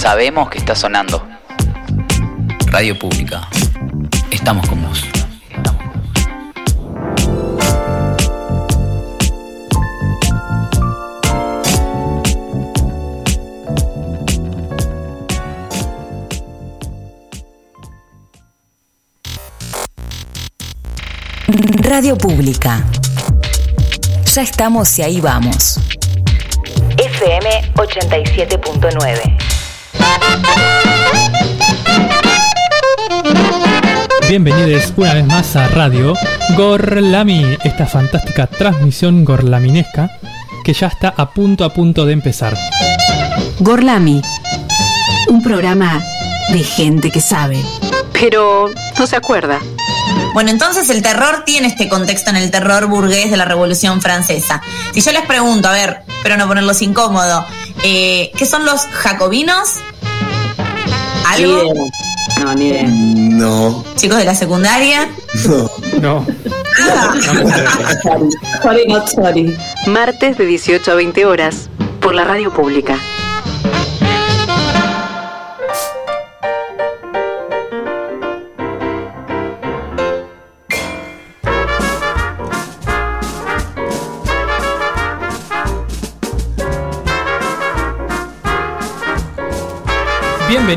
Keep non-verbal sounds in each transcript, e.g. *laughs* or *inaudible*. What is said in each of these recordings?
sabemos que está sonando. Radio Pública. Estamos con vos. Radio Pública. Ya estamos y ahí vamos. FM 87.9. Bienvenidos una vez más a Radio Gorlami, esta fantástica transmisión gorlaminesca que ya está a punto a punto de empezar. Gorlami. Un programa de gente que sabe, pero no se acuerda. Bueno, entonces el terror tiene este contexto en el terror burgués de la Revolución Francesa. Si yo les pregunto, a ver, pero no ponerlos incómodo, eh, ¿qué son los jacobinos? ¿Algo? No, ni idea. No. ¿Chicos de la secundaria? No. No. Sorry, not sorry. Martes de 18 a 20 horas por la radio pública.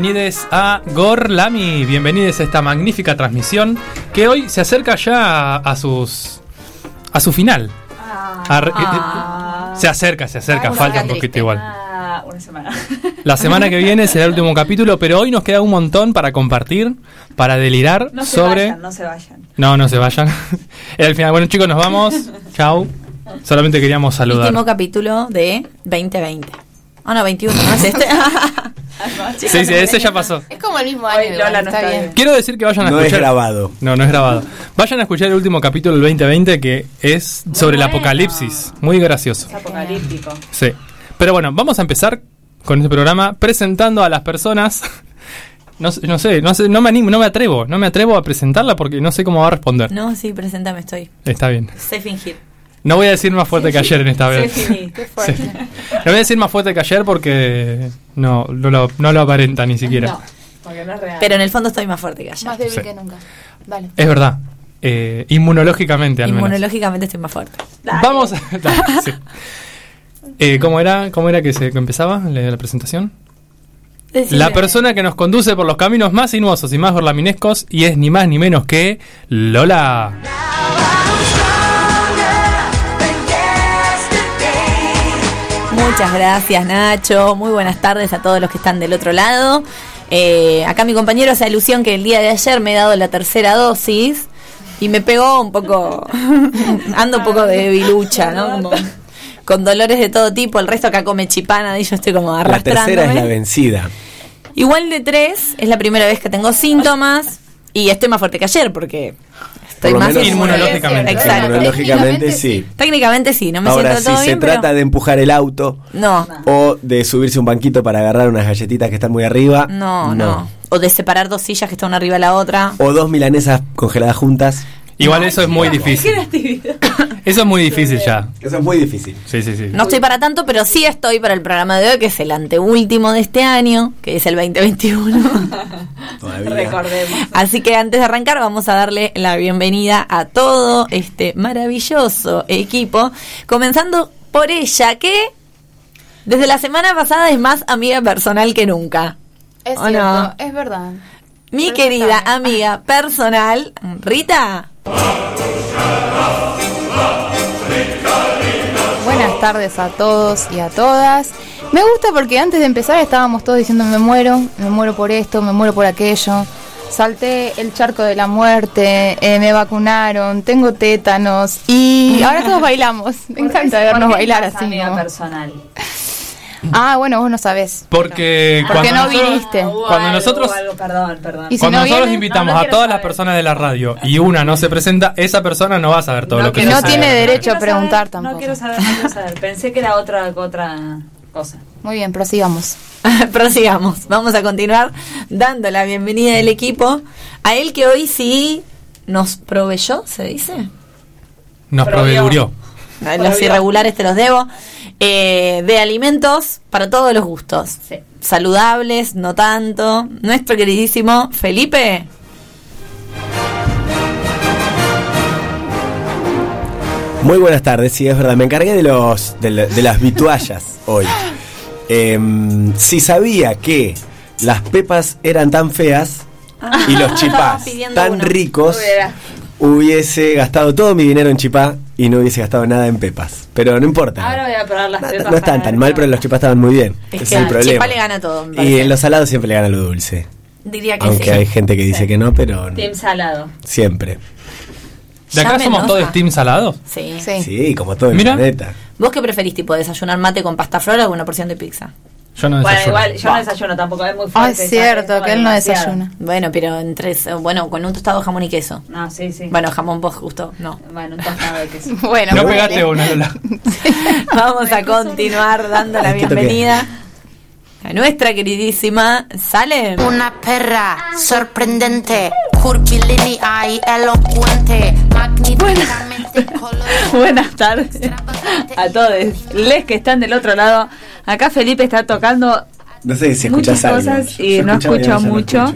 Bienvenidos a Gorlami, bienvenidos a esta magnífica transmisión que hoy se acerca ya a, a sus a su final. A re- Ah. eh, se acerca, se acerca, falta un poquito igual. Ah, una semana. *laughs* La semana que viene será el último capítulo, pero hoy nos queda un montón para compartir, para delirar No se sobre vayan, no se vayan. No, no se vayan. Era *laughs* el final. Bueno, chicos, nos vamos. Chau. Solamente queríamos saludar. Último capítulo de 2020. Ah, no, 21, ¿no es este? *laughs* Sí, sí, ese ya pasó. Es como el mismo Hoy año. Lola igual, no está bien. bien. Quiero decir que vayan a No es escuchar. grabado. No, no es grabado. Vayan a escuchar el último capítulo del 2020 que es sobre el bueno. apocalipsis. Muy gracioso. Es apocalíptico. Sí. Pero bueno, vamos a empezar con este programa presentando a las personas. *laughs* No, sé- no sé, no sé, no me animo, no me atrevo, no me atrevo a presentarla porque no sé cómo va a responder. No, sí, preséntame, estoy. Está bien. Sé fingir. No voy a decir más fuerte que ayer en esta vez. Sí, qué *laughs* fuerte. Sí. No voy a decir más fuerte que ayer porque no, no, lo, no lo aparenta ni siquiera. No, porque no es real. Pero en el fondo estoy más fuerte que ayer. Más débil Sí. que nunca. Dale. Es verdad. Eh, inmunológicamente al menos. Inmunológicamente estoy más fuerte. Vamos. *laughs* *laughs* Dale, sí. Eh, ¿cómo, era, ¿Cómo era que se que empezaba la, la presentación? La persona que nos conduce por los caminos más sinuosos y más gorlaminescos y es ni más ni menos que Lola. Muchas gracias, Nacho. Muy buenas tardes a todos los que están del otro lado. Eh, acá mi compañero hace alusión que el día de ayer me he dado la tercera dosis y me pegó un poco. *laughs* ando un poco de debilucha, ¿no? Como con dolores de todo tipo. El resto acá come chipana y yo estoy como La arrastrándome. tercera es la vencida. Igual de tres, es la primera vez que tengo síntomas y estoy más fuerte que ayer porque estoy Por lo más menos Inmunológicamente. Exacto. Inmunológicamente sí. Técnicamente sí, no me Ahora, siento si todo se bien, trata pero de empujar el auto no, o de subirse un banquito para agarrar unas galletitas que están muy arriba, no, no, O de separar dos sillas que están una arriba de la otra. O dos milanesas congeladas juntas. Igual eso es muy difícil. *laughs* Eso es muy difícil ya. Eso es muy difícil. Sí, sí, sí. No estoy para tanto, pero sí estoy para el programa de hoy, que es el anteúltimo de este año, que es el 2021. *laughs* Todavía. Recordemos. Así que antes de arrancar vamos a darle la bienvenida a todo este maravilloso equipo, comenzando por ella que desde la semana pasada es más amiga personal que nunca. Es ¿O cierto, no? es verdad. Mi querida amiga personal, Rita. Buenas tardes a todos y a todas. Me gusta porque antes de empezar estábamos todos diciendo me muero, me muero por esto, me muero por aquello. Salté el charco de la muerte, eh, me vacunaron, tengo tétanos y ahora todos bailamos. *laughs* Me encanta vernos bailar así. amiga ¿no? personal. *laughs* Ah, bueno, vos no sabés. Porque Porque cuando no nosotros, viniste. Cuando nosotros- hubo algo, perdón, perdón. Y si cuando no nosotros viene, invitamos no, no a todas las personas de la radio y una no se presenta, esa persona no va a saber todo No lo que quiero No sucede. tiene saber, derecho a preguntar saber, tampoco. No quiero saber, no quiero saber. Pensé que era otra, otra cosa. Muy bien, prosigamos. *laughs* Prosigamos. Vamos a continuar dando la bienvenida del equipo a él que hoy sí nos proveyó, ¿se dice? Nos. A Los irregulares te los debo. Eh, de alimentos para todos los gustos. Sí. Saludables, no tanto. Nuestro queridísimo Felipe. Muy buenas tardes, sí, es verdad. Me encargué de los de, la- de las vituallas hoy. Em, si sabía que las pepas eran tan feas y los *laughs* chipás tan uno. ricos, hubiese gastado todo mi dinero en chipá y no hubiese gastado nada en pepas. Pero no importa. Ahora voy a probar las No, pepas. no están tan mal, pero los chipás estaban muy bien. Es Ese que es el problema. le gana todo, Y en los salados siempre le gana lo dulce. Diría que Aunque sí. hay gente que dice que no, pero Team salado. siempre. ¿De acá somos enoja. todos team salados? Sí. Sí. Sí, como todo el Mira. planeta. ¿Vos qué preferís, tipo, desayunar mate con pasta flora o una porción de pizza? Yo no Bueno, desayuno. igual yo no desayuno tampoco, es muy Ah, fuerte. es cierto, que él no demasiado. desayuna. Bueno, pero entre, bueno, con un tostado de jamón y queso. No, sí, sí. Bueno, jamón vos justo, no. Bueno, un tostado de queso. *laughs* Bueno, No pegaste una, Lola. *laughs* Vamos a continuar dando la bienvenida a nuestra queridísima Salem. Una perra sorprendente, curvilínea y elocuente, magníficamente colorida. *laughs* Buenas tardes a todos. Les que están del otro lado. Acá Felipe está tocando No sé si muchas escuchas algo. cosas y no escucho no mucho.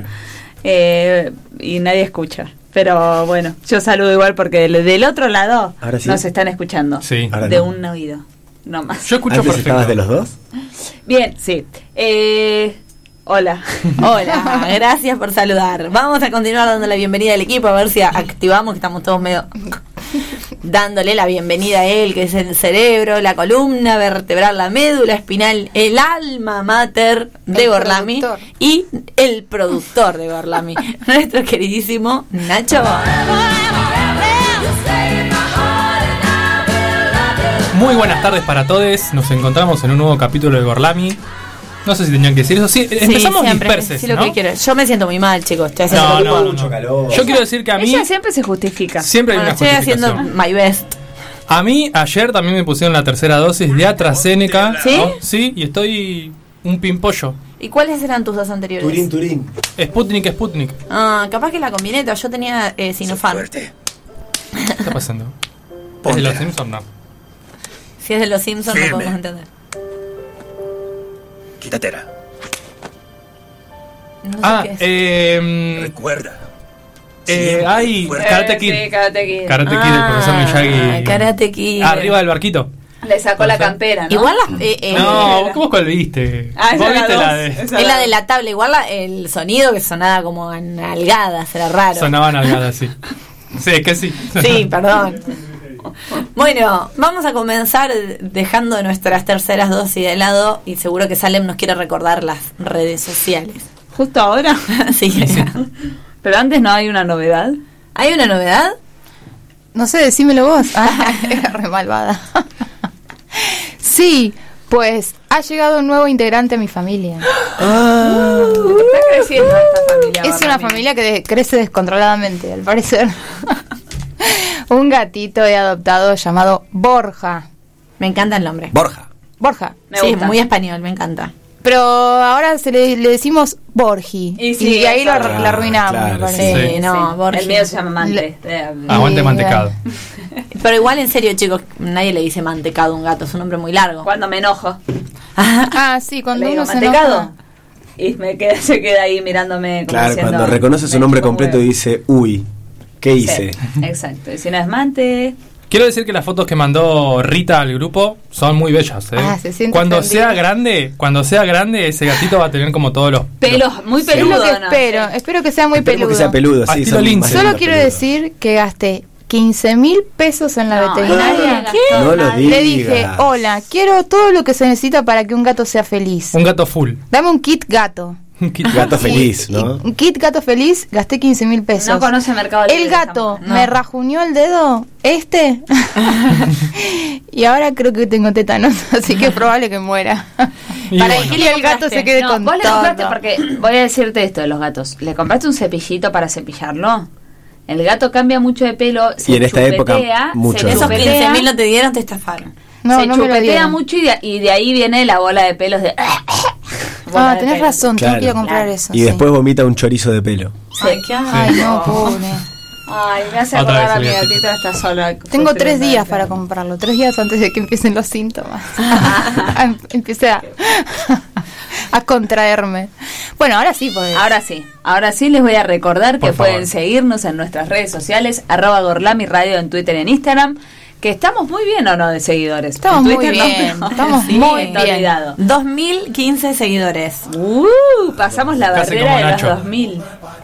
eh, y nadie escucha. Pero bueno, yo saludo igual porque del- del otro lado sí. nos están escuchando. Sí. Ahora de no. un oído. No más. Yo escucho ¿Antes perfecto. estabas de los dos? Bien, sí. Eh, hola. *laughs* Hola, gracias por saludar. Vamos a continuar dando la bienvenida al equipo, a ver si activamos, que estamos todos medio *laughs* dándole la bienvenida a él, que es el cerebro, la columna vertebral, la médula espinal, el alma mater de El Gorlami productor. y el productor de Gorlami, *laughs* nuestro queridísimo Nacho. Muy buenas tardes para todos. Nos encontramos en un nuevo capítulo de Gorlami. No sé si tenían que decir eso. Sí, empezamos disperses, sí, lo ¿no? que quiero. Yo me siento muy mal, chicos. Estoy haciendo No, no, puedo. no. Mucho calor. Yo quiero decir que a mí Ella siempre se justifica. siempre hay Bueno, una estoy haciendo my best. A mí ayer también me pusieron la tercera dosis de AstraZeneca. ¿Sí? ¿no? Sí, y estoy un pimpollo. ¿Y cuáles eran tus dos anteriores? Turín, Turín. Sputnik, Sputnik. Ah, capaz que la combineta. Yo tenía eh, Sinopharm. ¿Qué está pasando? ¿Es de los Simpsons? No. Si es de los Simpsons, no podemos entender. Quítatela. No sé Ah, qué es. eh, Recuerda. eh, ay, Eh, Karate Kid. sí, Karate Kid. Karate Kid, el profesor Ah, Miyagi. Karate Kid. Arriba del barquito. Le sacó la campera, ¿no? Igual la, eh, eh, No, ¿vos ¿cómo cuál viste? Ah, esa ¿Vos viste dos. la de.? Es la de la tabla. Igual la- el sonido que sonaba como en algadas, era raro. Sonaba nalgada, sí. Sí, es que sí. Sí, perdón. *laughs* Bueno, vamos a comenzar dejando nuestras terceras dosis de lado y seguro que Salem nos quiere recordar las redes sociales. Justo ahora. *laughs* Así Pero antes no hay una novedad. ¿Hay una novedad? No sé, decímelo vos. *laughs* *laughs* Ah, re malvada. sí, pues ha llegado un nuevo integrante a mi familia. *gasps* Está creciendo esta familia. Es una familia que de- crece descontroladamente, al parecer. *laughs* un gatito he adoptado llamado Borja. Me encanta el nombre. Borja. Borja. Me sí, gusta. muy español, me encanta. Pero ahora se le, le decimos Borgi. Y Y, ahí lo, la arruinamos, Claro, parece. Sí, Sí. no, Borgi. El mío se llama Mante. Aguante Y, mantecado. *laughs* Pero igual, en serio, chicos, nadie le dice mantecado a un gato, es un nombre muy largo. Cuando me enojo. *laughs* Ah, sí, cuando Le digo, uno se mantecado. enoja. Y me queda, se queda ahí mirándome. Como Claro, diciendo, cuando reconoce su "Me nombre completo huevo". dice, uy, ¿qué hice? Sí, exacto. Y si no es Mante. Quiero decir que las fotos que mandó Rita al grupo son muy bellas. ¿eh? Ah, se cuando sea grande, cuando sea grande, ese gatito va a tener como todos los Pelos, muy Es peludo. lo que ¿no? espero. Espero que sea muy Esperemos peludo. que sea peludo, Ah, sí. más Solo quiero decir que gasté 15 mil pesos en la No, veterinaria. ¿qué? No lo Le dije, digas. hola, quiero todo lo que se necesita para que un gato sea feliz. Un gato full. Dame un kit gato. Un kit *laughs* Gato feliz, ¿no? un kit gato feliz, gasté 15 mil pesos. No conoce Mercado Libre. El gato me rajuñó el dedo, este, *laughs* y ahora creo que tengo tétanos, *laughs* así que es probable que muera. Y Para bueno. que el gato se quede No, con vos le todo. compraste porque voy a decirte esto de los gatos. ¿Le compraste un cepillito para cepillarlo? El gato cambia mucho de pelo, se Y en esta época, chupetea, mucho. se Esos Chupetea. 15 mil no te dieron, te estafaron. No, se chupetea mucho y de, y de ahí viene la bola de pelos de... *laughs* Ah, tenés razón, tengo Claro. que ir a comprar Claro. eso. Y sí. después vomita un chorizo de pelo. Sí. Ay, qué. Ay, no, pobre. Ay, me hace Otra acordar a mi gatito está sola. Tengo tres días para comprarlo, tres días antes de que empiecen los síntomas. *laughs* Empecé a, *laughs* a contraerme. Bueno, ahora sí podés. Ahora sí, ahora sí les voy a recordar Por que favor. pueden seguirnos en nuestras redes sociales, arroba Gorlami Radio en Twitter y en Instagram, que estamos muy bien o no de seguidores. Estamos muy no, bien, pero- estamos Sí, muy bien. olvidado. 2015 seguidores. Uh, pasamos la Casi barrera de Nacho. los 2000.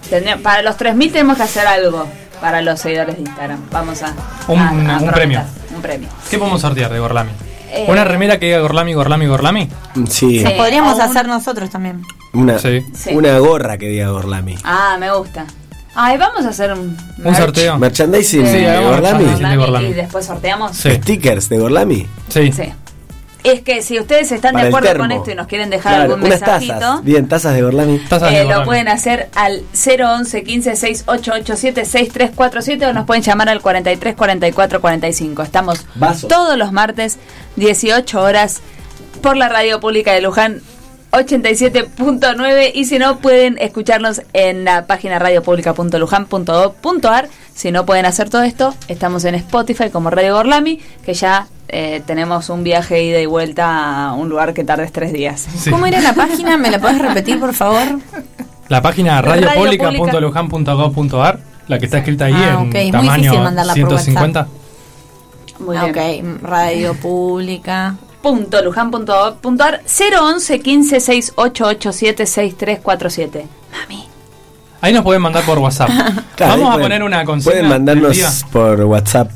Tendría- para los 3000 tenemos que hacer algo para los seguidores de Instagram. Vamos a, Un- a- a un prometer. premio. Un premio. ¿Qué podemos sortear de Gorlami? Eh, ¿Una remera que diga Gorlami, Gorlami, Gorlami? Sí, Sí. Podríamos un- hacer nosotros también. una, Sí. Sí. una gorra que diga Gorlami. Ah, me gusta. Ay, vamos a hacer un, ¿Un sorteo? Merchandising Sí, de Gorlami. de Gorlami. y después sorteamos. Sí. Stickers de Gorlami. Sí. Sí. Es que si ustedes están Para de acuerdo con esto y nos quieren dejar Claro, algún unas mensajito, tazas. Bien, tazas de Gorlami. Tazas de eh, lo Gorlami. pueden hacer al 011 15 6887 6347 o nos pueden llamar al 43 44 45. Estamos Vasos. todos los martes, 18 horas, por la radio pública de Luján. 87.9 y si no pueden escucharnos en la página radiopublica.luján.gov.ar si no pueden hacer todo esto estamos en Spotify como Radio Gorlami que ya eh, tenemos un viaje ida y vuelta a un lugar que tardes tres días Sí. ¿Cómo era la página? ¿Me la podés repetir, por favor? La página *laughs* Radio radiopublica.luján.gov.ar, la que está escrita ahí Ah, en ok, es muy tamaño difícil mandarla por 150. Muy Ah, bien. ok, radio pública. Punto luján.gov.ar 011 15 6887 6347 mami Ahí nos pueden mandar por WhatsApp. *laughs* Claro, Vamos a pueden- poner una consigna. Pueden del día. mandarnos por WhatsApp.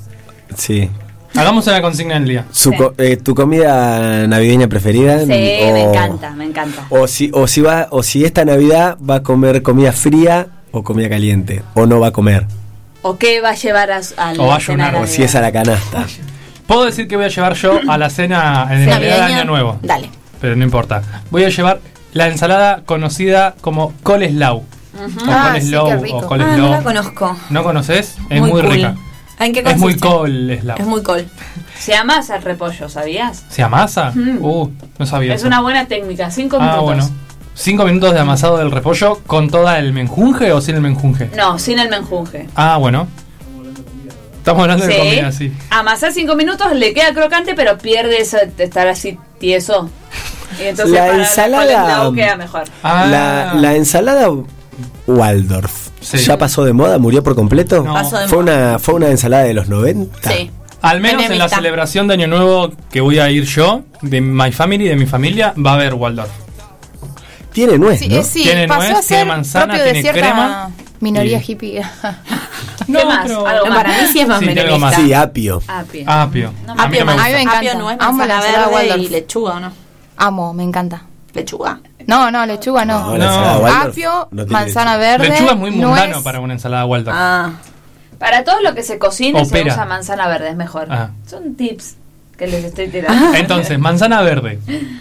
Sí. Hagamos una consigna del día. Su Sí. co- eh, ¿Tu comida navideña preferida? sí O- me encanta me encanta O si, o si va, o si esta Navidad va a comer comida fría o comida caliente, o no va a comer, o qué va a llevar a, a la O va a ayunar, o si es a la canasta. Puedo decir que voy a llevar yo a la cena en el de. Año Nuevo. Dale. Pero no importa. Voy a llevar la ensalada conocida como coleslaw. O Ah, coleslaw, o coleslaw. Ah, no la conozco. ¿No conoces? Es Muy muy, cool. rica. ¿En qué Es muy coleslaw. Es muy cool. se amasa el repollo ¿sabías? ¿Se amasa? Mm. Uh, no sabía es eso. una buena técnica cinco Ah, minutos bueno. Cinco minutos de amasado del repollo con toda el menjunje o sin el menjunje. no sin el menjunje Ah, bueno. Estamos hablando de comida, sí. Amasar cinco minutos le queda crocante, pero pierde eso de estar así tieso. Y entonces La para ensalada- el coleslaw queda mejor. Ah, La, la ensalada Waldorf. Sí. ¿Ya pasó de moda? ¿Murió por completo? No. Pasó de ¿Fue, moda. una, ¿Fue una ensalada de los 90? Sí. Al menos en la celebración de Año Nuevo que voy a ir yo, de My Family, de mi familia, va a haber Waldorf. Tiene nuez, Sí, ¿no? eh, sí, Tiene pasó nuez, a tiene manzana, tiene crema minoría y- hippie. *laughs* No, más? pero- Algo No, más. para mí sí es más Sí, menemista. más. Sí, apio. Apio. Apio. No, a mí apio no me más. A mí me gusta. encanta. Apio, Amo la manzana verde Waldorf. y lechuga, ¿o no? Amo, me encanta. Lechuga. No, no, lechuga no. No, No. Apio, no manzana verde. Lechuga es muy mundano nuez. para una ensalada Waldorf. Ah. Para todo lo que se cocine se usa manzana verde, es mejor. Ah. Son tips que les estoy *laughs* tirando. Entonces, manzana verde,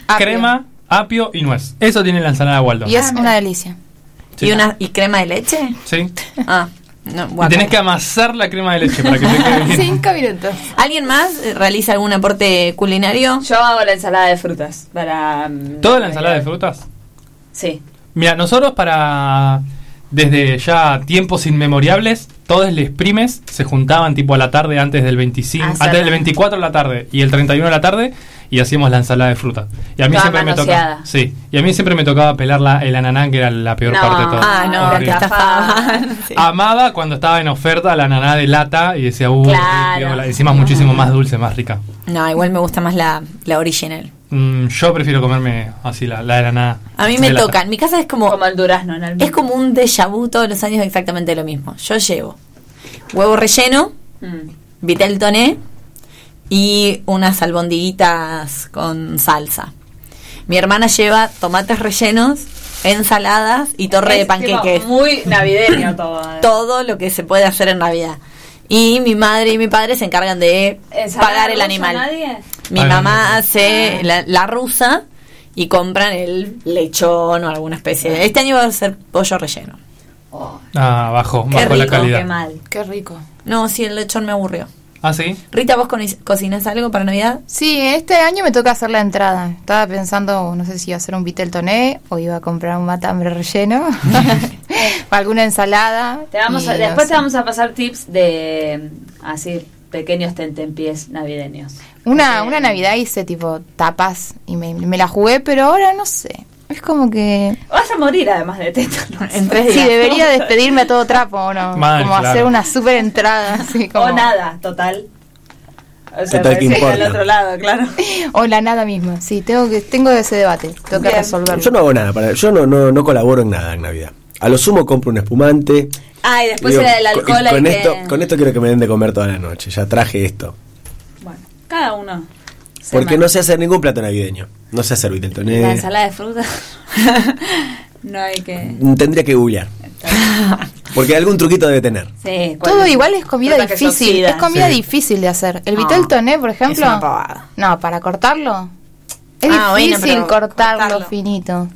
Apio. crema, apio y nuez. Eso tiene la ensalada Waldorf. Y es una delicia. Sí. ¿Y, una, ¿Y crema de leche? Sí. Ah. No, Y tenés que amasar la crema de leche para que te quede bien. Cinco minutos. ¿Alguien más eh, realiza algún aporte culinario? Yo hago la ensalada de frutas. Para, mm, ¿Toda la ensalada de frutas? Sí. Mira, nosotros para desde ya tiempos inmemorables, todos les primes se juntaban tipo a la tarde antes del 25, Ah, antes del salada. 24 de la tarde y el 31 de la tarde y hacíamos la ensalada de fruta. Y a mí Toda siempre me tocaba, sí, y a mí siempre me tocaba pelar la, el ananá que era la peor No. parte de todo. Ah, no, Horrible. te estafaban. *laughs* Sí. Amaba cuando estaba en oferta la ananá de lata y decía, uh, Claro. qué piola". encima muchísimo más dulce, más rica. No, igual me gusta más la, la original. Mm, yo prefiero comerme así la, la de ananá. A mí me lata. toca. En mi casa es como, Como el durazno en el es como un déjà vu todos los años exactamente lo mismo. Yo llevo huevo relleno, Mm. vitel toné y unas albondiguitas con salsa. Mi hermana lleva tomates rellenos, ensaladas y torre de Es panqueques. Muy navideño todo. *laughs* eh. Todo lo que se puede hacer en Navidad. Y mi madre y mi padre se encargan de ¿Ensalada pagar el animal. nadie? Mi mamá hace la, la rusa y compran el lechón o alguna especie. de- Este año va a ser pollo relleno. Oh, Ah, bajó la calidad. qué mal. Qué rico. No, sí, el lechón me aburrió. ¿Ah, sí? Rita, ¿vos co- cocinas algo para Navidad? Sí, este año me toca hacer la entrada. Estaba pensando, no sé si iba a hacer un vitel toné o iba a comprar un matambre relleno. *laughs* *laughs* alguna ensalada. Te vamos y a- no después sé. te vamos a pasar tips de así pequeños tentempiés navideños. Una, una Navidad hice tipo tapas y me, me la jugué, pero ahora no sé. Es como que. Vas a morir además de tétanos. En tres Sí, días. debería *laughs* despedirme a todo trapo, ¿o no? Mal, como claro. hacer una super entrada, así como. O nada, total. O sea, Total, ¿qué recién al otro lado, claro. O la nada misma. Sí, tengo que tengo ese debate. Tengo que Bien. resolverlo. Yo no hago nada, para, yo no, no, no colaboro en nada en Navidad. A lo sumo compro un espumante. Ah, y después Digo, era el con- alcohol. con, que- esto, con esto quiero que me den de comer toda la noche. Ya traje esto. Bueno, cada uno. Porque no sé hacer ningún plato navideño. No sé hacer viteltoné. La ensalada de fruta. *laughs* no hay que. Tendría que googlear. *laughs* Porque algún truquito debe tener. Sí, ¿cuál Todo es? igual es comida Fruta difícil. Es comida Sí. difícil de hacer. El No, vitel toné, por ejemplo. es una pavada. No, para cortarlo. Es Ah, difícil cortarlo. finito.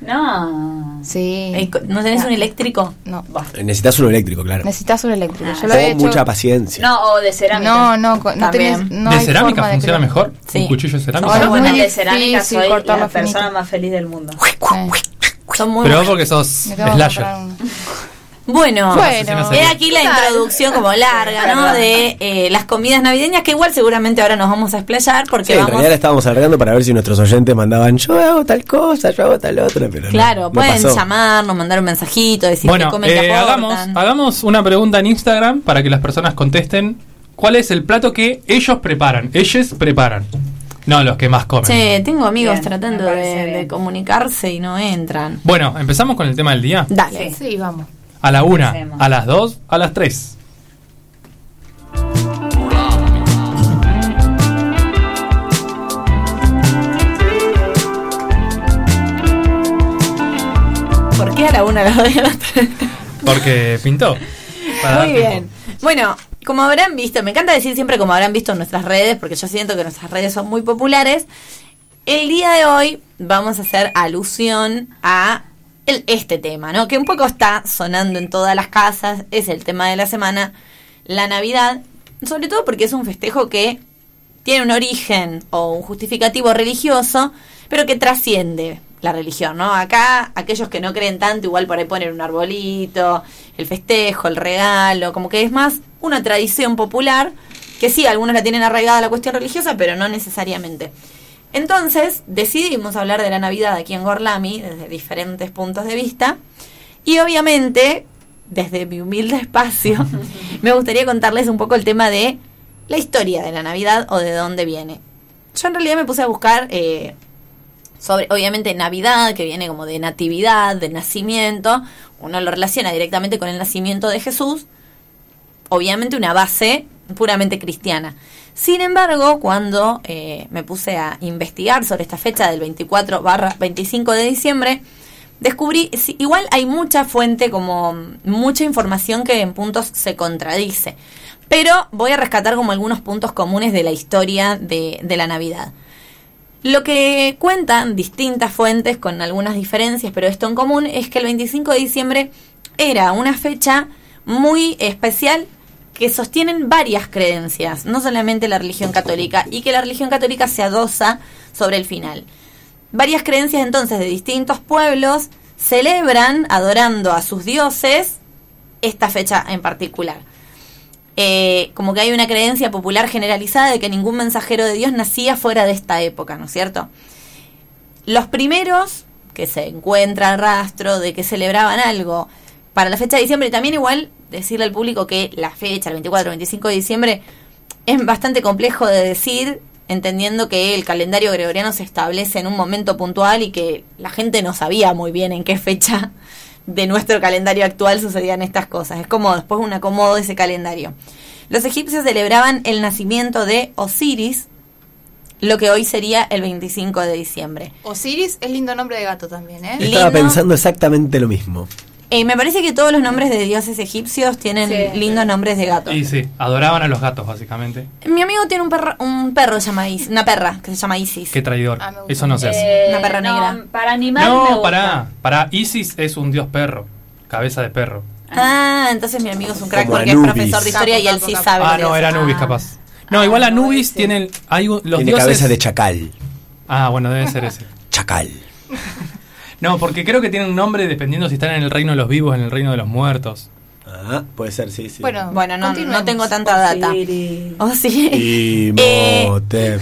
No. Sí. ¿No tenés un eléctrico? No. Necesitas uno eléctrico, claro. Necesitas un eléctrico. Ah, Yo lo he O hecho. mucha paciencia. No, o de cerámica. No, no, no También. tenés. No ¿De hay cerámica forma de funciona crear. mejor? Sí. ¿Un cuchillo de cerámica? Yo con muy el de cerámica difícil soy la persona finito. más feliz del mundo. Sí. Son muy Pero buenos. porque sos slasher. Bueno, Bueno. He aquí la introducción como larga, ¿no? De eh, las comidas navideñas, que igual seguramente ahora nos vamos a explayar porque Sí, en realidad la estábamos alargando para ver si nuestros oyentes mandaban yo hago tal cosa, yo hago tal otra, pero Claro, no pueden llamarnos, mandar un mensajito, decir que Bueno, comen, que eh, hagamos, hagamos una pregunta en Instagram para que las personas contesten cuál es el plato que ellos preparan. Ellos preparan. No los que más comen. Che, tengo amigos Bien, tratando de, comunicarse y no entran. Bueno, empezamos con el tema del día. Dale. Sí, vamos. A la una, Empecemos. a las dos, a las tres. ¿Por qué a la una, a las dos y a las tres? Porque pintó. Para Muy tiempo. bien. Bueno, como habrán visto, me encanta decir siempre como habrán visto en nuestras redes, porque yo siento que nuestras redes son muy populares. El día de hoy vamos a hacer alusión a el- este tema, ¿no? Que un poco está sonando en todas las casas, es el tema de la semana, la Navidad, sobre todo porque es un festejo que tiene un origen o un justificativo religioso, pero que trasciende la religión, ¿no? Acá, aquellos que no creen tanto, igual por ahí ponen un arbolito, el festejo, el regalo, como que es más una tradición popular, que sí, algunos la tienen arraigada la cuestión religiosa, pero no necesariamente. Entonces, decidimos hablar de la Navidad aquí en Gorlami, desde diferentes puntos de vista, y obviamente, desde mi humilde espacio, *laughs* me gustaría contarles un poco el tema de la historia de la Navidad o de dónde viene. Yo en realidad me puse a buscar eh, sobre, obviamente, Navidad, que viene como de natividad, de nacimiento. Uno lo relaciona directamente con el nacimiento de Jesús. Obviamente una base puramente cristiana. Sin embargo, cuando eh, me puse a investigar sobre esta fecha del 24 barra 25 de diciembre, descubrí, igual hay mucha fuente, como mucha información que en puntos se contradice. Pero voy a rescatar como algunos puntos comunes de la historia de la Navidad. Lo que cuentan distintas fuentes con algunas diferencias, pero esto en común, es que el 25 de diciembre era una fecha muy especial que sostienen varias creencias, no solamente la religión católica, y que la religión católica se adosa sobre el final. Varias creencias entonces de distintos pueblos celebran, adorando a sus dioses, esta fecha en particular. Eh, como que hay una creencia popular generalizada de que ningún mensajero de Dios nacía fuera de esta época, ¿no es cierto? Los primeros que se encuentra rastro de que celebraban algo para la fecha de diciembre, también igual decirle al público que la fecha, el 24 25 de diciembre, es bastante complejo de decir, entendiendo que el calendario gregoriano se establece en un momento puntual y que la gente no sabía muy bien en qué fecha de nuestro calendario actual sucedían estas cosas. Es como después un acomodo de ese calendario. Los egipcios celebraban el nacimiento de Osiris, lo que hoy sería el 25 de diciembre. Osiris es lindo nombre de gato también, ¿eh? Estaba lindo. pensando exactamente lo mismo. Eh, me parece que todos los nombres de dioses egipcios tienen Sí. lindos nombres de gato. Y sí, adoraban a los gatos, básicamente. Mi amigo tiene un perro, un perro llama Isis, una perra que se llama Isis. Qué traidor. Ah. Eso no se hace. Eh, Una perra no, negra. Para animal me no, gusta. pará. Pará. Isis es un dios perro. Cabeza de perro. Ah, entonces mi amigo es un crack Como porque es Anubis. profesor de historia y él Capo, sí capo, sabe. Ah, no, es. era Anubis Ah. capaz. No, Ah, igual Anubis ese. tiene. Hay los Tiene dioses. cabeza de chacal. Ah, bueno, debe ser ese. Chacal. *laughs* No, porque creo que tienen un nombre dependiendo si están en el reino de los vivos, en el reino de los muertos. Ah, puede ser, sí, sí. Bueno, Bueno, no, no tengo tanta data. Osiris. Oh, sí. Eh,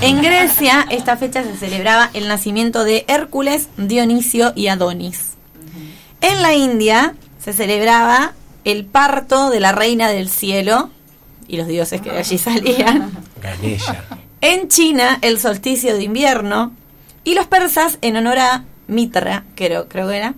en Grecia, esta fecha se celebraba el nacimiento de Hércules, Dionisio y Adonis. En la India se celebraba el parto de la reina del cielo y los dioses que de allí salían. Ganesha. En China, el solsticio de invierno. Y los persas, en honor a Mitra, creo, creo que era,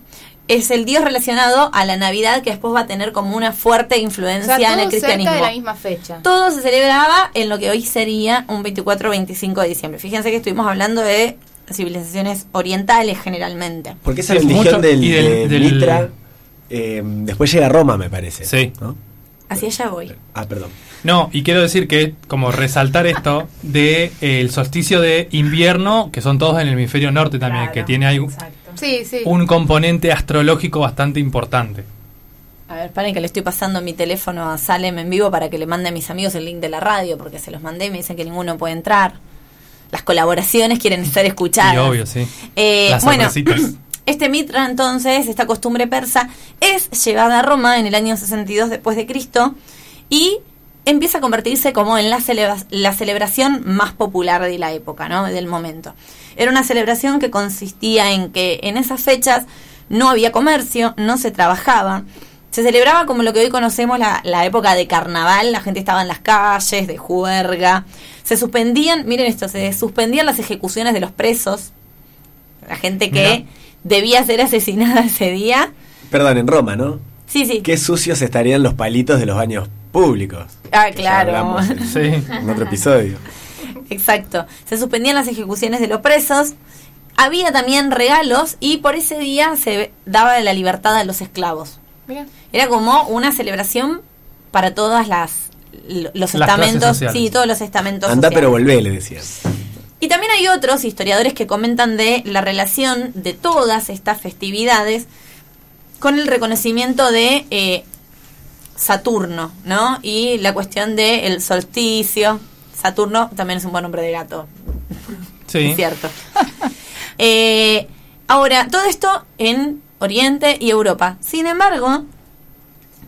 es el dios relacionado a la Navidad que después va a tener como una fuerte O influencia sea, en el cerca cristianismo. de la misma fecha. Todo se celebraba en lo que hoy sería un 24-25 de diciembre. Fíjense que estuvimos hablando de civilizaciones orientales generalmente. Porque esa Es religión mucho- del, y del- de del- Mitra eh, después llega a Roma, me parece. Sí. ¿no? Hacia allá voy. Ah, perdón. No, y quiero decir que, como resaltar esto, de eh, el solsticio de invierno, que son todos en el hemisferio norte también, que tiene ahí un- Sí, sí. un componente astrológico bastante importante. A ver, paren que le estoy pasando mi teléfono a Salem en vivo para que le mande a mis amigos el link de la radio, porque se los mandé y me dicen que ninguno puede entrar. Las colaboraciones quieren ser escuchadas. Y obvio, sí. Eh, Las bueno, *clears throat* este mitra entonces, esta costumbre persa, es llevada a Roma en el año 62 después de Cristo y empieza a convertirse como en la, celebra- la celebración más popular de la época, ¿no? Del momento. Era una celebración que consistía en que en esas fechas no había comercio, no se trabajaba. Se celebraba como lo que hoy conocemos la, la época de carnaval, la gente estaba en las calles, de juerga. Se suspendían, miren esto, se suspendían las ejecuciones de los presos, la gente que debía ser asesinada ese día. Perdón, en Roma, ¿no? Sí, sí. Qué sucios estarían los palitos de los baños públicos. Ah, claro. hablamos en, Sí. en otro episodio. Exacto. Se suspendían las ejecuciones de los presos. Había también regalos y por ese día se daba la libertad a los esclavos. Mira. Era como una celebración para todas las lo- los Las estamentos, sí, todos los estamentos. Anda, sociales. pero volvé, le decían. Y también hay otros historiadores que comentan de la relación de todas estas festividades con el reconocimiento de eh, Saturno, ¿no? Y la cuestión del solsticio. Saturno también es un buen nombre de gato, Sí. es cierto. *laughs* Eh, ahora, todo esto en Oriente y Europa. Sin embargo,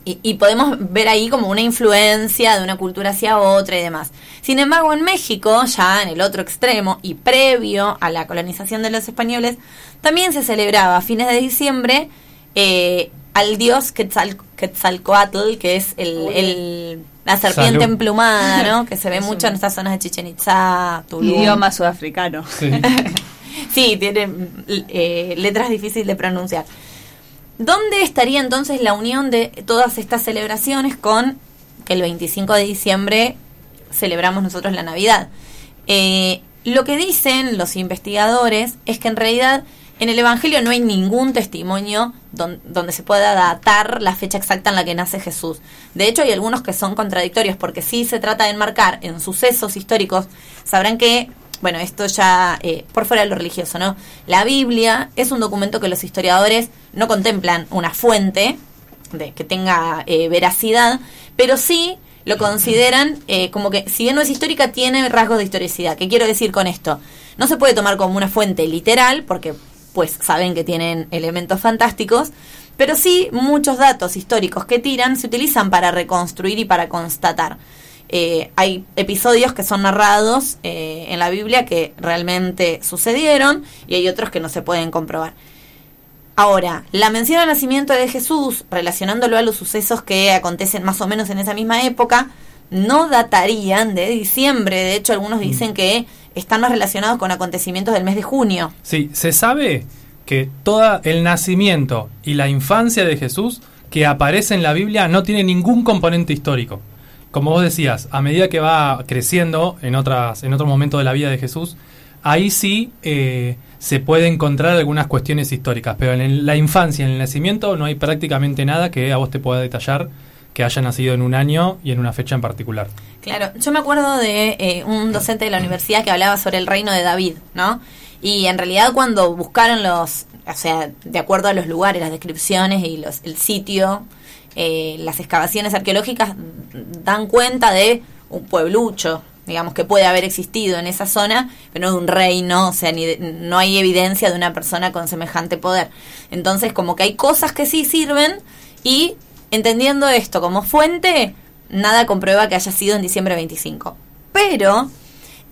y, y podemos ver ahí como una influencia de una cultura hacia otra y demás. Sin embargo, en México, ya en el otro extremo y previo a la colonización de los españoles, también se celebraba a fines de diciembre eh, al dios Quetzal, Quetzalcoatl, que es el, el- la serpiente Salud. emplumada, ¿no? *laughs* Que se ve mucho en estas zonas de Chichen Itza, Tulum. Idioma sudafricano. Sí. *laughs* Sí, tiene eh, letras difíciles de pronunciar. ¿Dónde estaría entonces la unión de todas estas celebraciones con que el 25 de diciembre celebramos nosotros la Navidad? Eh, lo que dicen los investigadores es que en realidad en el Evangelio no hay ningún testimonio don- donde se pueda datar la fecha exacta en la que nace Jesús. De hecho, hay algunos que son contradictorios porque sí se trata de enmarcar en sucesos históricos. Sabrán que, bueno, esto ya eh, por fuera de lo religioso, ¿no? La Biblia es un documento que los historiadores no contemplan una fuente de que tenga eh, veracidad, pero sí lo consideran eh, como que, si bien no es histórica, tiene rasgos de historicidad. ¿Qué quiero decir con esto? No se puede tomar como una fuente literal, porque pues saben que tienen elementos fantásticos, pero sí muchos datos históricos que tiran se utilizan para reconstruir y para constatar. Eh, hay episodios que son narrados eh, en la Biblia que realmente sucedieron y hay otros que no se pueden comprobar. Ahora, la mención al nacimiento de Jesús, relacionándolo a los sucesos que acontecen más o menos en esa misma época, no datarían de diciembre. De hecho, algunos dicen que están más relacionados con acontecimientos del mes de junio. Sí, se sabe que todo el nacimiento y la infancia de Jesús que aparece en la Biblia no tiene ningún componente histórico. Como vos decías, a medida que va creciendo en otras, en otro momento de la vida de Jesús, ahí sí eh, se puede encontrar algunas cuestiones históricas, pero en la infancia, en el nacimiento, no hay prácticamente nada que a vos te pueda detallar que haya nacido en un año y en una fecha en particular. Claro, yo me acuerdo de eh, un docente de la universidad que hablaba sobre el reino de David, ¿no? Y en realidad cuando buscaron los, o sea, de acuerdo a los lugares, las descripciones y los, el sitio, eh, las excavaciones arqueológicas dan cuenta de un pueblucho, digamos, que puede haber existido en esa zona, pero no de un reino, o sea, ni de- no hay evidencia de una persona con semejante poder. Entonces, como que hay cosas que sí sirven y entendiendo esto como fuente, nada comprueba que haya sido en diciembre 25. Pero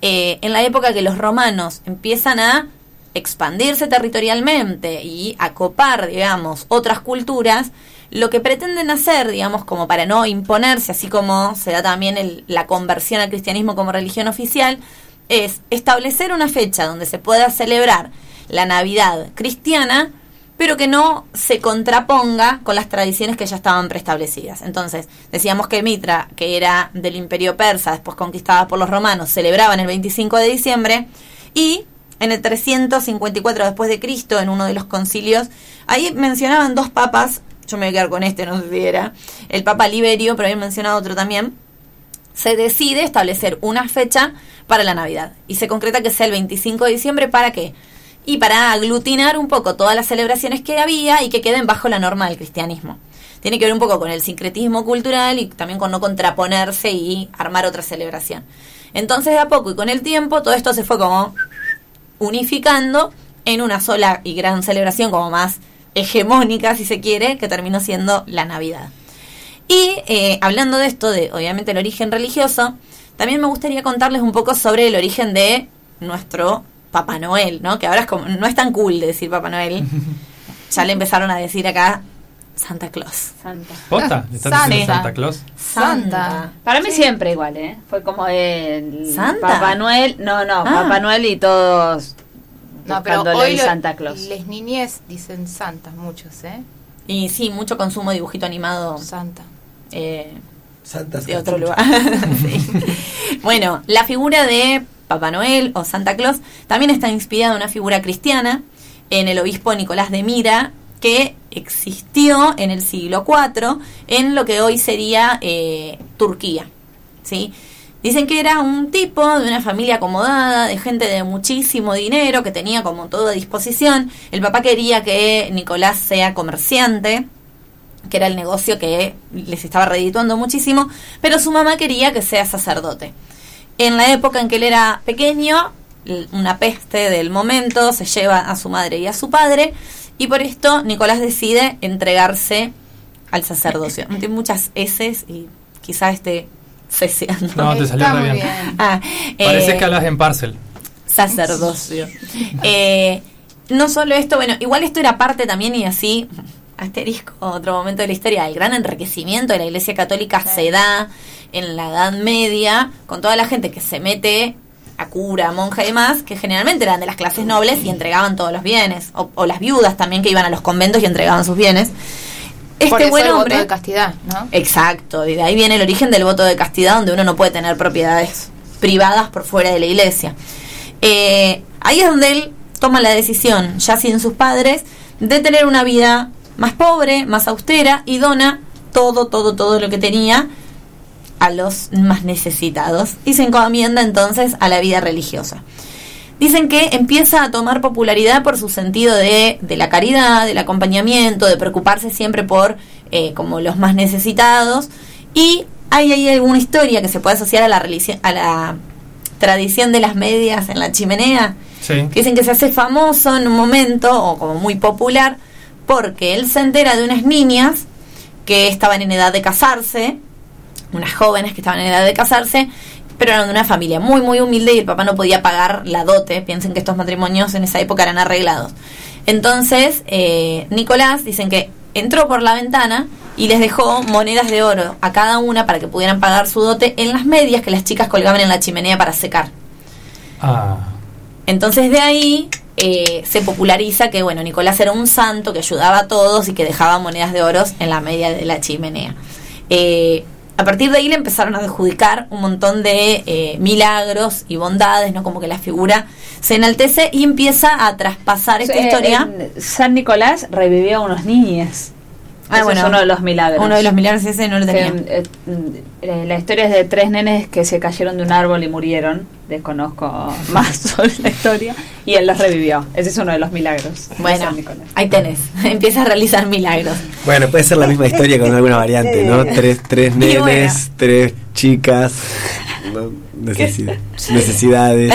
eh, en la época que los romanos empiezan a expandirse territorialmente y a copar, digamos, otras culturas, lo que pretenden hacer, digamos, como para no imponerse, así como se da también el- la conversión al cristianismo como religión oficial, es establecer una fecha donde se pueda celebrar la Navidad cristiana, pero que no se contraponga con las tradiciones que ya estaban preestablecidas. Entonces, decíamos que Mitra, que era del imperio persa, después conquistada por los romanos, celebraban el 25 de diciembre, y en el 354 después de Cristo, en uno de los concilios, ahí mencionaban dos papas, yo me voy a quedar con este, no sé si era, el papa Liberio, pero habían mencionado otro también, se decide establecer una fecha para la Navidad y se concreta que sea el 25 de diciembre para qué? Y para aglutinar un poco todas las celebraciones que había y que queden bajo la norma del cristianismo. Tiene que ver un poco con el sincretismo cultural y también con no contraponerse y armar otra celebración. Entonces de a poco y con el tiempo todo esto se fue como unificando en una sola y gran celebración como más hegemónica si se quiere, que terminó siendo la Navidad. Y eh, hablando de esto, de obviamente el origen religioso, también me gustaría contarles un poco sobre el origen de nuestro Papá Noel, ¿no? Que ahora es como, no es tan cool de decir Papá Noel. *laughs* ya le empezaron a decir acá Santa Claus. Santa. ¿Posta? ¿Le están Santa. diciendo Santa Claus? Santa. Para mí siempre igual, ¿eh? Fue como el ¿Santa? Papá Noel, no, no, Ah. Papá Noel y todos No, pero hoy lo- Santa Claus. Les niñez dicen santas muchos, ¿eh? Y sí, mucho consumo de dibujito animado. Santa. eh, Santas de otro lugar. *laughs* Sí. Bueno, la figura de Papá Noel o Santa Claus también está inspirada en una figura cristiana, en el obispo Nicolás de Mira, que existió en el siglo IV en lo que hoy sería eh, Turquía. ¿sí? Dicen que era un tipo de una familia acomodada, de gente de muchísimo dinero, que tenía como todo a disposición. El papá quería que Nicolás sea comerciante, que era el negocio que les estaba redituando muchísimo, pero su mamá quería que sea sacerdote. En la época en que él era pequeño, una peste del momento se lleva a su madre y a su padre, y por esto Nicolás decide entregarse al sacerdocio. *laughs* Tiene muchas S y quizás esté ceseando. No, te salió Está re muy bien. bien. Ah, Parece eh, que hablas en parcel. sacerdocio. *laughs* Eh, no solo esto, bueno, igual esto era parte también y así, asterisco, otro momento de la historia, el gran enriquecimiento de la Iglesia Católica se da en la Edad Media con toda la gente que se mete a cura, monja y demás, que generalmente eran de las clases nobles y entregaban todos los bienes, o, o las viudas también que iban a los conventos y entregaban sus bienes. Este Por eso buen el voto hombre, de castidad, ¿no? Exacto, y de ahí viene el origen del voto de castidad, donde uno no puede tener propiedades privadas por fuera de la iglesia. Eh, ahí es donde él toma la decisión, ya sin sus padres, de tener una vida más pobre, más austera, y dona todo, todo, todo lo que tenía a los más necesitados, y se encomienda entonces a la vida religiosa. Dicen que empieza a tomar popularidad por su sentido de, de la caridad, del acompañamiento, de preocuparse siempre por eh, como los más necesitados. Y hay ahí alguna historia que se puede asociar a la, religión- a la tradición de las medias en la chimenea. Sí. Que dicen que se hace famoso en un momento, o como muy popular, porque él se entera de unas niñas que estaban en edad de casarse, unas jóvenes que estaban en edad de casarse, pero eran de una familia muy, muy humilde y el papá no podía pagar la dote. Piensen que estos matrimonios en esa época eran arreglados. Entonces, eh, Nicolás, dicen que entró por la ventana y les dejó monedas de oro a cada una para que pudieran pagar su dote en las medias que las chicas colgaban en la chimenea para secar. Ah, Entonces de ahí eh, se populariza que bueno Nicolás era un santo que ayudaba a todos y que dejaba monedas de oros en la media de la chimenea. Eh, a partir de ahí le empezaron a adjudicar un montón de eh, milagros y bondades, ¿no? Como que la figura se enaltece y empieza a traspasar esta Eh, historia. San Nicolás revivió a unos niños. Ah, bueno, es uno de los milagros. Uno de los milagros ese no lo Que, tenía. eh, eh, la historia es de tres nenes que se cayeron de un árbol y murieron. Desconozco *laughs* más sobre la historia. Y él los revivió. Ese es uno de los milagros. de Bueno, ahí tenés. *laughs* Empieza a realizar milagros. Bueno, puede ser la misma historia con alguna *laughs* variante, ¿no? Tres, tres nenes, bueno. tres chicas. ¿no? Necesidad- necesidades.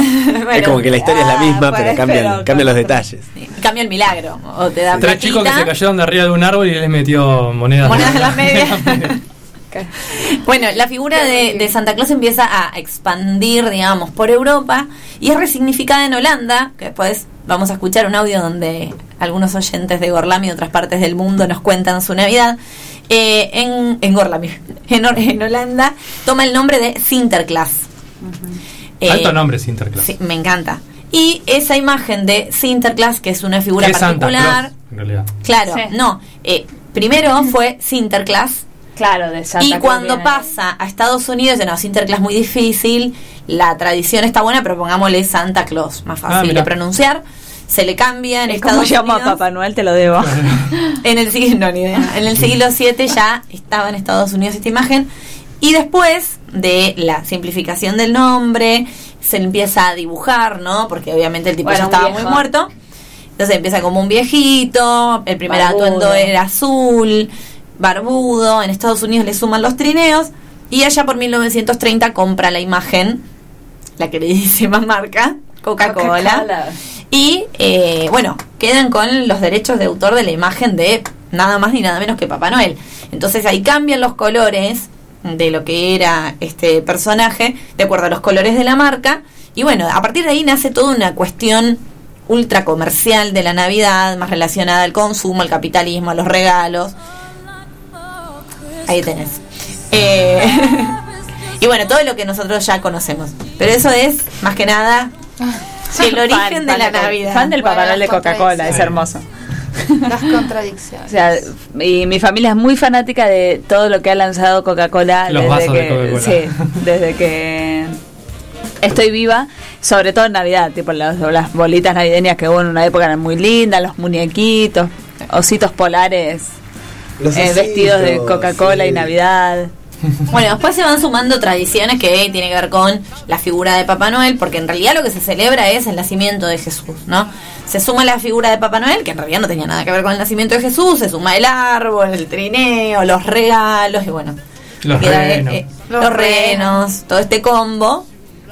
es como que la historia es la misma, pero cambian, pero- cambian los detalles. Cambia el milagro. O te da Tres chicos que se cayeron de arriba de un árbol y les metió monedas. Monedas en las medias. Bueno, la figura de, de Santa Claus empieza a expandir, digamos, por Europa y es resignificada en Holanda, que después vamos a escuchar un audio donde algunos oyentes de Gorlami y otras partes del mundo nos cuentan su Navidad. Eh, en, en Gorlami, en, Holanda, toma el nombre de Sinterklaas. Eh, Alto nombre, Sinterklaas. sí, me encanta. Y esa imagen de Sinterklaas, que es una figura ¿Qué es Santa particular, Claus, en realidad. claro, Sí. no, eh, primero fue Sinterklaas, Claro, de Santa y cuando viene- pasa a Estados Unidos, no, Sinterklaas muy difícil, la tradición está buena, pero pongámosle Santa Claus, más Ah, fácil de pronunciar. Se le cambia en ¿Y ¿Cómo Estados llama a Unidos. Papá Noel? Te lo debo. *laughs* En el siglo, no, ni idea. En el siglo VII ya estaba en Estados Unidos esta imagen. Y después de la simplificación del nombre, se empieza a dibujar, ¿no? Porque obviamente el tipo Bueno, ya estaba muy muerto. Entonces empieza como un viejito, el primer Barbudo. atuendo era azul, barbudo, en Estados Unidos le suman los trineos y allá por 1930 compra la imagen, la queridísima *laughs* marca, Coca-Cola. Y eh, bueno, quedan con los derechos de autor de la imagen de nada más ni nada menos que Papá Noel. Entonces ahí cambian los colores de lo que era este personaje, de acuerdo a los colores de la marca. Y bueno, a partir de ahí nace toda una cuestión ultra comercial de la Navidad, más relacionada al consumo, al capitalismo, a los regalos. Ahí tenés. Eh, *laughs* y bueno, todo lo que nosotros ya conocemos. Pero eso es, más que nada, el origen Fan, de fan la Navidad. Fan del Papá Bueno, Noel de las Coca-Cola, es contradicciones. hermoso. Las contradicciones. *laughs* O sea, y mi familia es muy fanática de todo lo que ha lanzado Coca-Cola desde de que sí, desde que estoy viva, sobre todo en Navidad, tipo las, las bolitas navideñas que hubo en una época eran muy lindas, los muñequitos, ositos polares eh, vestidos de Coca-Cola y. Navidad. *laughs* Bueno, después se van sumando tradiciones que tienen que ver con la figura de Papá Noel, porque en realidad lo que se celebra es el nacimiento de Jesús, ¿no? Se suma la figura de Papá Noel, que en realidad no tenía nada que ver con el nacimiento de Jesús, se suma el árbol, el trineo, los regalos y bueno. Los eh, renos. eh, los renos, todo este combo.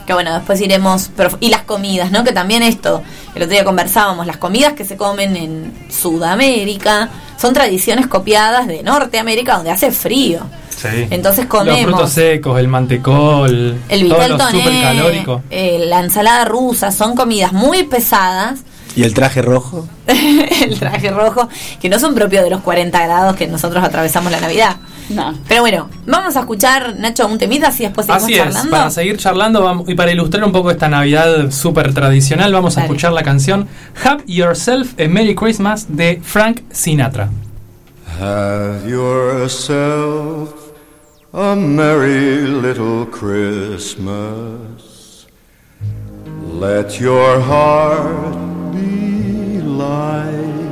Que bueno, después iremos. Y las comidas, ¿no? Que también esto, el otro día conversábamos, las comidas que se comen en Sudamérica son tradiciones copiadas de Norteamérica donde hace frío. Sí. Entonces Los comemos. frutos secos, el mantecol, El vitel toné, eh, la ensalada rusa, son comidas muy pesadas. ¿Y el traje rojo? *laughs* el traje rojo, que no son propios de los 40 grados que nosotros atravesamos la Navidad. No. Pero bueno, vamos a escuchar, Nacho, un temita, así después seguimos Así es, charlando. para seguir charlando vamos, y para ilustrar un poco esta Navidad súper tradicional, vamos a escuchar la canción Have Yourself a Merry Christmas de Frank Sinatra. Have yourself a merry little Christmas. Let your heart be light.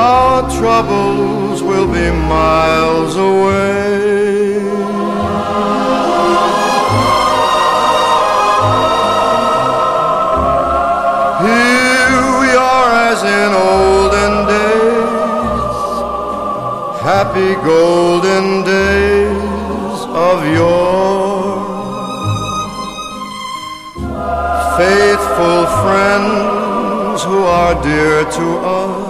our troubles will be miles away. Here we are as in olden days, happy golden days of yore. Faithful friends who are dear to us,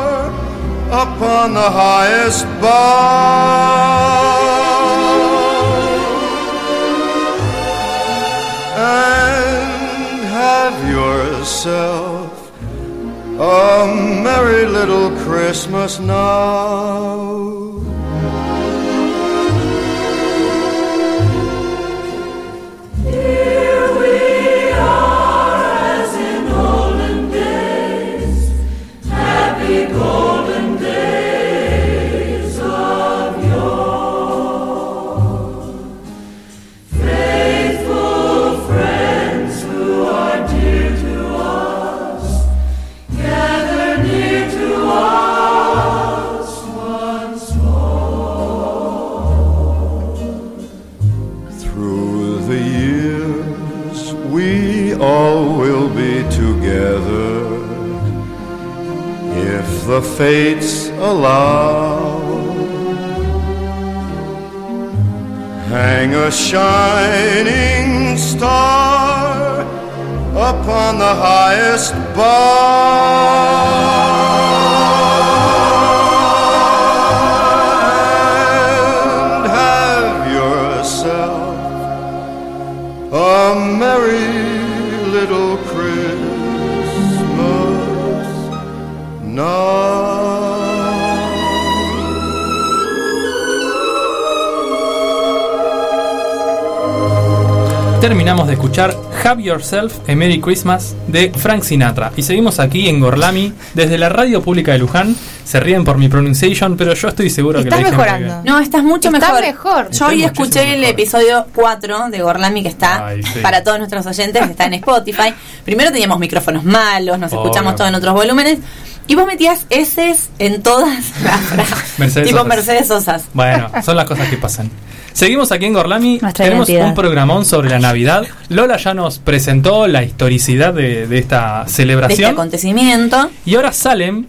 upon the highest bough and have yourself a merry little Christmas now. The fates allow. Hang a shining star upon the highest bar and have yourself a merry Terminamos de escuchar Have Yourself a Merry Christmas de Frank Sinatra. Y seguimos aquí en Gorlami, desde la radio pública de Luján. Se ríen por mi pronunciation, pero yo estoy seguro que Estás la dije muy mejorando. bien. No, estás mucho Estás mejor. mejor. Yo hoy escuché el episodio 4 de Gorlami que está Ay, sí. para todos nuestros oyentes, está en Spotify. Primero teníamos micrófonos malos, nos Obvio. escuchamos todo en otros volúmenes. Y vos metías S en todas las frases. Mercedes tipo Sosas. Mercedes Sosas. Bueno, son las cosas que pasan. Seguimos aquí en Gorlami. Nuestra Tenemos identidad. un programón sobre la Navidad. Lola ya nos presentó la historicidad de, de esta De este celebración. acontecimiento. y ahora Salem.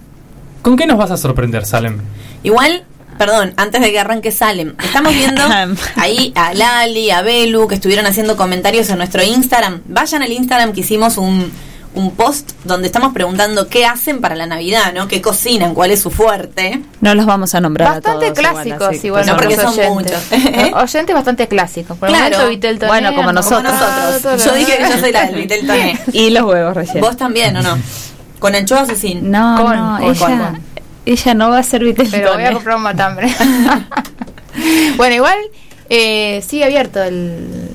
¿Con qué nos vas a sorprender, Salem? Igual, perdón, antes de que arranque Salem, estamos viendo *laughs* ahí a Lali, a Belu, que estuvieron haciendo comentarios en nuestro Instagram. Vayan al Instagram que hicimos un, un post donde estamos preguntando qué hacen para la Navidad, ¿no? ¿Qué cocinan? ¿Cuál es su fuerte? No los vamos a nombrar Bastante a todos. igual, clásicos, así que- igual, No, porque son oyentes. muchos. No, *laughs* Oyentes bastante clásicos. Por Claro. momento, Vitel Toné, Bueno, como nosotros. Nosotros. Yo dije que yo soy la del Vitel Toné. *laughs* Y los huevos recién. ¿Vos también o no? ¿Con anchoas o sin? No, Con, no, con, ella, con. ella no va a ser vitel Pero voy a comprar un matambre. *laughs* bueno, igual eh, sigue abierto el,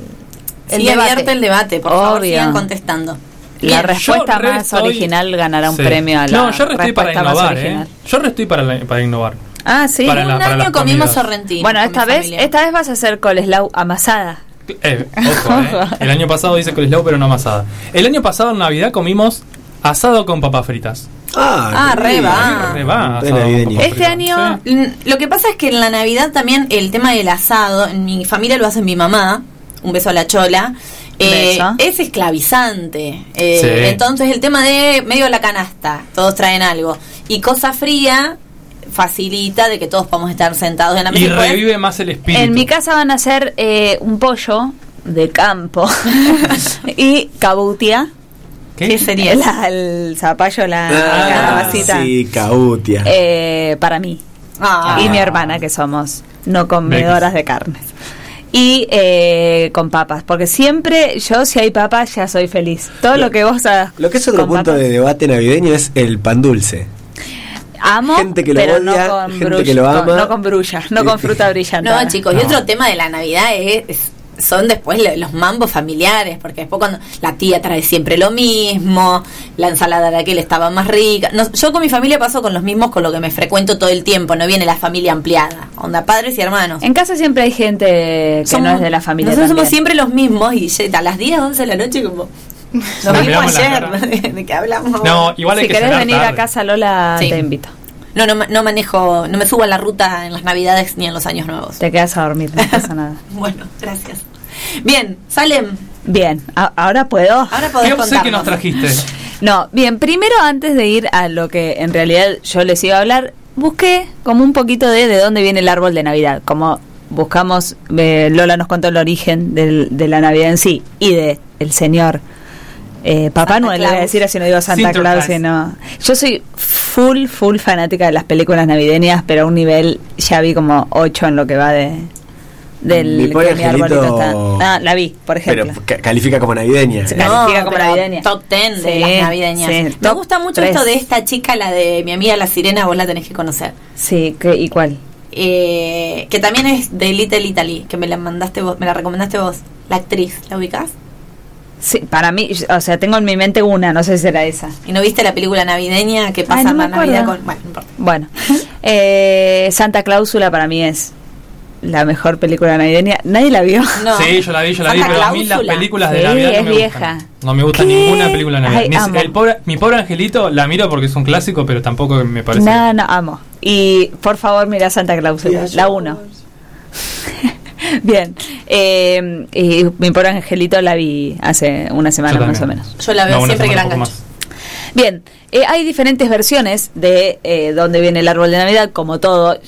el Sigue debate. abierto el debate, por favor, sigan contestando. La respuesta más estoy- original ganará un Sí. premio a la No, yo estoy para respuesta más innovar, ¿eh? original. Yo estoy para, la- para innovar. Ah, sí. Para la- un para año comimos comidas. sorrentino. bueno, esta vez, familia. esta vez vas a hacer coleslaw amasada. Eh, ojo, eh. *laughs* El año pasado dice coleslaw, pero no amasada. El año pasado en Navidad comimos asado con papas fritas. Ah, Ah, re va. Re Este año- Sí. Lo que pasa es que en la Navidad también el tema del asado, en mi familia lo hace mi mamá, un beso a la chola, eh, es esclavizante. Eh, Sí. Entonces el tema de medio la canasta, todos traen algo. Y cosa fría facilita de que todos podamos estar sentados en la mesa. Y poder- revive más el espíritu. En mi casa van a hacer eh, un pollo de campo *laughs* y cabutia. ¿Qué? ¿Qué sería? La- el zapallo, la Ah, sí, cautia. Eh, para mí Ah. y mi hermana, que somos no comedoras de carnes. Y eh, con papas, porque siempre yo, si hay papas, ya soy feliz. Todo lo que vos hagas. Lo que es otro punto papas, de debate navideño es el pan dulce. Amo, gente que lo pero odia, no con gente brulla, que lo con- ama. no con brulla, no con fruta brillante. No, chicos, y otro tema de la Navidad es, es- son después lo- los mambos familiares, porque después cuando la tía trae siempre lo mismo, la ensalada de aquel estaba más rica. No, yo con mi familia paso con los mismos con lo que me frecuento todo el tiempo, no viene la familia ampliada, onda padres y hermanos. En casa siempre hay gente que Somos- no es de la familia. Nosotros somos también. siempre los mismos y a las 10, 11 de la noche como... Miramos la ayer. *laughs* ¿de, qué hablamos? No, igual hay Si que querés venir tarde. a casa, Lola, Sí. te invito. No, no, ma- no manejo, no me subo a la ruta en las Navidades ni en los años nuevos. Te quedas a dormir, no pasa nada. *laughs* Bueno, gracias. Bien, Salem, Bien, a- ahora puedo. ahora podés ¿Qué obsequio nos trajiste? No, bien, primero antes de ir a lo que en realidad yo les iba a hablar, busqué como un poquito de de dónde viene el árbol de Navidad, como buscamos, eh, Lola nos contó el origen del- de la Navidad en sí y de el señor eh, Papá Santa Noel, le voy a decir así, no digo Santa. Claus, sino... Yo soy full, full fanática de las películas navideñas, pero a un nivel, ya vi como ocho en lo que va de, del Mi pobre que mi arbolito angelito- está. Ah, la vi, por ejemplo. Pero califica como navideña. Se califica como navideña. Top 10 de Sí, las navideñas. sí, Me gusta mucho tres. esto de esta chica, la de mi amiga la sirena, vos la tenés que conocer. Sí, ¿qué- ¿y cuál? Eh, que también es de Little Italy, que me la mandaste vos, me la recomendaste vos. La actriz, ¿la ubicás? Sí, para mí, o sea, tengo en mi mente una, no sé si será esa. ¿Y no viste la película navideña que Ay, pasa no me la Navidad con.? Bueno, no importa. Bueno, *laughs* eh, Santa Cláusula para mí es la mejor película navideña. Nadie la vio. No. Sí, yo la vi, yo la vi, Santa pero a mí las películas de Sí, Navidad no es me vieja. gustan. No me gusta ¿Qué? ninguna película de Navidad. Ay, Ni- amo. el pobre- mi pobre angelito la miro porque es un clásico, pero tampoco me parece. No, no, amo. Y por favor, mira Santa Cláusula, la 1. *laughs* Bien, eh, y mi pobre angelito la vi hace una semana más o menos. Yo la veo No, siempre que la engancho. Bien, eh, hay diferentes versiones de eh, dónde viene el árbol de Navidad, como todo.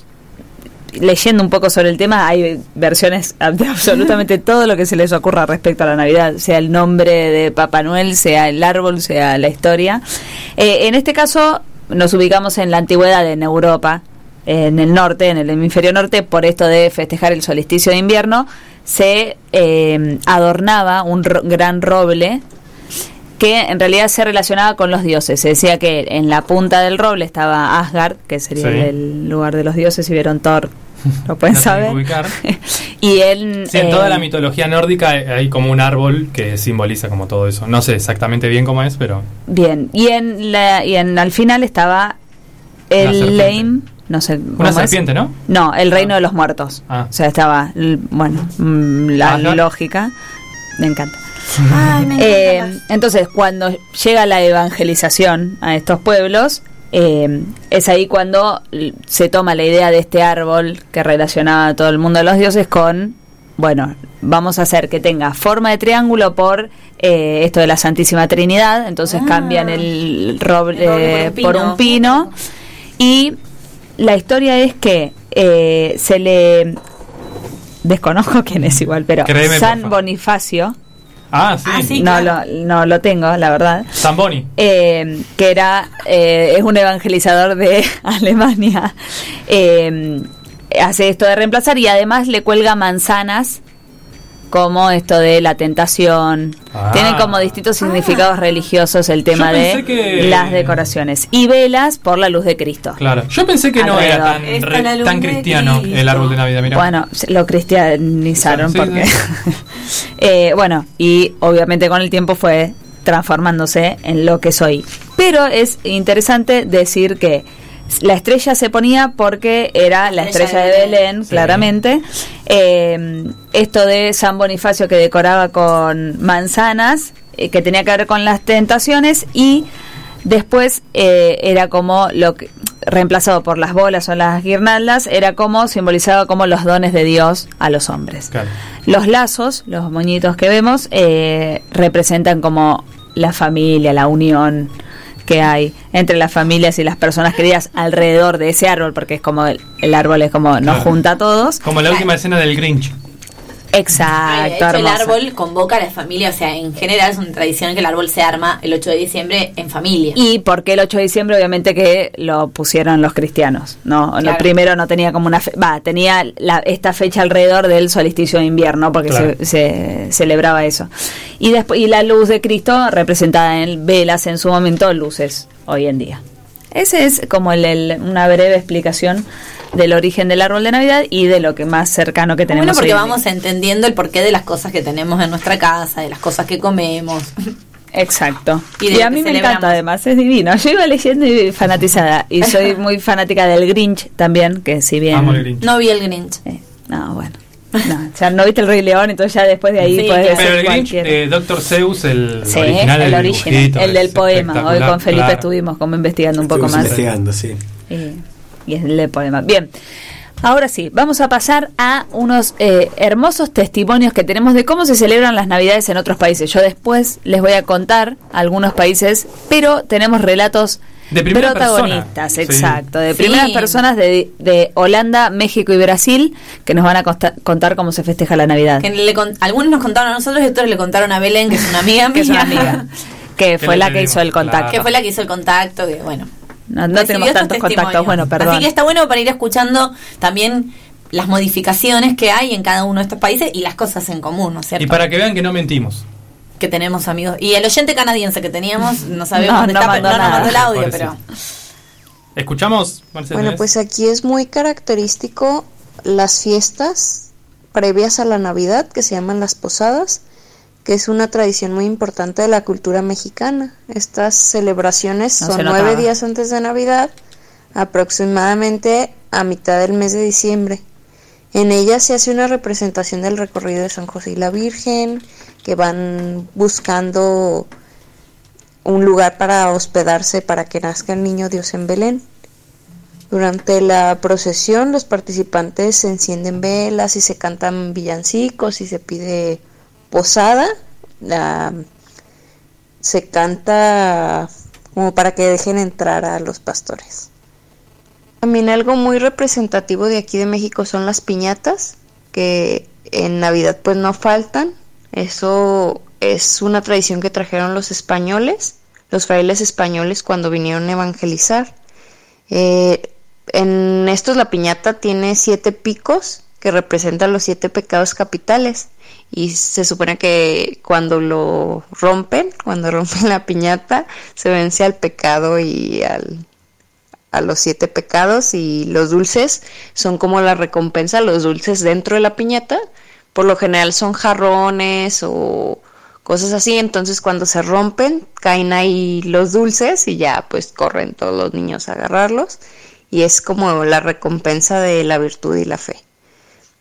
Leyendo un poco sobre el tema, hay versiones de absolutamente *laughs* todo lo que se les ocurra respecto a la Navidad, sea el nombre de Papá Noel, sea el árbol, sea la historia. Eh, en este caso, nos ubicamos en la antigüedad en Europa, en el norte, en el hemisferio norte, por esto de festejar el solsticio de invierno, se eh, adornaba un ro- gran roble que en realidad se relacionaba con los dioses. Se decía que en la punta del roble estaba Asgard, que sería Sí. el lugar de los dioses, si vieron Thor, lo pueden *laughs* que saber. ubicar. *laughs* y él... Sí, en eh, toda la mitología nórdica hay como un árbol que simboliza como todo eso. No sé exactamente bien cómo es, pero Bien, y en la, y en al final estaba el. Leim, no sé una es. serpiente, ¿no? No, el reino de los muertos. Ah. O sea, estaba, bueno, mm, la Ajá. lógica. Me encanta. Ay, me encanta Eh, entonces, cuando llega la evangelización a estos pueblos, eh, es ahí cuando se toma la idea de este árbol que relacionaba a todo el mundo de los dioses con, bueno, vamos a hacer que tenga forma de triángulo por eh, esto de la Santísima Trinidad, entonces Ah. cambian el roble, El roble por por un un pino. Y la historia es que eh, se le... Desconozco quién es igual, pero Créeme, San porfa. Bonifacio, Ah, sí. Ah, sí. no, claro. lo, no lo tengo, la verdad. Zamboni. Eh, que era eh, es un evangelizador de *laughs* Alemania. Eh, hace esto de reemplazar y además le cuelga manzanas como esto de la tentación. Ah. Tienen como distintos significados religiosos el tema de que- las decoraciones. Y velas por la luz de Cristo. Claro. Yo pensé que no era tan, re- tan cristiano el árbol de Navidad, mira. Bueno, lo cristianizaron Sí, porque... sí. *laughs* Eh, bueno, y obviamente con el tiempo fue transformándose en lo que soy. Pero es interesante decir que la estrella se ponía porque era la estrella estrella de de Belén. Sí. claramente. Eh, esto de San Bonifacio que decoraba con manzanas, eh, que tenía que ver con las tentaciones y después eh, era como lo que reemplazado por las bolas o las guirnaldas, era como simbolizado como los dones de Dios a los hombres. Claro. Los lazos, los moñitos que vemos, eh, representan como la familia, la unión que hay entre las familias y las personas queridas alrededor de ese árbol, porque es como el, el árbol es como nos Claro. junta a todos. Como la última escena del Grinch. Ay, de Exacto, hecho, el árbol convoca a la familia, o sea, en general es una tradición que el árbol se arma el 8 de diciembre en familia. Y porque el 8 de diciembre, obviamente que lo pusieron los cristianos, ¿no? Lo primero no tenía como una fe- va, tenía la- esta fecha alrededor del solsticio de invierno, porque Claro. se, se celebraba eso. Y después y la luz de Cristo representada en velas en su momento, luces hoy en día. Ese es como el- el- una breve explicación del origen del árbol de Navidad y de lo que más cercano que tenemos Bueno, porque hoy en día. vamos entendiendo el porqué de las cosas que tenemos en nuestra casa, de las cosas que comemos. Exacto. Y Y, de lo a que mí me encanta además, es divino. Yo iba leyendo y fanatizada. Y soy *laughs* muy fanática del Grinch también, que si bien... Amo el Grinch. No vi el Grinch. Eh, no, bueno. No, ya no viste el Rey León, entonces ya después de ahí Sí, puedes claro. Pero el Grinch, eh, Doctor Zeus, el Sí, original, el el, original, dibujito, el del poema. Hoy con Felipe claro. estuvimos como investigando un poco Estuvimos más. investigando, sí. Y, y es el del poema. Bien. Ahora sí, vamos a pasar a unos eh, hermosos testimonios que tenemos de cómo se celebran las Navidades en otros países. Yo después les voy a contar algunos países, pero tenemos relatos De primera protagonistas, persona. exacto, de Sí. primeras personas de, de Holanda, México y Brasil que nos van a contar cómo se festeja la Navidad. Que le con- algunos nos contaron a nosotros y otros le contaron a Belén, que es una amiga *laughs* que es mía. una amiga, *laughs* que fue la que hizo el contacto. claro. que fue la que hizo el contacto, que bueno. No, no tenemos tantos contactos, bueno, perdón. Así que está bueno para ir escuchando también las modificaciones que hay en cada uno de estos países y las cosas en común, ¿no es cierto? Y para que vean que no mentimos. Que tenemos amigos. Y el oyente canadiense que teníamos, no sabemos *laughs* No, dónde no está, mandó pero no nos nada. mandó el audio, Pobrecito. pero... ¿Escuchamos, Marcelo? Bueno, pues aquí es muy característico las fiestas previas a la Navidad que se llaman las posadas, que es una tradición muy importante de la cultura mexicana. Estas celebraciones No son nueve días antes de Navidad, aproximadamente a mitad del mes de diciembre. En ellas se hace una representación del recorrido de San José y la Virgen, que van buscando un lugar para hospedarse para que nazca el niño Dios en Belén. Durante la procesión los participantes se encienden velas y se cantan villancicos y se pide posada. Se canta como para que dejen entrar a los pastores. También algo muy representativo de aquí de México son las piñatas, que en Navidad pues no faltan. Eso es una tradición que trajeron los españoles, los frailes españoles cuando vinieron a evangelizar. Eh, en estos la piñata tiene siete picos que representan los siete pecados capitales y se supone que cuando lo rompen, cuando *laughs* rompen la piñata, se vence al pecado y al, a los siete pecados y los dulces son como la recompensa, los dulces dentro de la piñata, por lo general son jarrones o cosas así, entonces cuando se rompen caen ahí los dulces y ya pues corren todos los niños a agarrarlos. Y es como la recompensa de la virtud y la fe.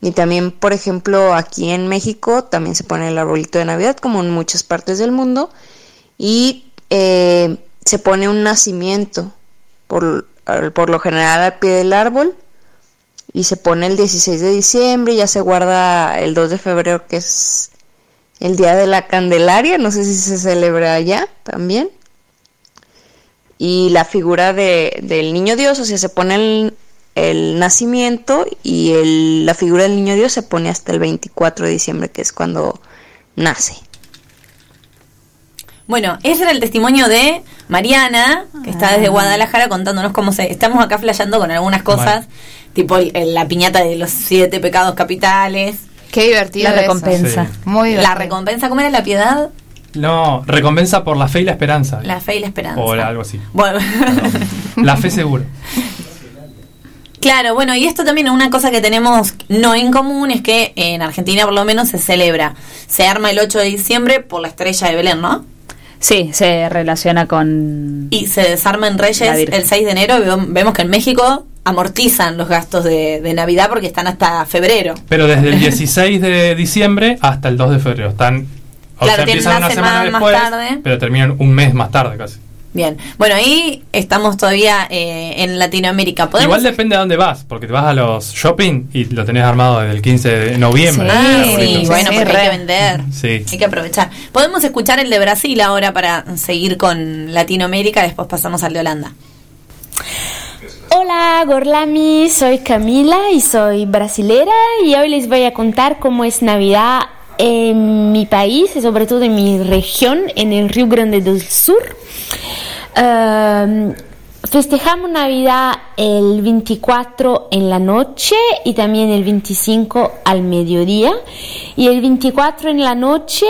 Y también, por ejemplo, aquí en México también se pone el arbolito de Navidad, como en muchas partes del mundo, y eh, se pone un nacimiento, por, por lo general al pie del árbol, y se pone el 16 de diciembre, y ya se guarda el 2 de febrero, que es el día de la Candelaria, no sé si se celebra allá también. Y la figura de, del niño Dios, o sea, se pone el, el nacimiento y el- la figura del niño Dios se pone hasta el 24 de diciembre, que es cuando nace. Bueno, ese era el testimonio de Mariana, que está Ah. desde Guadalajara contándonos cómo se... Estamos acá flasheando con algunas cosas, tipo el- el- la piñata de los siete pecados capitales. Qué divertido La eso. recompensa. Sí. Muy La divertido. recompensa, ¿cómo era la piedad? No, recompensa por la fe y la esperanza. La fe y la esperanza. O algo así. Bueno, La fe seguro. *laughs* claro, bueno, y esto también una cosa que tenemos no en común es que en Argentina por lo menos se celebra, se arma el 8 de diciembre por la estrella de Belén, ¿no? Sí, se relaciona con... Y se desarma en Reyes el 6 de enero. Vemos que en México amortizan los gastos de, de Navidad porque están hasta febrero. Pero desde el 16 de diciembre hasta el 2 de febrero. Están. O Claro, sea, empiezan una semana semana más tarde. pero terminan un mes más tarde casi. Bien, bueno, ahí estamos todavía eh, en Latinoamérica. ¿Podemos? Igual depende de dónde vas, porque te vas a los shopping y lo tenés armado desde el 15 de noviembre. Ah, sí, arbolito. bueno, porque hay que vender. Sí. Hay que aprovechar. Podemos escuchar el de Brasil ahora para seguir con Latinoamérica, después pasamos al de Holanda. Hola Gorlami, soy Camila y soy brasilera y hoy les voy a contar cómo es Navidad en mi país y sobre todo en mi región, en el Río Grande del Sur. Um, festejamos Navidad el 24 en la noche y también el 25 al mediodía. Y el 24 en la noche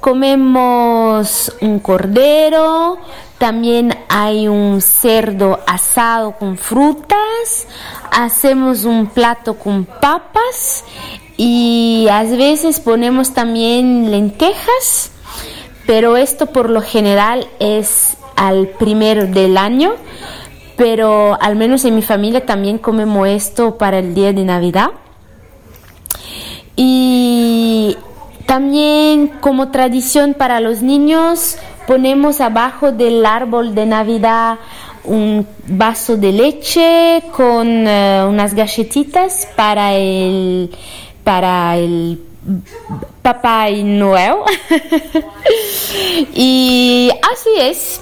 comemos un cordero, también hay un cerdo asado con frutas, hacemos un plato con papas y a veces ponemos también lentejas, pero esto por lo general es al primero del año, pero al menos en mi familia también comemos esto para el día de Navidad. Y también como tradición para los niños ponemos abajo del árbol de Navidad un vaso de leche con eh, unas galletitas para el para el Papá Noel. *laughs* y así es.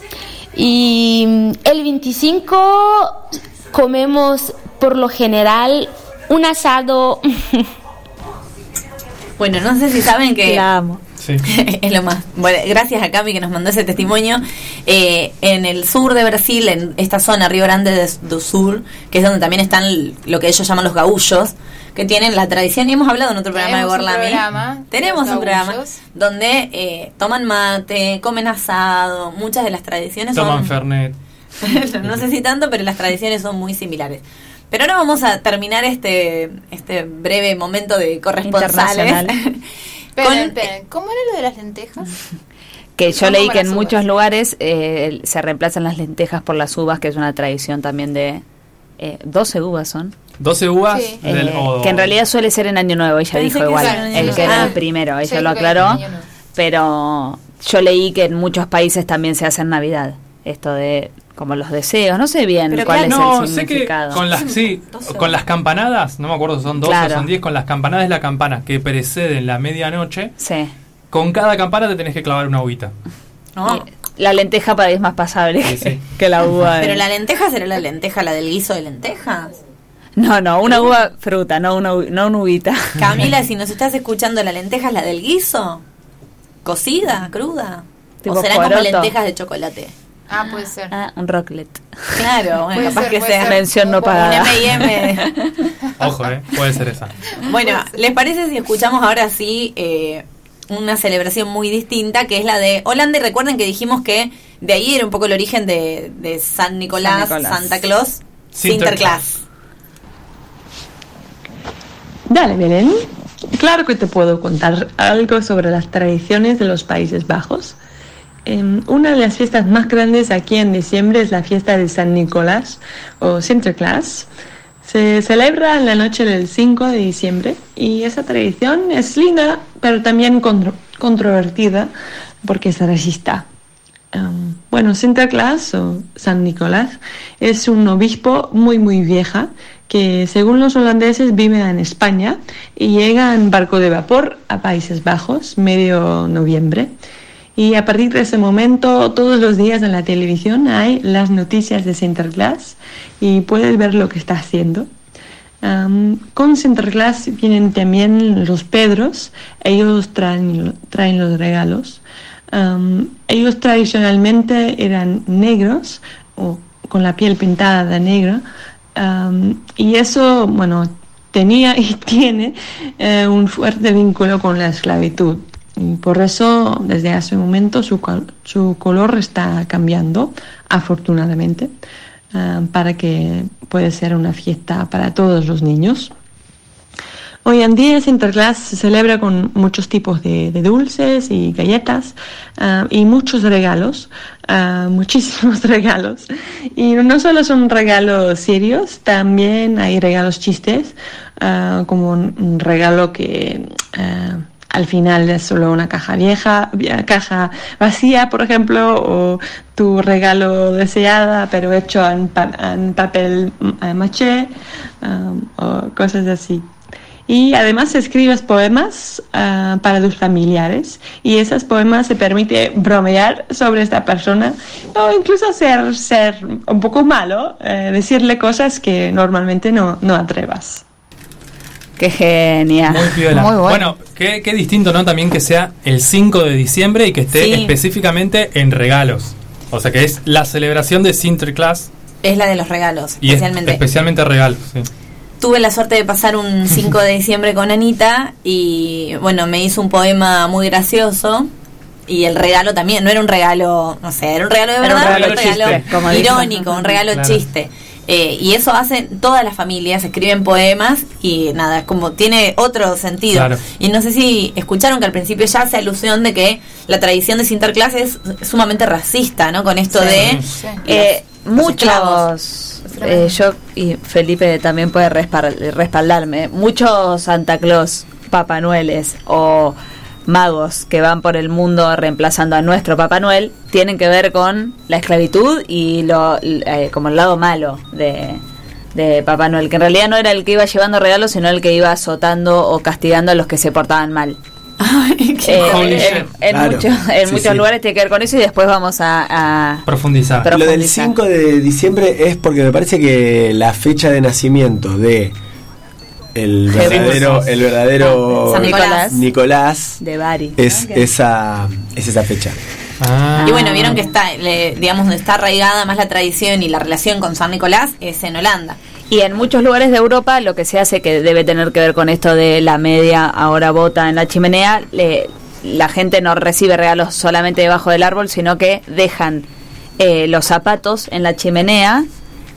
Y el 25 comemos por lo general un asado. *laughs* Bueno, no sé si saben que... La amo. Sí. *laughs* es lo más. Bueno, gracias a Cami que nos mandó ese testimonio. Eh, en el sur de Brasil, en esta zona, Río Grande de- do Sur, que es donde también están lo que ellos llaman los gaullos, que tienen la tradición, y hemos hablado en otro programa Tenemos de un Gorlami. programa, Tenemos un programa donde eh, toman mate, comen asado, muchas de las tradiciones Toman son... Fernet. *laughs* no sé si tanto, pero las tradiciones son muy similares. Pero ahora vamos a terminar este, este breve momento de corresponsales. Internacional. *laughs* Esperen, esperen, ¿cómo era lo de las lentejas? Que yo ¿Cómo leí con que en muchos lugares eh, se reemplazan las lentejas por las uvas, que es una tradición también de... Eh, 12 uvas son. 12 uvas Sí. del, Eh, o- que en realidad suele ser en Año Nuevo, ella dijo que igual, el que era Ah. el primero, ella lo aclaró, pero yo leí que en muchos países también se hace en Navidad, esto de como los deseos, no sé bien Pero cuál es el sé que significado. con las, sí, con las campanadas, no me acuerdo si son 12 Claro. o son 10, con las campanadas es la campana que preceden la medianoche. Sí. Con cada campana te tenés que clavar una uvita. No. La lenteja para mí es más pasable Sí, sí. *laughs* que la uva. Pero la lenteja será la lenteja, la del guiso de lentejas. No, no, una uva fruta, no una, no una uvita. *laughs* Camila, si nos estás escuchando, ¿la lenteja es la del guiso? ¿Cocida, cruda? ¿O serán como poroto. lentejas de chocolate? Ah, puede ser. Ah, un rocklet. Claro, bueno, Puede capaz ser, que puede sea ser. Mención no Como un pagada. M&M. *laughs* Ojo, eh, puede ser esa. Bueno, ¿les parece si escuchamos ahora sí eh, una celebración muy distinta que es la de Holanda? Y recuerden que dijimos que de ahí era un poco el origen de, de San Nicolás, San Nicolás. Santa Claus, Sinterklaas. Dale, Belén. Claro que te puedo contar algo sobre las tradiciones de los Países Bajos. Em, una de las fiestas más grandes aquí en diciembre es la fiesta de San Nicolás o Sinterklaas. Se celebra en la noche del 5 de diciembre y esa tradición es linda, pero también contro- controvertida porque es racista. Um, bueno, Sinterklaas o San Nicolás es un obispo muy muy vieja que según los holandeses vive en España y llega en barco de vapor a Países Bajos medio noviembre. Y a partir de ese momento, todos los días en la televisión hay las noticias de Sinterklaas y puedes ver lo que está haciendo. Am, con Sinterklaas vienen también los Pedros, ellos traen, traen los regalos. Ellos tradicionalmente eran negros o con la piel pintada de negro am, y eso, bueno, tenía y *laughs* tiene eh, un fuerte vínculo con la esclavitud. Y por eso, desde hace un momento, su, su color está cambiando, afortunadamente, para que pueda ser una fiesta para todos los niños. Hoy en día Sinterklaas se celebra con muchos tipos de, dulces y galletas ah, y muchos regalos, ah, *laughs* muchísimos regalos. Y no solo son regalos serios, también hay regalos chistes, ah, como un, regalo que al final es solo una caja vieja, caja vacía, por ejemplo, o tu regalo deseada, pero hecho en, pa- en papel mm, maché, ah, o cosas así. Y además escribes poemas ah, para tus familiares y esos poemas te permite bromear sobre esta persona o incluso ser, ser un poco malo, eh, decirle cosas que normalmente no, no atrevas. Qué genial. Muy piola. Muy bueno. bueno, qué, qué distinto, ¿no? También que sea el 5 de diciembre y que esté Sí. específicamente en regalos. O sea que es la celebración de Sinterklaas Es la de los regalos, y es especialmente. especialmente regalos. sí. Tuve la suerte de pasar un *laughs* 5 de diciembre con Anita y bueno, me hizo un poema muy gracioso y el regalo también, no era un regalo, no sé, era un regalo de Era un verdad, regalo pero un regalo chiste, irónico, un regalo Claro. chiste. Eh, y eso hacen todas las familias, escriben poemas y nada, como tiene otro sentido. Claro. Y no sé si escucharon que al principio ya hace alusión de que la tradición de Sinterklaas es sumamente racista, ¿no? Con esto Sí. de Sí. Eh, muchos, eh, yo y Felipe también puede respaldarme, muchos Santa Claus, Papá Noeles o magos que van por el mundo reemplazando a nuestro Papá Noel tienen que ver con la esclavitud y lo eh, como el lado malo de, de Papá Noel, que en realidad no era el que iba llevando regalos, sino el que iba azotando o castigando a los que se portaban mal. Eh, en shit. en Claro. muchos, en Sí, muchos sí. lugares tiene que ver con eso y después vamos a, a Profundizar. Lo del Profundizar. 5 de diciembre es porque me parece que la fecha de nacimiento de el verdadero, el verdadero San Nicolás. Nicolás de Bari. es esa es esa fecha. Ah. Y bueno, vieron que está, le- digamos, donde está arraigada más la tradición y la relación con San Nicolás es en Holanda. Y en muchos lugares de Europa lo que se hace, que debe tener que ver con esto de la media ahora bota en la chimenea, le- la gente no recibe regalos solamente debajo del árbol, sino que dejan eh, los zapatos en la chimenea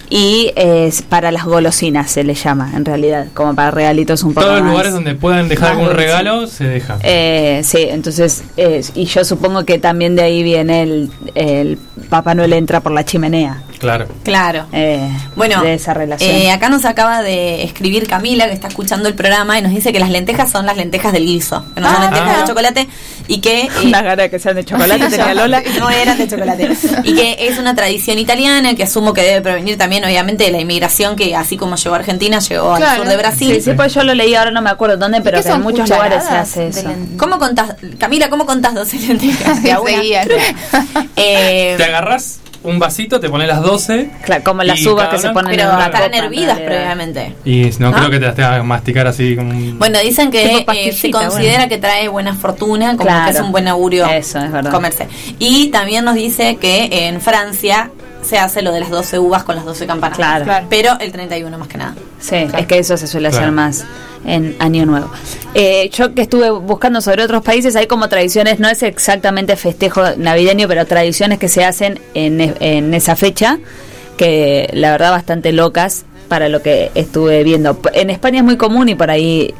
y eh, es para las golosinas se le llama, en realidad, como para regalitos un poco Todos los lugares donde puedan dejar algún dulce. regalo se deja. Eh, sí, entonces, eh, y yo supongo que también de ahí viene el, el Papá Noel entra por la chimenea. Claro. Claro. Eh, Bueno, de esa relación. eh, acá nos acaba de escribir Camila, que está escuchando el programa, y nos dice que las lentejas son las lentejas del guiso, que no son Ah, lentejas de chocolate, y que... *laughs* eh, Una gana que sean de chocolate *laughs* tenía Lola. No eran de chocolate. *laughs* Y que es una tradición italiana que asumo que debe provenir también, obviamente, de la inmigración que, así como llegó a Argentina, llegó al Claro. sur de Brasil. Sí, sí, pues yo lo leí, ahora no me acuerdo dónde, pero ¿Qué que en muchos lugares se hace eso. ¿Cómo contás, Camila, cómo contás 12 lentejas? *laughs* De. *laughs* Eh, Te agarras un vasito, te pones las 12. Claro, como las uvas que se ponen pero en estarán hervidas previamente. Y no, ¿Ah? creo que te las tengas que masticar así como un- Bueno, dicen que eh, se considera bueno. que trae buena fortuna, como Claro. que es un buen augurio Eso, es verdad. comerse. Y también nos dice que en Francia se hace lo de las 12 uvas con las 12 campanas. Claro. Claro. Pero el 31 más que nada. Sí, es que eso se suele hacer más en Año Nuevo. Eh, yo que estuve buscando sobre otros países, hay como tradiciones, no es exactamente festejo navideño, pero tradiciones que se hacen en, e- en esa fecha, que la verdad bastante locas para lo que estuve viendo. En España es muy común y por ahí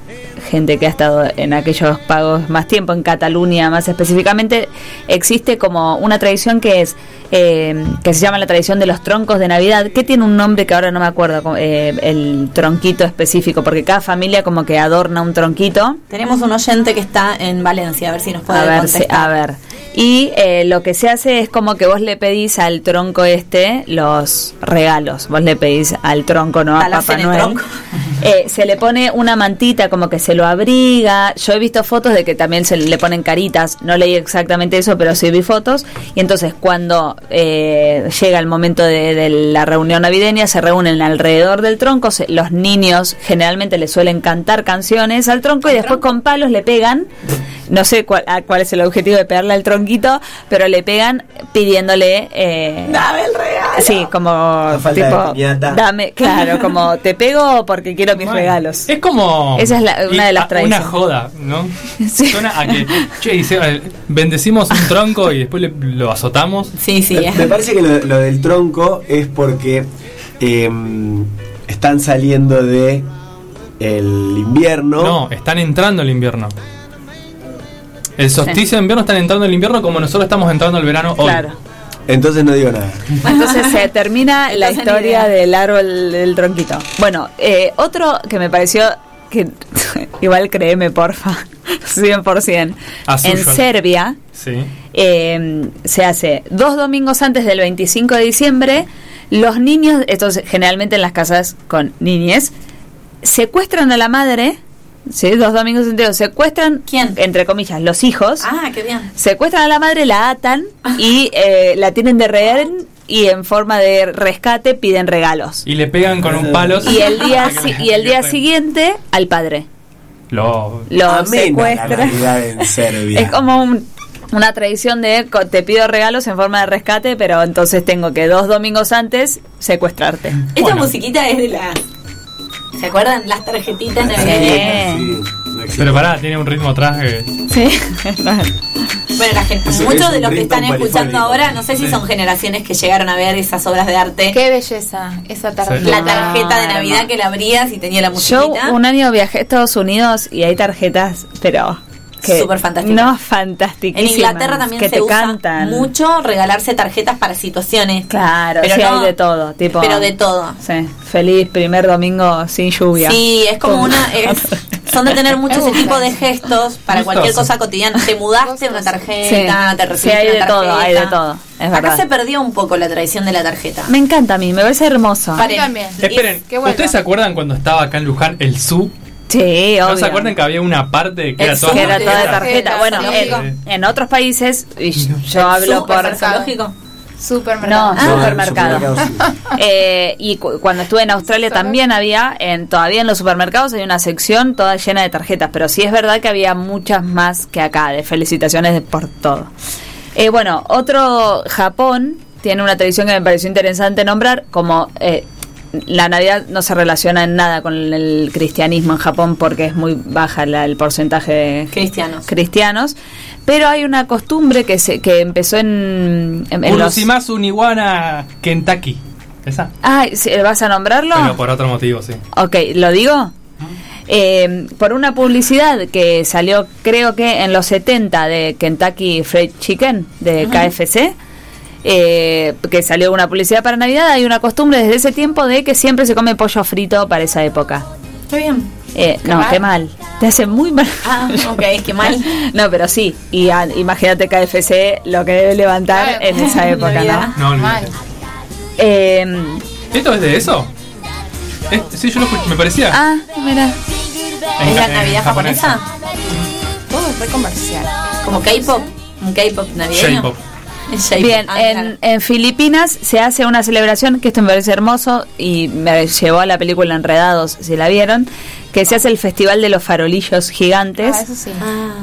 gente que ha estado en aquellos pagos más tiempo, en Cataluña más específicamente, existe como una tradición que es eh, que se llama la tradición de los troncos de Navidad, que tiene un nombre que ahora no me acuerdo, eh, el tronquito específico, porque cada familia como que adorna un tronquito. Tenemos un oyente que está en Valencia, a ver si nos puede A ver, contestar. a ver. Y eh, lo que se hace es como que vos le pedís al tronco este los regalos. Vos le pedís al tronco, no a Papá Noel. *laughs* Eh, se le pone una mantita como que se lo abriga. Yo he visto fotos de que también se le ponen caritas. No leí exactamente eso, pero sí vi fotos. Y entonces cuando eh, llega el momento de, de la reunión navideña, se reúnen alrededor del tronco. se- los niños generalmente le suelen cantar canciones al tronco y después con palos le pegan. No sé cuál, a- cuál es el objetivo de pegarle al tronquito, pero le pegan pidiéndole... Eh, Dame el regalo. Sí, como tipo, dame, claro, *laughs* como te pego porque quiero mis regalos. Es como. Esa es la- una y- de las tradiciones. Una joda, ¿no? *laughs* Suena a que. Che, dice, eh, bendecimos un tronco y después le- lo azotamos. Sí, sí. Me, me parece que lo, lo del tronco es porque eh, están saliendo de el invierno. No, están entrando el invierno. El solsticio de invierno están entrando el invierno como nosotros estamos entrando el verano hoy. Claro. Entonces no digo nada. Entonces se *laughs* termina la Entonces, historia del árbol del tronquito. Bueno, eh, otro que me pareció que *laughs* igual créeme, porfa, *laughs* 100%. As en usual. Serbia Sí. eh, se hace dos domingos antes del 25 de diciembre. Los niños, esto es generalmente en las casas con niñes, secuestran a la madre. Sí, dos domingos enteros. Secuestran, ¿Quién? entre comillas, los hijos. Ah, qué bien. Secuestran a la madre, la atan y eh, la tienen de rehén y en forma de rescate piden regalos. Y le pegan con un palo. Y el día, *laughs* si- y el día siguiente al padre. Lo, Lo Amena la secuestran. Navidad en *laughs* Serbia. Es como un- una tradición de te pido regalos en forma de rescate, pero entonces tengo que dos domingos antes secuestrarte. Esta musiquita es de la... ¿Se acuerdan? Las tarjetitas navideñas. Sí. Pero pará, tiene un ritmo atrás que. Sí. *laughs* Bueno, la gente, muchos es de los que están escuchando ahora, no sé si Sí. son generaciones que llegaron a ver esas obras de arte. Qué belleza esa tarjeta. La tarjeta de. Navidad que la abrías y tenía la Yo musiquita. un año viajé a Estados Unidos y hay tarjetas, pero que Súper fantásticas. No, en fantásticas. Inglaterra también que se te usa cantan. mucho regalarse tarjetas para situaciones. Claro, Pero sí no- hay de todo, tipo. Pero de todo. Sí, feliz primer domingo sin lluvia. Sí, es como una... es- son de tener mucho *laughs* ese tipo de gestos para Gustoso. cualquier cosa cotidiana. Te mudaste, una tarjeta, Sí. te Sí, recibiste hay una de todo, tarjeta. hay de todo. Es Acá verdad. se perdió un poco la tradición de la tarjeta. Me encanta a mí, me parece hermoso. Paren. también. Esperen. ¿ustedes se acuerdan cuando estaba acá en Luján el SU? Sí, ¿No obvio. se acuerdan que había una parte que El era toda Zoom que era toda de Tarjeta. Bueno, en, en otros países, y yo hablo por... zoológico. Supermercado. No, No, supermercado. supermercado, Eh, y cu- cuando estuve en Australia también había, en, todavía en los supermercados hay una sección toda llena de tarjetas, pero sí es verdad que había muchas más que acá, de felicitaciones de- por todo. Eh, bueno, otro Japón tiene una tradición que me pareció interesante nombrar, como eh, la Navidad no se relaciona en nada con el cristianismo en Japón porque es muy baja la- el porcentaje de Cristianos. cristianos. Pero hay una costumbre que se que empezó en, en, en los... Niwana Kentucky. Esa. Ah, ¿sí, ¿vas a nombrarlo? Pero por otro motivo, sí. Ok, ¿lo digo? Eh, por una publicidad que salió creo que en los 70 de Kentucky Fried Chicken de. KFC, eh, que salió una publicidad para Navidad, hay una costumbre desde ese tiempo de que siempre se come pollo frito para esa época. Está bien. Eh, no, mal. qué mal. Te hace muy mal. Ah, ok, qué mal. *laughs* No, pero sí. Y ah, imagínate KFC lo que debe levantar en esa *laughs* época, ¿no? No, olvídate. Eh, ¿Esto es de eso? Es- sí, yo lo escuché, me parecía. ah, mira. ¿Es la Navidad japonesa? Todo es re comercial. Como K-pop. Un K-pop navideño. J-pop. Bien, Ah, en, en Filipinas se hace una celebración que esto me parece hermoso y me llevó a la película Enredados, si la vieron, que se hace el Festival de los Farolillos Gigantes, Ah, eso sí.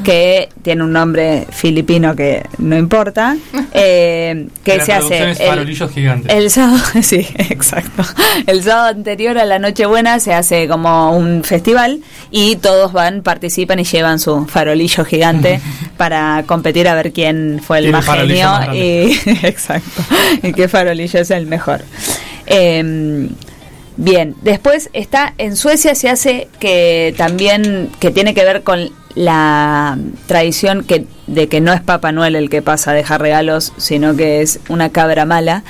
que tiene un nombre filipino que no importa, *laughs* eh, que La se hace es el, farolillos gigantes. el sábado, *laughs* sí, exacto. El sábado anterior a la Nochebuena se hace como un festival y todos van, participan y llevan su farolillo gigante *laughs* para competir a ver quién fue el ¿Quién más el genio más y exacto y qué farolillo es el mejor. Eh, bien, después está en Suecia se hace que también que tiene que ver con la tradición que de que no es Papá Noel el que pasa a dejar regalos, sino que es una cabra mala.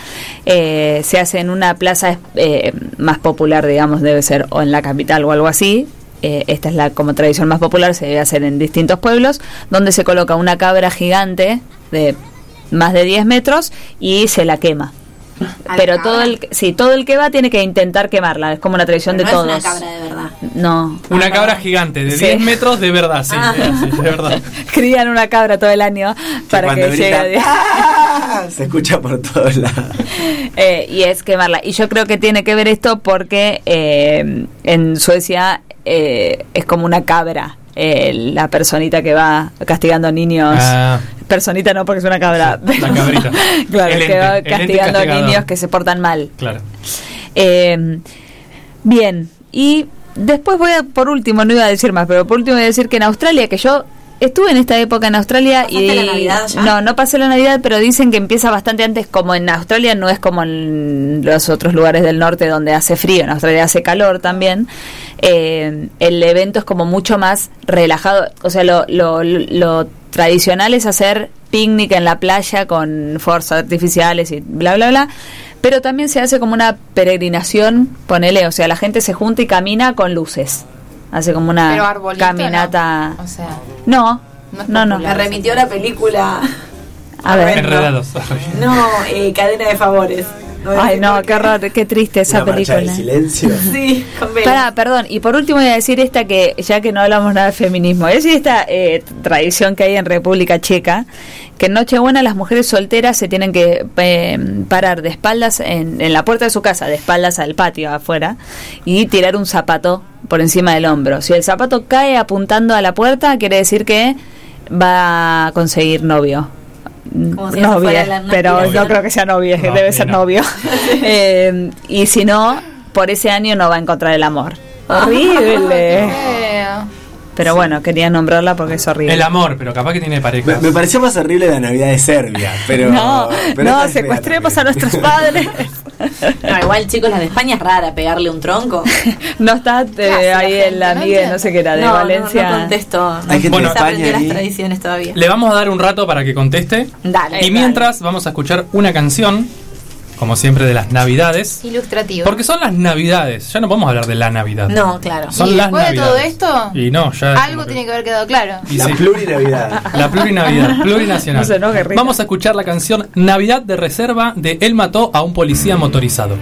Eh, se hace en una plaza eh, más popular, digamos, debe ser o en la capital o algo así. Eh, esta es la como tradición más popular, se debe hacer en distintos pueblos, donde se coloca una cabra gigante de más de 10 metros y se la quema. ¿A la Pero cabra? todo el sí, todo el que va tiene que intentar quemarla, es como una tradición Pero de no todos. es una cabra de verdad. No. Una cabra gigante de Sí. 10 metros de verdad, sí, Ah. sí, de verdad. *laughs* Crían una cabra todo el año para que llegue a grita, 10. "Ah", Se escucha por todos lados. *laughs* Eh, y es quemarla. Y yo creo que tiene que ver esto porque eh, en Suecia eh, es como una cabra. Eh, la personita que va castigando niños. Ah. Personita no porque es una cabra. La cabrita. *laughs* claro, El que ente, va castigando castigador. niños que se portan mal. Claro. Eh, bien, y después voy a, por último, no iba a decir más, pero por último voy a decir que en Australia, que yo estuve en esta época en Australia y... ¿Pasaste la Navidad ya? No, no pasé la Navidad, pero dicen que empieza bastante antes, como en Australia no es como en los otros lugares del norte donde hace frío, en Australia hace calor también. Eh, el evento es como mucho más relajado, o sea, lo, lo, lo tradicional es hacer picnic en la playa con fuerzas artificiales y bla, bla, bla. Pero también se hace como una peregrinación, ponele, o sea, la gente se junta y camina con luces. Hace como Pero una arbolito, caminata. O sea, No, No no, no. Me remitió la película. A ver. Enredados. No, eh, cadena de favores. Ay, no, qué horror, qué triste esa Una del película. silencio. *laughs* Sí. Pará, perdón, y por último voy a decir esta que, ya que no hablamos nada de feminismo, es esta eh, tradición que hay en República Checa, que en Nochebuena las mujeres solteras se tienen que eh, parar de espaldas en, en la puerta de su casa, de espaldas al patio afuera, y tirar un zapato por encima del hombro. Si el zapato cae apuntando a la puerta, quiere decir que va a conseguir novio. Como si novia, pero aspiración. no creo que sea novia, que No, debe ser no. novio. *laughs* Eh, y si no, por ese año no va a encontrar el amor. Horrible. *laughs* Pero bueno, quería nombrarla porque es horrible. El amor, pero capaz que tiene pareja. me pareció más horrible la Navidad de Serbia, pero. no, pero no, secuestremos a nuestros padres. *laughs* No, igual, chicos, la de España es rara pegarle un tronco. no está eh, ¿Qué hace la ahí en la amiga, no sé qué era, de no, Valencia. No, no contesto. Hay gente Bueno, España las ahí. tradiciones todavía. Le vamos a dar un rato para que conteste. Dale. Y mientras vamos a escuchar una canción, como siempre, de las Navidades. Ilustrativo. Porque son las Navidades. Ya no podemos hablar de la Navidad. No, claro. Son y las después de todo esto, Y no, ya. algo tiene que haber quedado claro. Y La sí. plurinavidad. *laughs* La plurinavidad, plurinacional. No Rita. Vamos a escuchar la canción Navidad de Reserva de Él mató a un policía motorizado.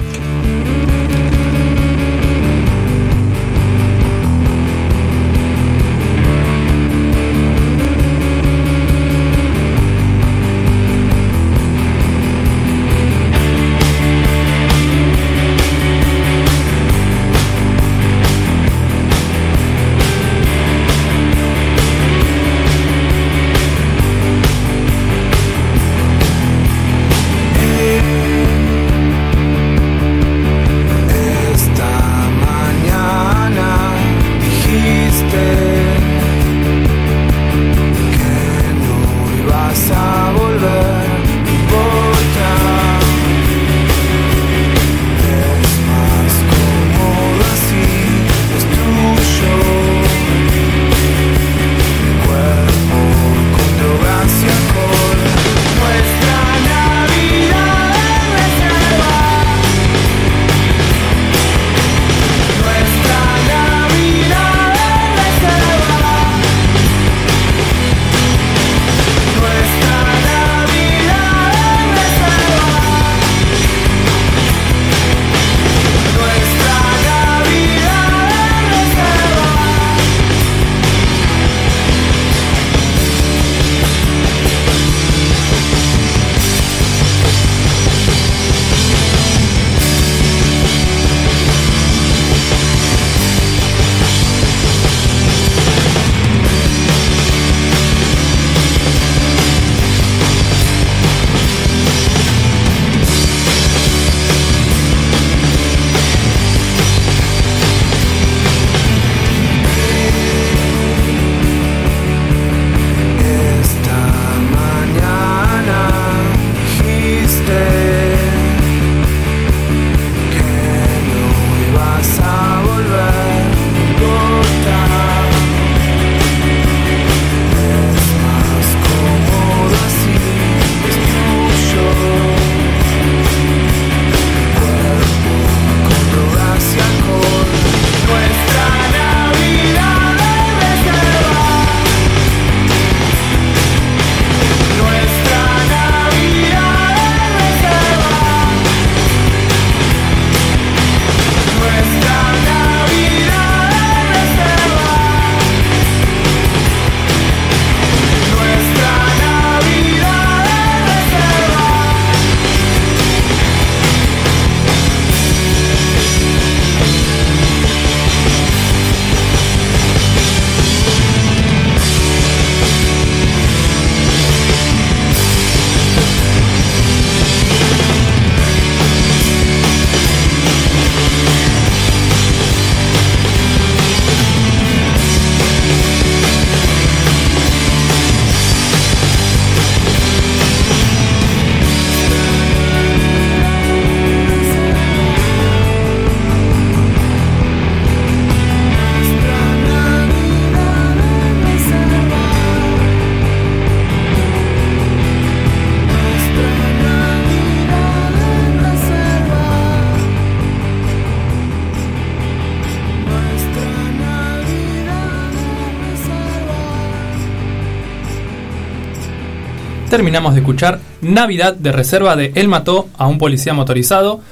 Terminamos de escuchar Navidad de Reserva de Él mató a un policía motorizado.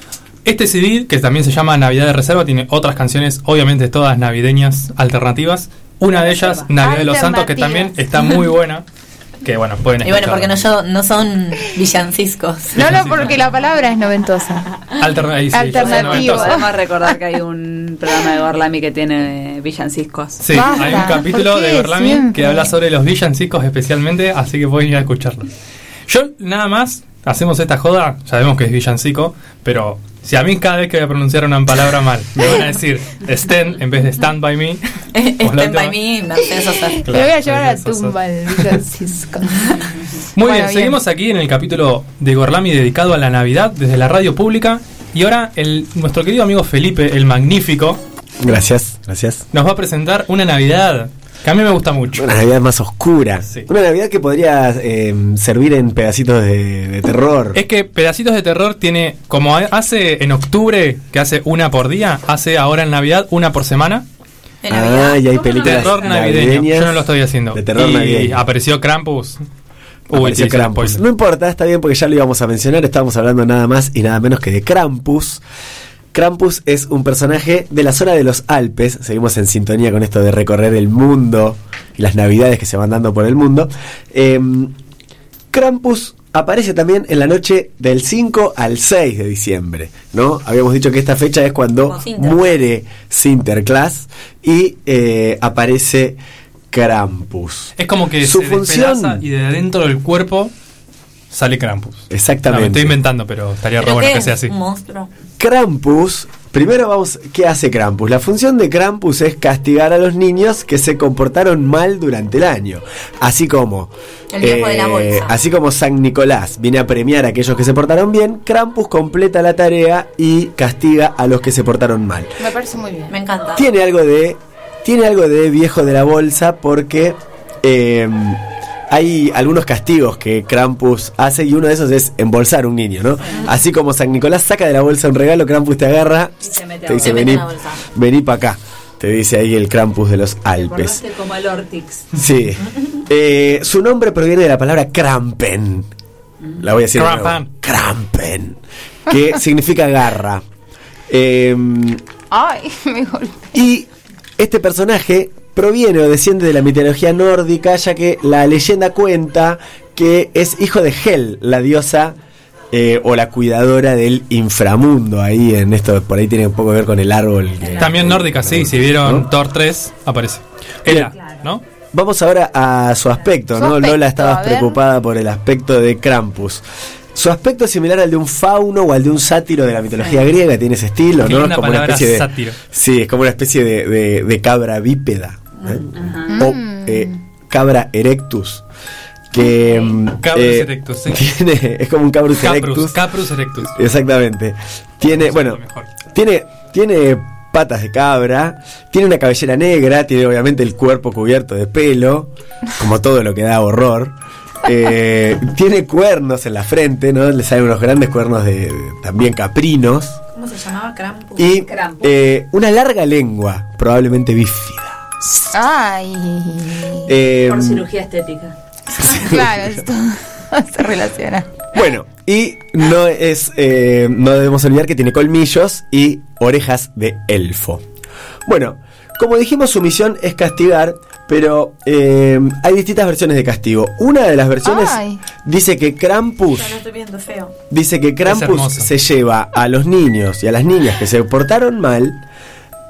Este CD, que también se llama Navidad de Reserva, tiene otras canciones, obviamente todas navideñas alternativas. Una de ellas, Navidad de los Santos, que también está muy buena. *laughs* Que bueno, pueden Y bueno, porque no, yo- no son villancicos. No, no, porque la palabra es noventosa. Alterna- ahí sí, Alternativo. a recordar que hay un programa de Gorlami que tiene villancicos. Sí, hay un capítulo de Berlami que habla sobre los villancicos especialmente, así que pueden ir a escucharlo. Yo nada más hacemos esta joda, sabemos que es villancico, pero si a mí cada vez que voy a pronunciar una palabra mal me van a decir stand en vez de stand by me, la Stand by me, Mercedes Sosa. Te lo voy a llevar a la tumba el Francisco. Muy Bueno, bien, bien. seguimos aquí en el capítulo de Gorlami dedicado a la Navidad desde la radio pública y ahora el, nuestro querido amigo Felipe, el magnífico, Gracias, gracias. nos va a presentar una Navidad que a mí me gusta mucho. Una Navidad más oscura. Una Navidad que podría eh, servir en pedacitos de, de terror. Es que Pedacitos de Terror tiene, como ha- hace en octubre, que hace una por día, hace ahora en Navidad una por semana. Ah, y hay películas Terror navideño. Yo no lo estoy haciendo. de terror y navideño. apareció Krampus. Uy, sí, Krampus. No importa, está bien porque ya lo íbamos a mencionar. Estábamos hablando nada más y nada menos que de Krampus. Krampus es un personaje de la zona de los Alpes. Seguimos en sintonía con esto de recorrer el mundo y las navidades que se van dando por el mundo. Em, Krampus aparece también en la noche del 5 al 6 de diciembre, ¿no? Habíamos dicho que esta fecha es cuando muere Sinterklaas y eh, aparece Krampus. Es como que Su se función- y de adentro del cuerpo sale Krampus. Exactamente. No, me estoy inventando, pero estaría re ¿Pero bueno que sea así. Un monstruo. Krampus, primero vamos, ¿qué hace Krampus? La función de Krampus es castigar a los niños que se comportaron mal durante el año, así como eh, El viejo de la bolsa. así como San Nicolás viene a premiar a aquellos que se portaron bien, Krampus completa la tarea y castiga a los que se portaron mal. Me parece muy bien. Me encanta. Tiene algo de tiene algo de viejo de la bolsa porque eh, hay algunos castigos que Krampus hace y uno de esos es embolsar a un niño, ¿no? Así como San Nicolás saca de la bolsa un regalo, Krampus te agarra, te dice Te mete vení, en la bolsa. vení para acá. Te dice ahí el Krampus de los Alpes. Acordaste como el Ortix. Sí. Eh, su nombre proviene de la palabra Krampen. La voy a decir. de. Krampen. Krampen. Que *laughs* significa garra. Em, Ay, *laughs* me golpeé. y este personaje proviene o desciende de la mitología nórdica, ya que la leyenda cuenta que es hijo de Hel, la diosa eh, o la cuidadora del inframundo. Ahí en esto, por ahí tiene un poco que ver con el árbol. que- También nórdica, sí, si vieron ¿No? Thor 3, aparece. Era, ¿no? Vamos ahora a su aspecto, Su ¿no? aspecto, Lola, estabas preocupada por el aspecto de Krampus. Su aspecto es similar al de un fauno o al de un sátiro de la mitología griega, tiene ese estilo, ¿no? Es como una especie de. sátiro. Sí, es como una especie de, de- de cabra bípeda. ¿Eh? O eh, cabra erectus. Que. mm, Cabrus eh, erectus, sí. Tiene, *laughs* es como un cabrus Caprus, erectus. Caprus erectus. Exactamente. Tiene, bueno, tiene, tiene patas de cabra, tiene una cabellera negra, tiene obviamente el cuerpo cubierto de pelo, como todo lo que da horror. Eh, *laughs* tiene cuernos en la frente, ¿no? Le salen unos grandes cuernos de, de- también caprinos. ¿Cómo se llamaba Krampus? Y eh, una larga lengua, probablemente bífida. Ay. Eh, Por cirugía estética. *laughs* Claro, esto *laughs* se relaciona. Bueno, y no es eh, no debemos olvidar que tiene colmillos y orejas de elfo. Bueno, como dijimos, su misión es castigar, pero eh, hay distintas versiones de castigo. Una de las versiones Ay. dice que Krampus Ya lo estoy viendo feo. dice que Krampus se lleva a los niños y a las niñas que se portaron mal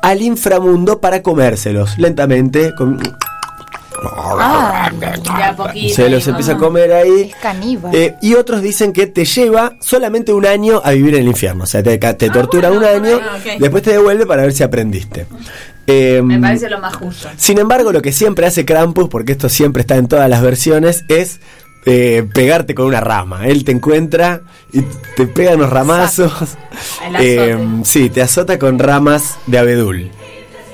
al inframundo para comérselos lentamente. con- Ah, De a poquito. se los empieza a comer ahí. es caníbal. Eh, y otros dicen que te lleva solamente un año a vivir en el infierno. O sea, te, te tortura un año, ah, después te devuelve para ver si aprendiste. Eh, Me parece lo más justo. Sin embargo, lo que siempre hace Krampus, porque esto siempre está en todas las versiones, es eh, pegarte con una rama. Él te encuentra y te pega unos ramazos. *laughs* Eh, sí, te azota con ramas de abedul.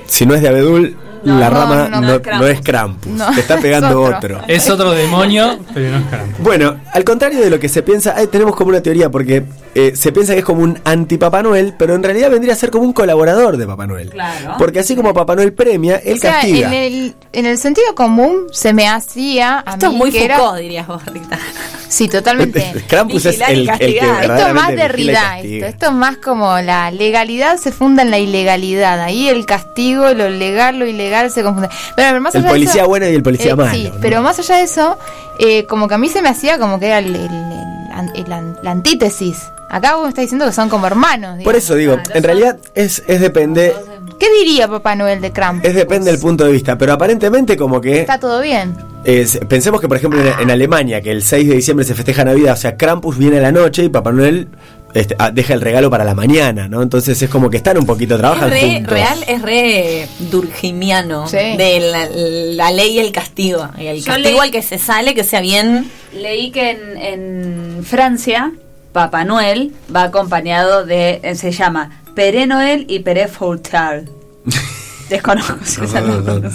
Si no es de abedul, No, la rama no, no, no es no es Krampus. No, te está es pegando otro. otro. Es otro demonio, pero no es Krampus. Bueno, al contrario de lo que se piensa, ahí tenemos como una teoría, porque eh, se piensa que es como un anti-Papá Noel, pero en realidad vendría a ser como un colaborador de Papá Noel. Claro. Porque así como Papá Noel premia, él o sea, castiga. en el, en el sentido común se me hacía a Esto es muy que era- Foucault, dirías vos, Rita. Sí, totalmente. *laughs* Krampus es el, el que. Esto es más Derrida, esto. Esto es más como la legalidad se funda en la ilegalidad. Ahí el castigo, lo legal, lo ilegal se confunde. Pero, pero más El de policía eso- bueno y el policía eh, malo. Sí, ¿no? pero más allá de eso, eh, como que a mí se me hacía como que era el- el- el- el- la, la antítesis. Acá vos me estás diciendo que son como hermanos. Por eso digo, en realidad es, es depende ¿Qué diría Papá Noel de Krampus? es depende del punto de vista, pero aparentemente como que Está todo bien. es- pensemos que por ejemplo en, en Alemania que el 6 de diciembre se festeja Navidad, o sea, Krampus viene a la noche y Papá Noel este, ah, deja el regalo para la mañana, ¿no? Entonces es como que están un poquito, trabajan Es re, juntos. real, es re durgimiano Sí. de la, la ley y el castigo. Y el Yo castigo leí- al que se sale, que sea bien. Leí que en, en Francia, Papá Noel va acompañado de. se llama Pere Noel y Pere Fourtal. *laughs* Desconozco si No, no.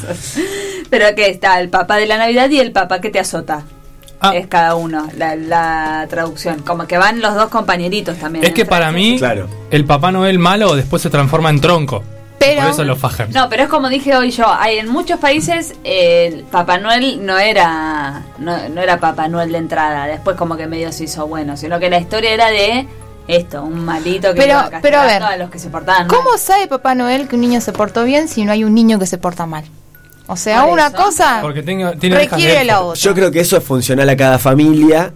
Pero que está el papá de la Navidad y el papá que te azota. Ah. Es cada uno, la, la traducción. Como que van los dos compañeritos también. Es que en para mí, Claro. el Papá Noel malo después se transforma en tronco. Pero- Por eso lo fajan. No, pero es como dije hoy yo, hay en muchos países eh, el Papá Noel no era no, no era Papá Noel de entrada, después como que medio se hizo bueno, sino que la historia era de esto, un malito que Pero- iba pero a ver, a los que se portaban mal. ¿Cómo sabe Papá Noel que un niño se portó bien si no hay un niño que se porta mal? O sea, Por una eso. cosa Porque tengo- tiene orejas de requiere la otra. Yo creo que eso es funcional a cada familia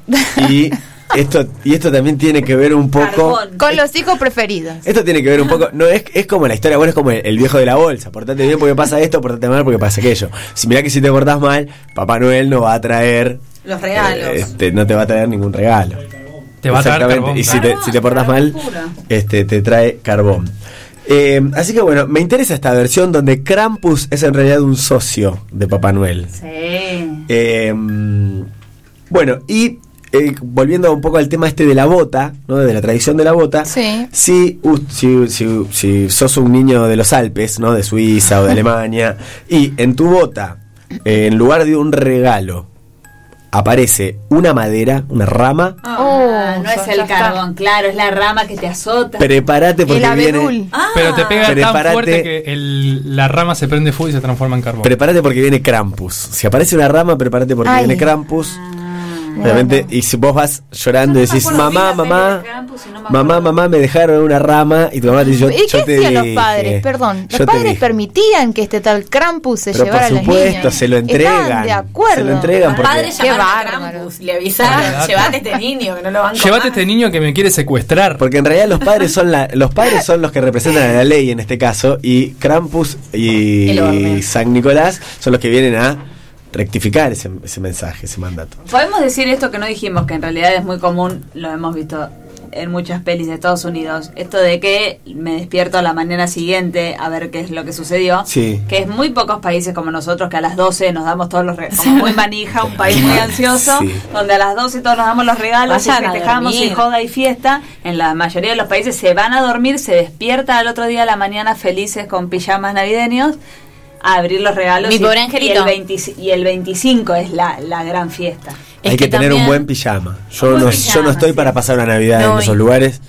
y *laughs* esto y esto también tiene que ver un poco Carbón. Con los hijos preferidos. Esto tiene que ver un poco, no es, es como la historia, bueno, es como el, el viejo de la bolsa, portate bien porque pasa esto, portate mal porque pasa aquello. Si mirá que si te portás mal, Papá Noel no va a traer, Los regalos. eh, este, no te va a traer ningún regalo. Te va a traer Exactamente. carbón. Y si te, Carbón, si te portas carbón mal, puro. este, te trae carbón. Eh, así que bueno, me interesa esta versión donde Krampus es en realidad un socio de Papá Noel. Sí. Eh, bueno, y eh, volviendo un poco al tema este de la bota, ¿no? de la tradición de la bota, Sí. si, uh, si, si- si sos un niño de los Alpes, ¿no? de Suiza o de *laughs* Alemania, y en tu bota, eh, en lugar de un regalo, aparece una madera, una rama, Ah, no ya es el está. carbón, claro, es la rama que te azota. prepárate porque El viene... Ah, Pero te pega Prepárate. tan fuerte que el- la rama se prende fuego y se transforma en carbón. Prepárate porque viene Krampus. Si aparece una rama, prepárate porque Ay. viene Krampus. Obviamente, y si vos vas llorando y decís, mamá, mamá, mamá, acuerdo". mamá, me dejaron una rama y tu mamá te dice, yo, ¿Y yo qué te hacían los padres? Perdón, los padres dije". permitían que este tal Krampus se Pero llevara por a los supuesto, niños. se lo entregan. De acuerdo. Se lo entregan Los porque... padres Qué llamaron a bárbaro. Krampus, le avisaron, llevate este niño, que no lo van a Llévate este niño que me quiere secuestrar. Porque en realidad los padres son la, los padres son los que representan a la ley en este caso y Krampus y. San Nicolás son los que vienen a rectificar ese, ese mensaje, ese mandato. Podemos decir esto que no dijimos, que en realidad es muy común, lo hemos visto en muchas pelis de Estados Unidos, esto de que me despierto a la mañana siguiente a ver qué es lo que sucedió, Sí. que es muy pocos países como nosotros que a las 12 nos damos todos los regalos, como muy manija, un país muy ansioso, Sí. donde a las 12 todos nos damos los regalos Vayan y festejamos y joda y fiesta, en la mayoría de los países se van a dormir, se despierta al otro día a la mañana felices con pijamas navideños a abrir los regalos Mi y, pobre y angelito. el, 20 y el 25 es la, la gran fiesta. Es Hay que, tener un buen pijama. Yo buen no, pijama, yo no estoy sí. para pasar una Navidad No, en y- esos lugares.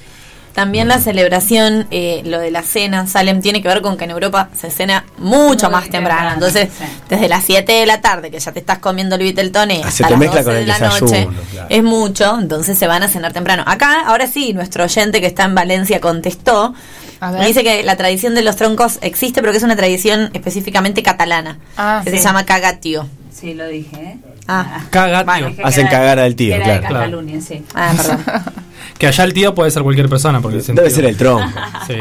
También la celebración, eh, lo de la cena, Salem, tiene que ver con que en Europa se cena mucho Muy más temprano. temprano, Entonces, sí. desde las 7 de la tarde, que ya te estás comiendo el Viteltoné, Ah, hasta se te las mezcla 12 con de la noche, claro. es mucho, entonces se van a cenar temprano. Acá, ahora sí, nuestro oyente que está en Valencia contestó. A ver. Me dice que la tradición de los troncos existe, pero que es una tradición específicamente catalana, Ah, que sí. se llama cagatio. Sí, lo dije, ¿eh? Ah, Cagatio. Vale. Dije que Hacen era- cagar al tío, era claro. de. Cataluña, sí. ah, perdón. *laughs* Que allá el tío puede ser cualquier persona. Porque Debe ser el tronco. *laughs* Sí.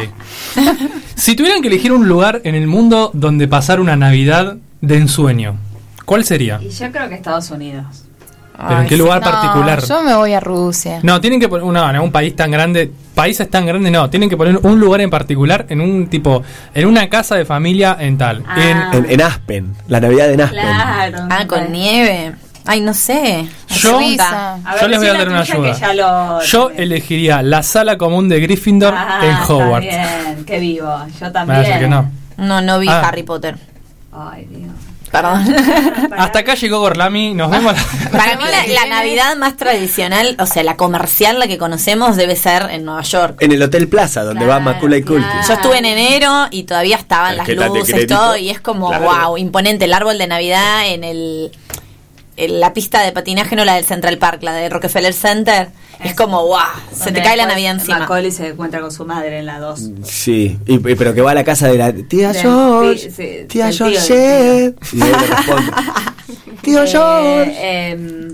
si tuvieran que elegir un lugar en el mundo donde pasar una Navidad de ensueño, ¿cuál sería? Y yo creo que Estados Unidos. ¿Pero en qué lugar no, particular? Yo me voy a Rusia. No, tienen que poner no, un país tan grande, países tan grandes no, tienen que poner un lugar en particular en un tipo, en una casa de familia en tal. Ah. En, en Aspen, la Navidad en Aspen. Claro. Ah, con nieve. Ay, no sé. Yo- Suiza. A ver, Yo les voy a dar una ayuda. lo- Yo elegiría la sala común de Gryffindor Ah, en Hogwarts. bien, qué vivo. Yo también. parece que no. No, no vi Ah. Harry Potter. Ay, Dios. Perdón. *laughs* Hasta acá llegó Gorlami, nos vemos. la- Para mí la, la Navidad más tradicional, o sea, la comercial, la que conocemos, debe ser en Nueva York. En el Hotel Plaza, donde va Macaulay Culkin. Yo estuve en enero y todavía estaban las ¿Qué tal de luces, todo, y es como, Claro. wow, imponente el árbol de Navidad en el la pista de patinaje, no la del Central Park, la de Rockefeller Center. Es como, wow, se te cae la Navidad encima. Macaulay se encuentra con su madre en la 2. Sí, y, y- pero que va a la casa de la tía De- George. sí, sí, tía del tío, responde, *laughs* Tío George. Eh,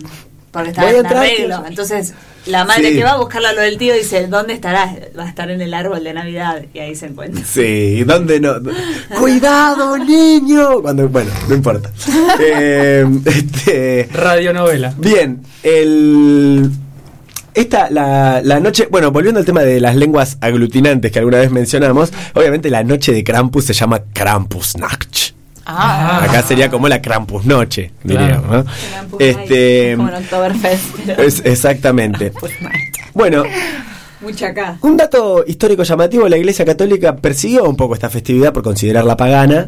porque a en arreglo. tío. Entonces, la madre Sí. que va a buscarla a lo del tío dice, ¿dónde estará? Va a estar en el árbol de Navidad. Y ahí se encuentra. Sí, ¿dónde no? *laughs* ¡Cuidado, niño! Cuando, bueno, no importa. *laughs* Eh, este, Radionovela. Bien, el. Esta, la, la noche, bueno, volviendo al tema de las lenguas aglutinantes que alguna vez mencionamos, obviamente la noche de Krampus se llama Krampusnacht. Ah. Acá sería como la Krampusnoche, Claro. diríamos, ¿no? Krampus Este, Como Oktoberfest. pero- es- exactamente. Bueno, Mucha acá. un dato histórico llamativo, la Iglesia Católica persiguió un poco esta festividad por considerarla pagana.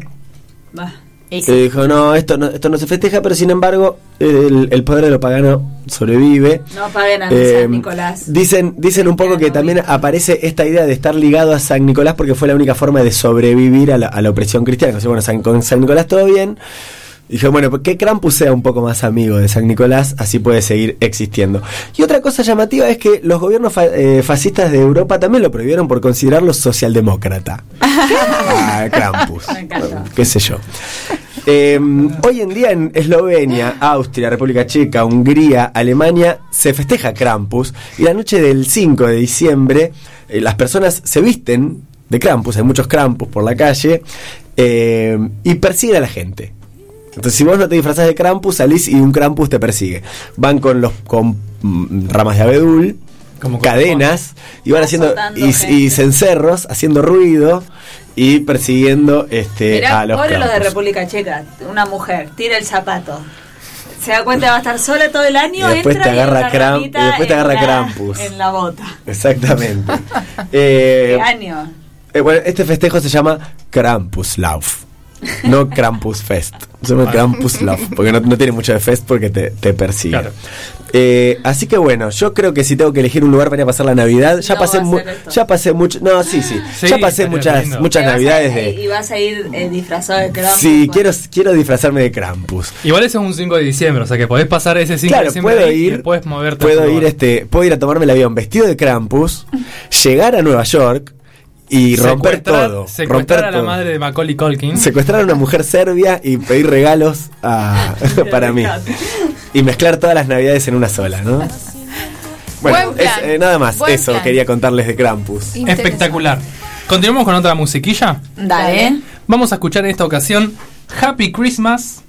Va. Y Se dijo, no esto, no, esto no se festeja, pero sin embargo, el, el poder de lo pagano sobrevive. No paguen a Eh, San Nicolás. Dicen, dicen un poco que también aparece esta idea de estar ligado a San Nicolás porque fue la única forma de sobrevivir a la, a la opresión cristiana. Bueno, San- con San Nicolás todo bien. Dije, bueno, pues que Krampus sea un poco más amigo de San Nicolás, así puede seguir existiendo. Y otra cosa llamativa es que los gobiernos fa- eh, fascistas de Europa también lo prohibieron por considerarlo socialdemócrata. *laughs* Ah, Krampus. Me encanta. Qué sé yo. Eh, hoy en día en Eslovenia, Austria, República Checa, Hungría, Alemania se festeja Krampus y la noche del 5 de diciembre eh, las personas se visten de Krampus, hay muchos Krampus por la calle eh, y persiguen a la gente. Entonces si vos no te disfrazás de Krampus salís y un Krampus te persigue. Van con los con mm, ramas de abedul, Como cadenas y van haciendo y, y cencerros haciendo ruido y persiguiendo este Mirá, a los pobre los de Krampus. República Checa. Una mujer, tira el zapato. Se da cuenta que va a estar sola todo el año. Y después entra te agarra Kramp- y después te en agarra la- Krampus. En la bota. Exactamente. *laughs* Eh, ¿Qué año? eh, bueno, este festejo se llama Krampuslauf. No Krampusfest. Se llama Krampuslauf. Porque no, no tiene mucho de fest porque te, te persigue. Claro. Eh, así que bueno, yo creo que si tengo que elegir un lugar para ir a pasar la Navidad, ya No pasé ya pasé mucho, no, sí, sí, Sí, ya pasé muchas lindo. muchas Navidades de Y vas a ir eh, disfrazado de Krampus. Sí, quiero quiero disfrazarme de Krampus. Igual eso es un 5 de diciembre, o sea que podés pasar ese 5 de Claro, diciembre puedo y ir, después moverte puedo ir, este, puedo ir a tomarme el avión vestido de Krampus, *laughs* llegar a Nueva York y romper Secuestrar- todo, Secuestrar romper a la todo. madre de Macaulay Culkin. secuestrar a una mujer serbia y pedir regalos a- *laughs* para mí y mezclar todas las navidades en una sola, ¿no? Bueno, es, eh, nada más, Buen eso plan. quería contarles de Krampus. Espectacular. Continuamos con otra musiquilla. Dale. Vamos a escuchar en esta ocasión Happy Christmas,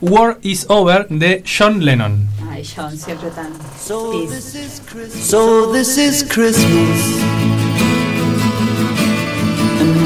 War is Over de John Lennon. Ay, John, siempre tan. So this is Christmas. So this is Christmas.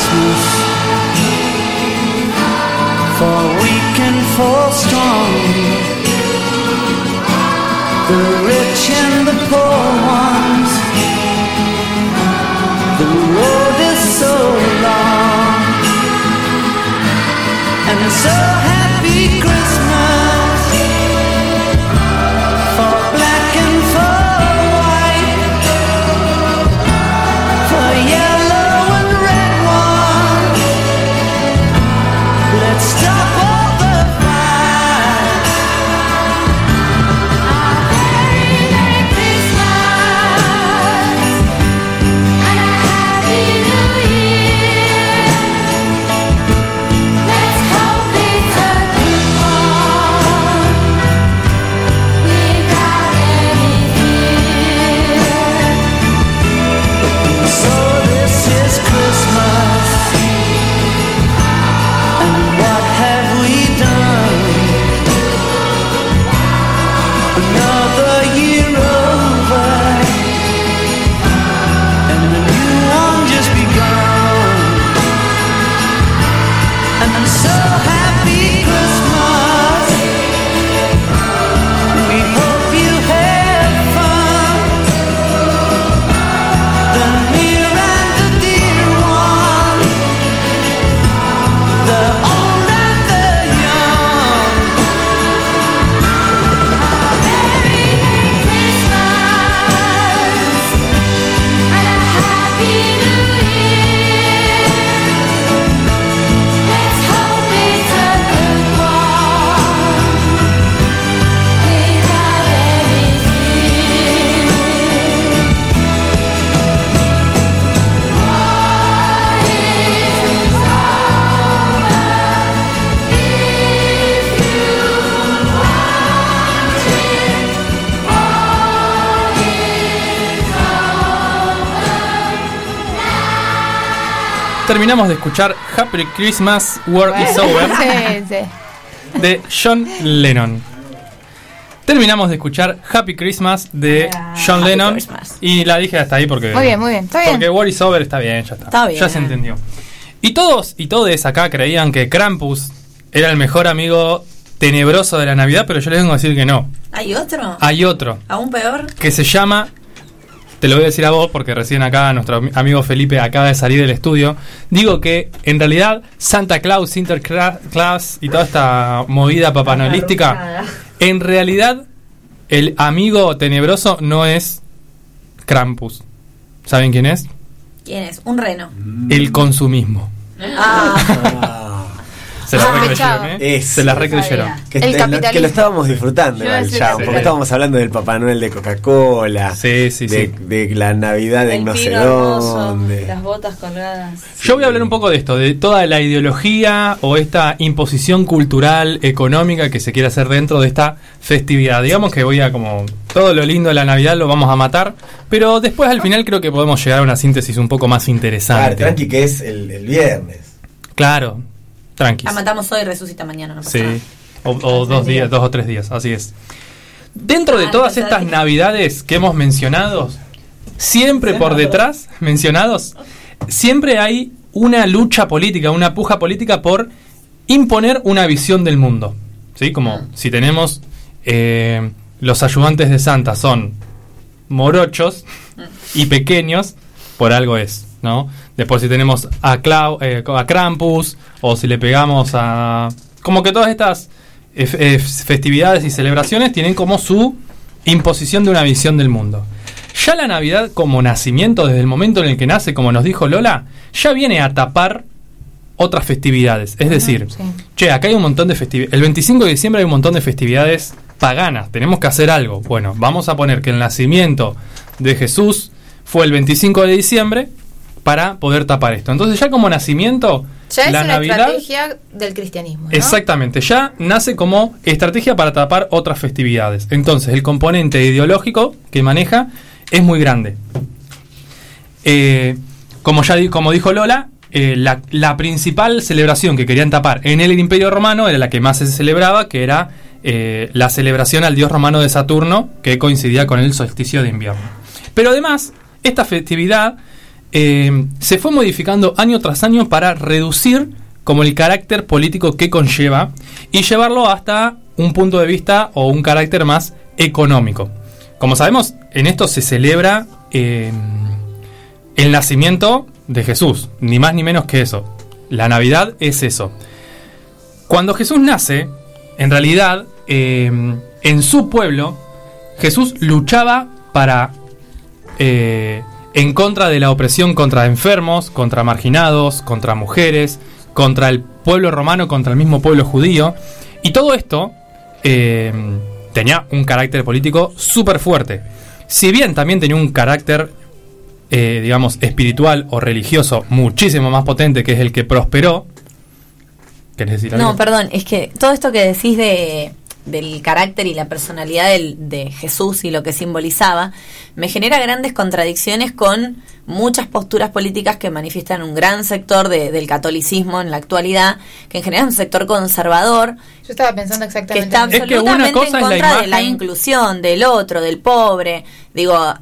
Christmas de escuchar Happy Christmas, War is Over Sí, sí. de John Lennon. Terminamos de escuchar Happy Christmas de John Happy Lennon. Christmas. Y la dije hasta ahí porque. Muy bien, muy bien. Está bien. Porque War is Over está bien, ya está. Está bien. Ya se entendió. Y todos y todes acá creían que Krampus era el mejor amigo tenebroso de la Navidad, pero yo les vengo a decir que no. ¿Hay otro? Hay otro ¿Aún peor? que se llama. Te lo voy a decir a vos porque recién acá nuestro ami- amigo Felipe acaba de salir del estudio. Digo que en realidad Santa Claus, Sinterklaas y toda esta movida papanolística, en realidad el amigo tenebroso no es Krampus. ¿Saben quién es? ¿Quién es? Un reno. El consumismo. Ah. Se la Sospechaba. recreyeron, ¿eh? Se la recreyeron. Que, lo, capitalismo. que lo estábamos disfrutando igual ya, porque Sí. estábamos hablando del Papá Noel de Coca-Cola, Sí, sí, de, sí. de la Navidad de no sé dónde. las botas colgadas. Yo voy a hablar un poco de esto, de toda la ideología o esta imposición cultural, económica que se quiere hacer dentro de esta festividad. Digamos que voy a como todo lo lindo de la Navidad lo vamos a matar, pero después al final creo que podemos llegar a una síntesis un poco más Claro, interesante. tranqui que es el, el viernes. Claro, tranqui. La matamos hoy, resucita mañana. No pasa Sí. nada. O, o dos días, dos o tres días, así es. Dentro de Ah, todas estas que- navidades que hemos mencionado, siempre por detrás, mencionados, siempre hay una lucha política, una puja política por imponer una visión del mundo. ¿Sí? Como si tenemos eh, los ayudantes de Santa son morochos y pequeños, por algo es, ¿no? Después si tenemos a, Clau, eh, a Krampus, o si le pegamos a... Como que todas estas festividades y celebraciones tienen como su imposición de una visión del mundo. Ya la Navidad como nacimiento, desde el momento en el que nace, como nos dijo Lola, ya viene a tapar otras festividades. Es decir, che, acá hay un montón de festividades. El 25 de diciembre hay un montón de festividades paganas. Tenemos que hacer algo. Bueno, vamos a poner que el nacimiento de Jesús fue el 25 de diciembre para poder tapar esto. Entonces ya como nacimiento, Ya es la una Navidad... estrategia del cristianismo. ¿no? Exactamente, ya nace como estrategia para tapar otras festividades. Entonces, el componente ideológico que maneja es muy grande. Eh, como ya como dijo Lola, eh, la, la principal celebración que querían tapar en el Imperio Romano era la que más se celebraba, que era eh, la celebración al dios romano de Saturno, que coincidía con el solsticio de invierno. Pero además, esta festividad eh, se fue modificando año tras año para reducir como el carácter político que conlleva y llevarlo hasta un punto de vista o un carácter más económico. Como sabemos, en esto se celebra eh, el nacimiento de Jesús, ni más ni menos que eso. La Navidad es eso. Cuando Jesús nace, en realidad, eh, en su pueblo, Jesús luchaba para en contra de la opresión contra enfermos, contra marginados, contra mujeres, contra el pueblo romano, contra el mismo pueblo judío. Y todo esto eh, tenía un carácter político súper fuerte. Si bien también tenía un carácter, eh, digamos, espiritual o religioso muchísimo más potente, que es el que prosperó. ¿Querés decir algo? No, perdón, es que todo esto que decís de, del carácter y la personalidad del- de Jesús y lo que simbolizaba, me genera grandes contradicciones con muchas posturas políticas que manifiestan un gran sector de- del catolicismo en la actualidad, que en general es un sector conservador, Yo estaba pensando que exactamente. está en eso. absolutamente cosa en es la contra de la inclusión del otro, del pobre. Digo,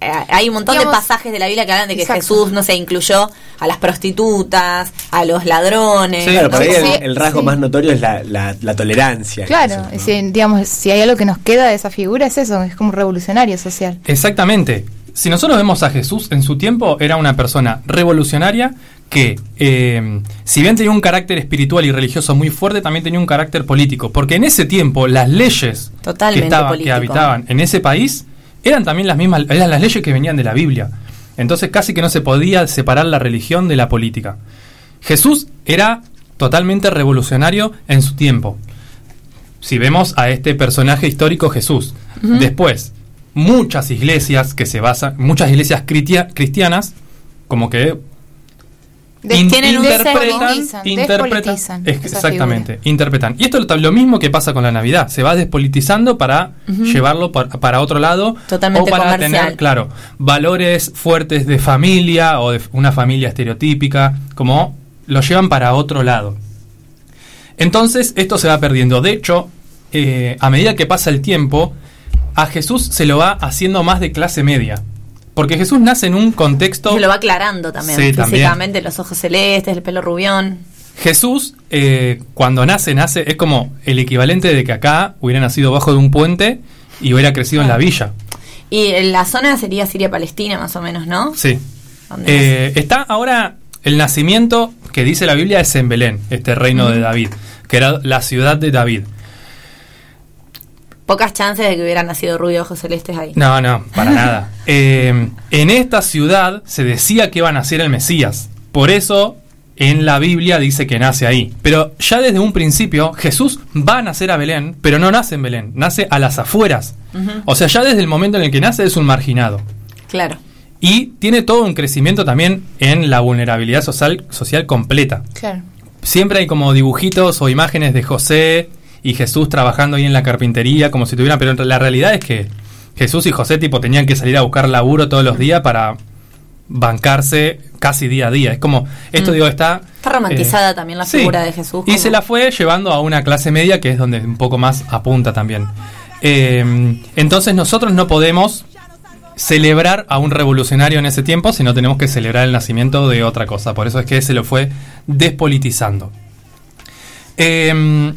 hay un montón Digamos- de pasajes de la Biblia que hablan de que Exacto. Jesús, no se incluyó a las prostitutas, a los ladrones. Claro, por ahí ¿no? el, Sí, el rasgo sí. más notorio es la, la- la tolerancia. Claro, si, digamos, si hay algo que nos queda de esa figura es eso, es como un revolucionario social. Exactamente. Si nosotros vemos a Jesús en su tiempo, era una persona revolucionaria que, eh, si bien tenía un carácter espiritual y religioso muy fuerte, también tenía un carácter político. Porque en ese tiempo las leyes Totalmente que, estaban, que habitaban en ese país eran también las mismas, eran las leyes que venían de la Biblia. Entonces casi que no se podía separar la religión de la política. Jesús era totalmente revolucionario en su tiempo. Si vemos a este personaje histórico Jesús. Después, muchas iglesias que se basan, muchas iglesias cristianas, como que Tienen interpretan, interpretan, es- exactamente, interpretan. Y esto es lo, mismo que pasa con la Navidad, se va despolitizando para llevarlo par- para otro lado Totalmente o para comercial. tener, claro, valores fuertes de familia o de una familia estereotípica, como lo llevan para otro lado. Entonces esto se va perdiendo. De hecho, eh, a medida que pasa el tiempo, a Jesús se lo va haciendo más de clase media. Porque Jesús nace en un contexto... Se lo va aclarando también. Sí, también. físicamente, los ojos celestes, el pelo rubión. Jesús, eh, cuando nace, nace, es como el equivalente de que acá hubiera nacido bajo de un puente y hubiera crecido en la villa. Y en la zona sería Siria-Palestina, más o menos, ¿no? Sí. ¿Dónde Eh, está ahora el nacimiento que dice la Biblia es en Belén, este reino de. David, que era la ciudad de David. Pocas chances de que hubiera nacido rubio ojos celestes ahí. No, no, para *laughs* nada. Eh, en esta ciudad se decía que iba a nacer el Mesías. Por eso en la Biblia dice que nace ahí. Pero ya desde un principio Jesús va a nacer a Belén, pero no nace en Belén, nace a las afueras. O sea, ya desde el momento en el que nace es un marginado. Claro. Y tiene todo un crecimiento también en la vulnerabilidad social, social completa. Claro. Siempre hay como dibujitos o imágenes de José y Jesús trabajando ahí en la carpintería, como si tuvieran, pero la realidad es que Jesús y José tipo tenían que salir a buscar laburo todos los días para bancarse casi día a día. Es como, esto Mm. digo, está... Está romantizada eh, también la sí. figura de Jesús. Y se la fue llevando a una clase media que es donde un poco más apunta también. Eh, entonces nosotros no podemos celebrar a un revolucionario en ese tiempo, sino tenemos que celebrar el nacimiento de otra cosa. Por eso es que se lo fue despolitizando. Eh,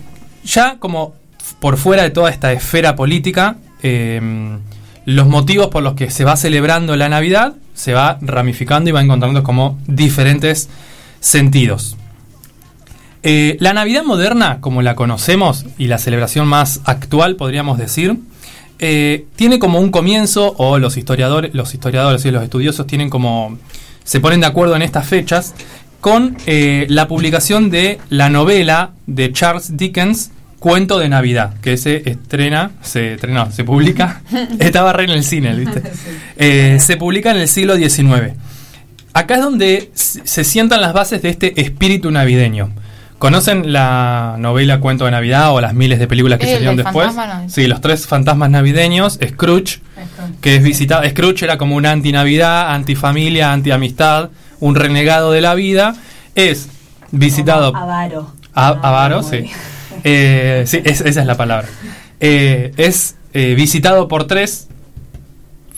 ya como por fuera de toda esta esfera política, eh, los motivos por los que se va celebrando la Navidad se va ramificando y va encontrando como diferentes sentidos. Eh, la Navidad moderna, como la conocemos, y la celebración más actual, podríamos decir, eh, tiene como un comienzo, o los historiadores, los historiadores y los estudiosos tienen como. se ponen de acuerdo en estas fechas, con eh, la publicación de la novela de Charles Dickens, Cuento de Navidad, que se estrena, se estrena, se publica, *laughs* estaba re en el cine, ¿viste? *laughs* Eh, se publica en el siglo XIX. Acá es donde se sientan las bases de este espíritu navideño. ¿Conocen la novela Cuento de Navidad o las miles de películas que salieron después? no. Sí, los tres fantasmas navideños, Scrooge, que es visitado. Scrooge era como un anti-Navidad, anti-familia, anti-amistad, un renegado de la vida. Es visitado. Avaro. A- avaro, sí. *laughs* Eh, sí, es- esa es la palabra. Eh, es eh, visitado por tres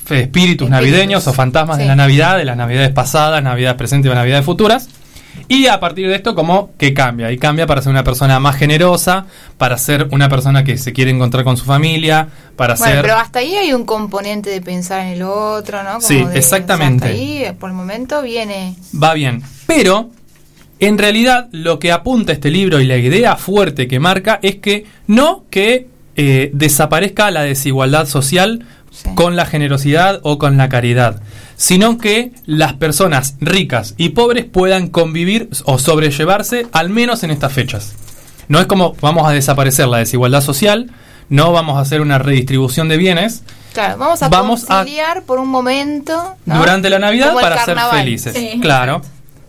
espíritus navideños o fantasmas de la Navidad, de las Navidades pasadas, Navidades presentes y Navidades futuras. Y a partir de esto, como que cambia. Y cambia para ser una persona más generosa, para ser una persona que se quiere encontrar con su familia, para Bueno, ser. pero hasta ahí hay un componente de pensar en el otro, ¿no? Como Sí, de- exactamente. o sea, hasta ahí, por el momento, viene. va bien. Pero, en realidad, lo que apunta este libro y la idea fuerte que marca es que no que eh, desaparezca la desigualdad social con la generosidad o con la caridad, sino que las personas ricas y pobres puedan convivir o sobrellevarse al menos en estas fechas. No es como vamos a desaparecer la desigualdad social, no vamos a hacer una redistribución de bienes, Claro, vamos a Vamos a- por un momento. ¿no? durante la Navidad Como el para ser felices. Sí. Claro,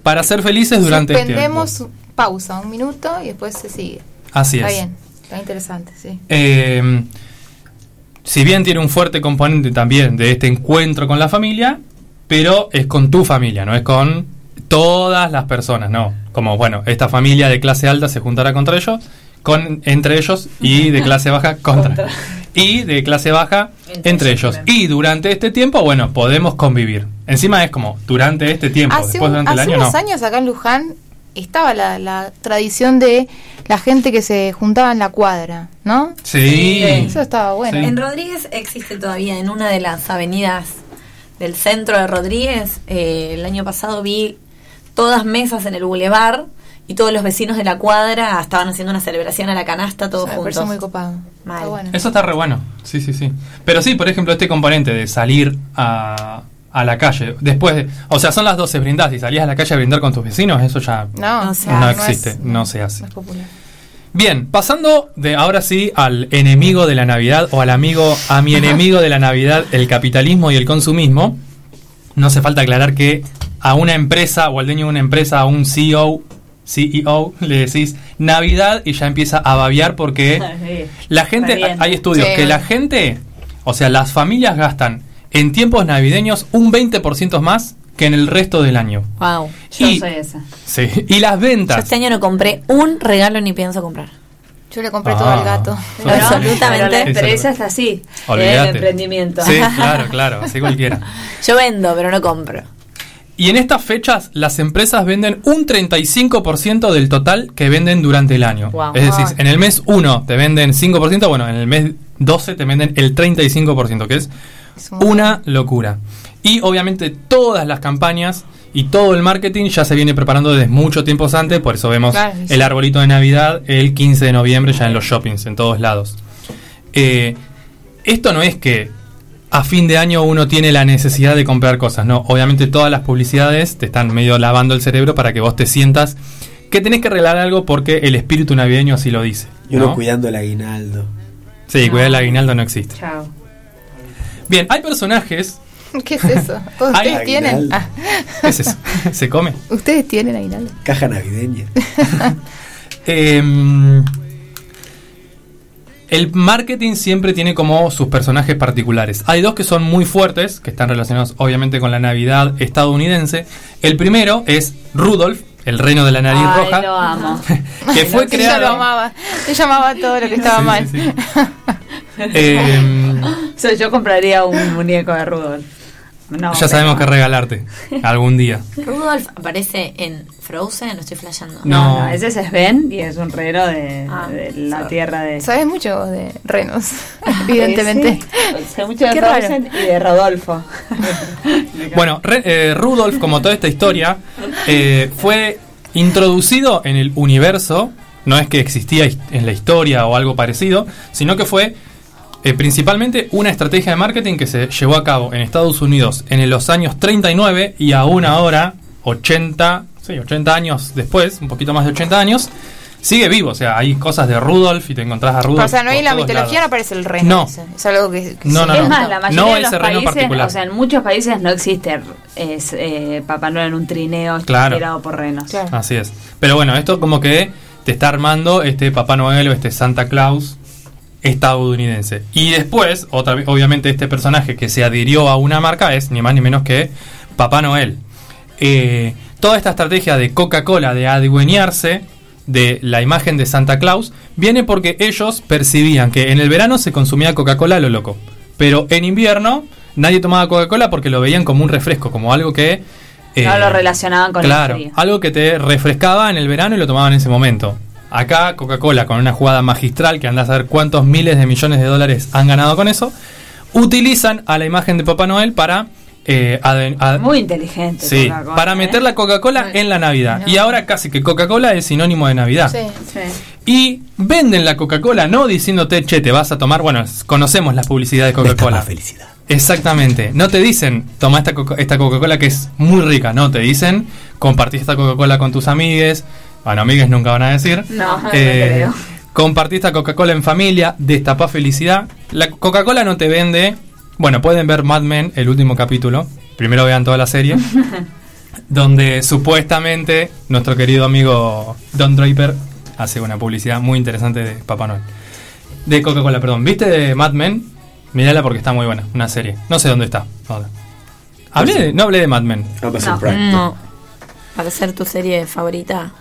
para ser felices durante este tiempo. Pausa, un minuto y después se sigue. Así Está es. bien, está interesante, sí. Eh, si bien tiene un fuerte componente también de este encuentro con la familia, pero es con tu familia, no es con todas las personas, no. Como, bueno, esta familia de clase alta se juntará contra ellos, con, entre ellos, y de clase baja *laughs* contra. Y de clase baja entre, ellos. Y durante este tiempo, bueno, podemos convivir. Encima es como, durante este tiempo, Hace, después un- durante el hace año unos no. años acá en Luján estaba la, la tradición de la gente que se juntaba en la cuadra, ¿no? Sí. Eso estaba bueno. En Rodríguez existe todavía, en una de las avenidas del centro de Rodríguez, eh, el año pasado vi todas mesas en el bulevar y todos los vecinos de la cuadra estaban haciendo una celebración a la canasta todos juntos. muy copado. Mal. Está bueno. Eso está re bueno. Sí, sí, sí. Pero sí, por ejemplo, este componente de salir a, a la calle, después de, o sea, son las 12, brindás y salías a la calle a brindar con tus vecinos, eso ya No, no, o sea, no existe, es- no se hace. No es popular. Bien, pasando de ahora sí al enemigo de la Navidad o al amigo, a mi enemigo de la Navidad, el capitalismo y el consumismo, no hace falta aclarar que a una empresa o al dueño de una empresa, a un CEO, CEO, le decís Navidad y ya empieza a babiar porque *laughs* la gente, hay estudios Sí. que la gente, o sea, las familias gastan en tiempos navideños un 20% más que en el resto del año. Wow. Yo Y- soy esa. Sí, y las Yo ventas. este año no compré un regalo ni pienso comprar. Yo le compré Ah. todo al gato. *laughs* Absolutamente. Pero la empresa está así. El emprendimiento. Sí, *laughs* claro, claro, así cualquiera. Yo vendo, pero no compro. Y en estas fechas las empresas venden un 35% del total que venden durante el año. Wow. Es decir, en el mes 1 te venden 5%, bueno, en el mes 12 te venden el 35%, que es una locura. Y obviamente todas las campañas y todo el marketing ya se viene preparando desde mucho tiempo antes, por eso vemos Claro, sí. el arbolito de Navidad el 15 de noviembre ya en los shoppings, en todos lados. Eh, esto no es que a fin de año uno tiene la necesidad de comprar cosas, no. Obviamente todas las publicidades te están medio lavando el cerebro para que vos te sientas que tenés que regalar algo porque el espíritu navideño así lo dice. Y uno ¿no? cuidando el aguinaldo. Sí, cuidar el aguinaldo no existe. Chao. Bien, hay personajes. ¿Qué es eso? *laughs* ¿Todos Ay, ustedes tienen? aguinaldo. Ah, ¿Qué es eso? ¿Se come? ¿Ustedes tienen aguinaldo? Caja navideña. *laughs* Em, el marketing siempre tiene como sus personajes particulares. Hay dos que son muy fuertes, que están relacionados obviamente con la Navidad estadounidense. El primero es Rudolf, el reino de la nariz Ay, roja, lo amo. *laughs* que fue Ella lo creado. amaba. Ella amaba todo lo que estaba Sí, mal. sí, sí. Em, O sea, yo compraría un muñeco de Rudolf. No, ya sabemos qué regalarte algún día. Rudolf aparece en Frozen, no estoy flasheando. No. No, no, ese es Sven y es un reno de, Ah, de la tierra de. Sabes mucho de renos, *laughs* evidentemente. Sí, sé mucho de Qué raro. Frozen y de Rodolfo. *laughs* Bueno, Re- eh, Rudolf, como toda esta historia, eh, fue introducido en el universo. No es que existía en la historia o algo parecido, sino que fue eh, principalmente una estrategia de marketing que se llevó a cabo en Estados Unidos en los años 39 y aún ahora, 80, sí, 80 años después, un poquito más de 80 años, sigue vivo. O sea, hay cosas de Rudolf y te encontrás a Rudolf. o sea, no hay en la mitología, no aparece el reno. No. ese. Es algo que. que No, se no, es no. más, la mayoría No de los ese reno países, particular. o sea, en muchos países no existe es, eh, Papá Noel en un trineo Claro. tirado por renos. Así es. Pero bueno, esto como que te está armando este Papá Noel o este Santa Claus estadounidense. Y después, otra obviamente, este personaje que se adhirió a una marca es ni más ni menos que Papá Noel. Eh, toda esta estrategia de Coca-Cola de adueñarse de la imagen de Santa Claus viene porque ellos percibían que en el verano se consumía Coca-Cola lo loco. Pero en invierno nadie tomaba Coca-Cola porque lo veían como un refresco, como algo que... eh, no lo relacionaban con claro, el frío. algo que te refrescaba en el verano y lo tomaban en ese momento. Acá Coca-Cola con una jugada magistral que anda a saber cuántos miles de millones de dólares han ganado con eso, utilizan a la imagen de Papá Noel para eh, Muy inteligente. sí, para ¿eh? meter la Coca-Cola en la Navidad. Y ahora casi que Coca-Cola es sinónimo de Navidad. Sí. Sí. Y venden la Coca-Cola no diciéndote, che, te vas a tomar, bueno, conocemos las publicidades de Coca-Cola. felicidad. Exactamente. No te dicen, toma esta, esta Coca-Cola que es muy rica. No, te dicen, compartí esta Coca-Cola con tus amigues. Bueno, amigues nunca van a decir. No, no Eh, creo. compartí esta Coca-Cola en familia, destapá felicidad. La Coca-Cola no te vende. Bueno, pueden ver Mad Men, el último capítulo. Primero vean toda la serie. *laughs* donde supuestamente nuestro querido amigo Don Draper hace una publicidad muy interesante de Papá Noel. De Coca-Cola, perdón. ¿Viste de Mad Men? Mírala porque está muy buena, una serie. No sé dónde está. ahora. Hablé de- no hablé de Mad Men. No, no. Para ser tu serie favorita.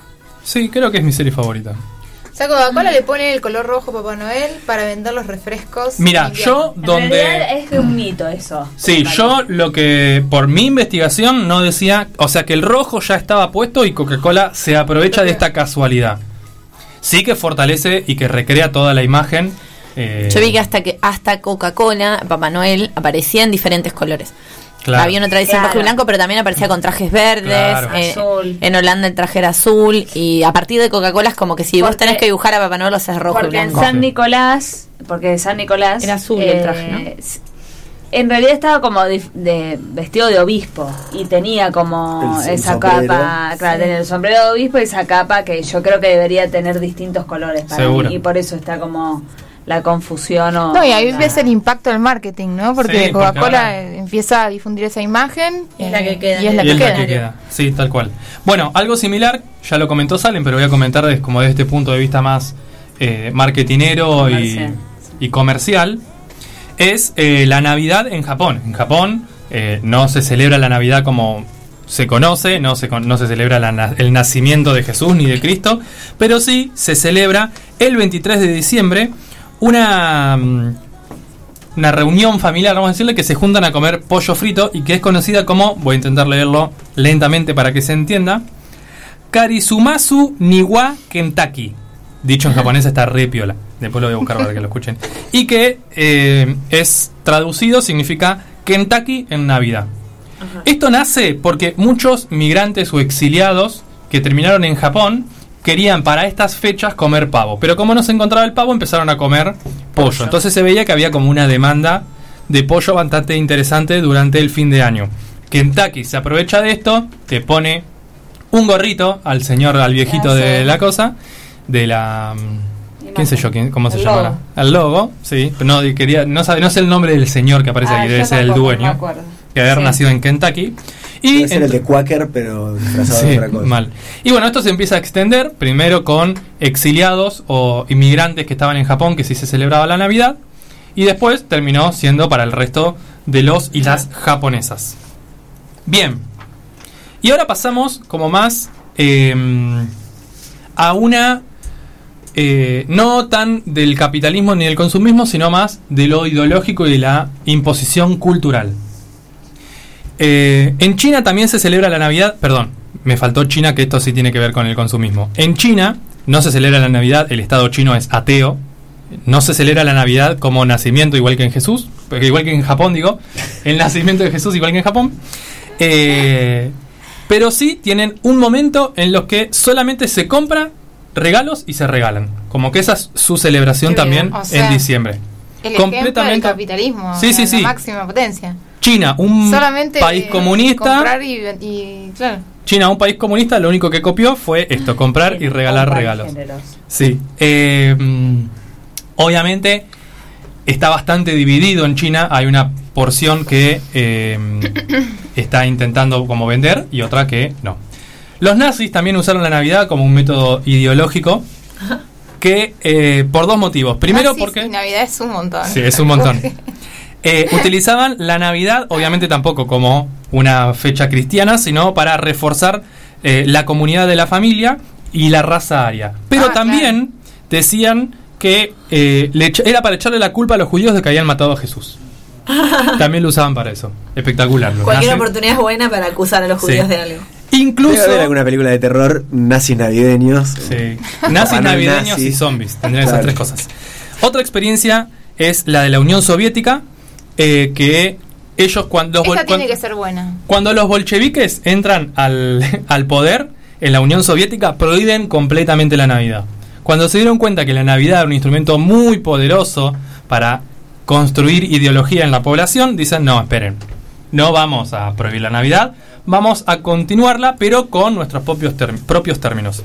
Sí, creo que es mi serie favorita. O sea, Coca-Cola le pone el color rojo a Papá Noel para vender los refrescos. Mira, yo En donde... es un mito eso. Sí, yo lo que por mi investigación no decía, o sea que el rojo ya estaba puesto y Coca-Cola se aprovecha de esta casualidad. Sí que fortalece y que recrea toda la imagen. Eh, Yo vi que hasta que hasta Coca-Cola, Papá Noel, aparecía en diferentes colores. Claro. Había una tradición Claro. rojo y blanco, pero también aparecía con trajes verdes. Claro. eh, Azul. en Holanda el traje era azul. Y a partir de Coca-Cola es como que si vos tenés que dibujar a Papá Noel, lo haces rojo y Porque en blanco. San Nicolás, porque en San Nicolás Era azul el traje, ¿no? En realidad estaba como de, de- vestido de obispo y tenía como El- esa sombrero. capa, claro, tenía el sombrero de obispo y esa capa que yo creo que debería tener distintos colores para Seguro. mí y por eso está como la confusión o... No, y ahí ves el impacto del marketing, ¿no? Porque Sí, Coca-Cola ahora- eh, empieza a difundir esa imagen. Es la eh, que queda. Y es la Y que es queda. la que queda. Sí, tal cual. Bueno, algo similar, ya lo comentó Salen, pero voy a comentar desde, como desde este punto de vista más eh, marketinero y, Comercial. y comercial, es eh, la Navidad en Japón. En Japón eh, no se celebra la Navidad como se conoce, no se, con- no se celebra la na- el nacimiento de Jesús ni de Cristo, pero sí se celebra el 23 de diciembre una... mm, una reunión familiar, vamos a decirle, que se juntan a comer pollo frito y que es conocida como, voy a intentar leerlo lentamente para que se entienda, Karisumasu Niwa Kentucky. Dicho en japonés está re piola. Después lo voy a buscar para que lo escuchen. Y que eh, es traducido, significa Kentucky en Navidad. Esto nace porque muchos migrantes o exiliados que terminaron en Japón querían para estas fechas comer pavo. Pero como no se encontraba el pavo, empezaron a comer pollo. Entonces se veía que había como una demanda de pollo bastante interesante durante el fin de año. Kentucky se aprovecha de esto, te pone un gorrito al señor, al viejito de la cosa, de la... mm, ¿Quién sé yo? quién- ¿Cómo se llamará? logo. El logo, sí. Pero no, quería, no, sabe, no sé el nombre del señor que aparece Ah, aquí, debe ser el me dueño. acuerdo. Que haber Sí. nacido en Kentucky. Y Debe ser el de Quaker, pero disfrazado Sí, de otra cosa. mal. Y bueno, esto se empieza a extender, primero con exiliados o inmigrantes que estaban en Japón, que sí se celebraba la Navidad, y después terminó siendo para el resto de los y las japonesas. Bien, y ahora pasamos como más eh, a una... eh, no tan del capitalismo ni del consumismo, sino más de lo ideológico y de la imposición cultural. Eh, en China también se celebra la Navidad, perdón, me faltó China que esto sí tiene que ver con el consumismo. En China no se celebra la Navidad, el Estado chino es ateo, no se celebra la Navidad como nacimiento igual que en Jesús, igual que en Japón digo, *laughs* el nacimiento de Jesús igual que en Japón. Eh, pero sí tienen un momento en los que solamente se compra regalos y se regalan. Como que esa es su celebración también o sea, en diciembre. El ejemplo del capitalismo. Sí, sí, la máxima potencia. China, un Solamente país eh, comunista. Comprar y, y- claro. China, un país comunista, lo único que copió fue esto, comprar y regalar regalos. Generoso. Sí. eh, obviamente está bastante dividido en China. Hay una porción que eh, está intentando como vender y otra que no. Los nazis también usaron la Navidad como un método ideológico que eh, por dos motivos. Primero Nazis porque... y Navidad es un montón. Sí, es un montón. *laughs* Eh, utilizaban la Navidad, obviamente tampoco como una fecha cristiana, sino para reforzar eh, la comunidad de la familia y la raza aria. Pero Ah, también decían que eh, le era para echarle la culpa a los judíos de que habían matado a Jesús. *laughs* También lo usaban para eso. Espectacular. Cualquier nazis. oportunidad es buena para acusar a los Sí. judíos de algo. Incluso Debe haber alguna película de terror, nazis navideños. Sí. Nazis navideños nazis. y zombies. Tendrían Claro. esas tres cosas. Otra experiencia es la de la Unión Soviética, eh, que ellos cuando tiene que ser buena. cuando los bolcheviques entran al, *laughs* al poder en la Unión Soviética, prohíben completamente la Navidad. Cuando se dieron cuenta que la Navidad era un instrumento muy poderoso para construir ideología en la población, dicen, no, esperen, no vamos a prohibir la Navidad, vamos a continuarla, pero con nuestros propios, propios términos.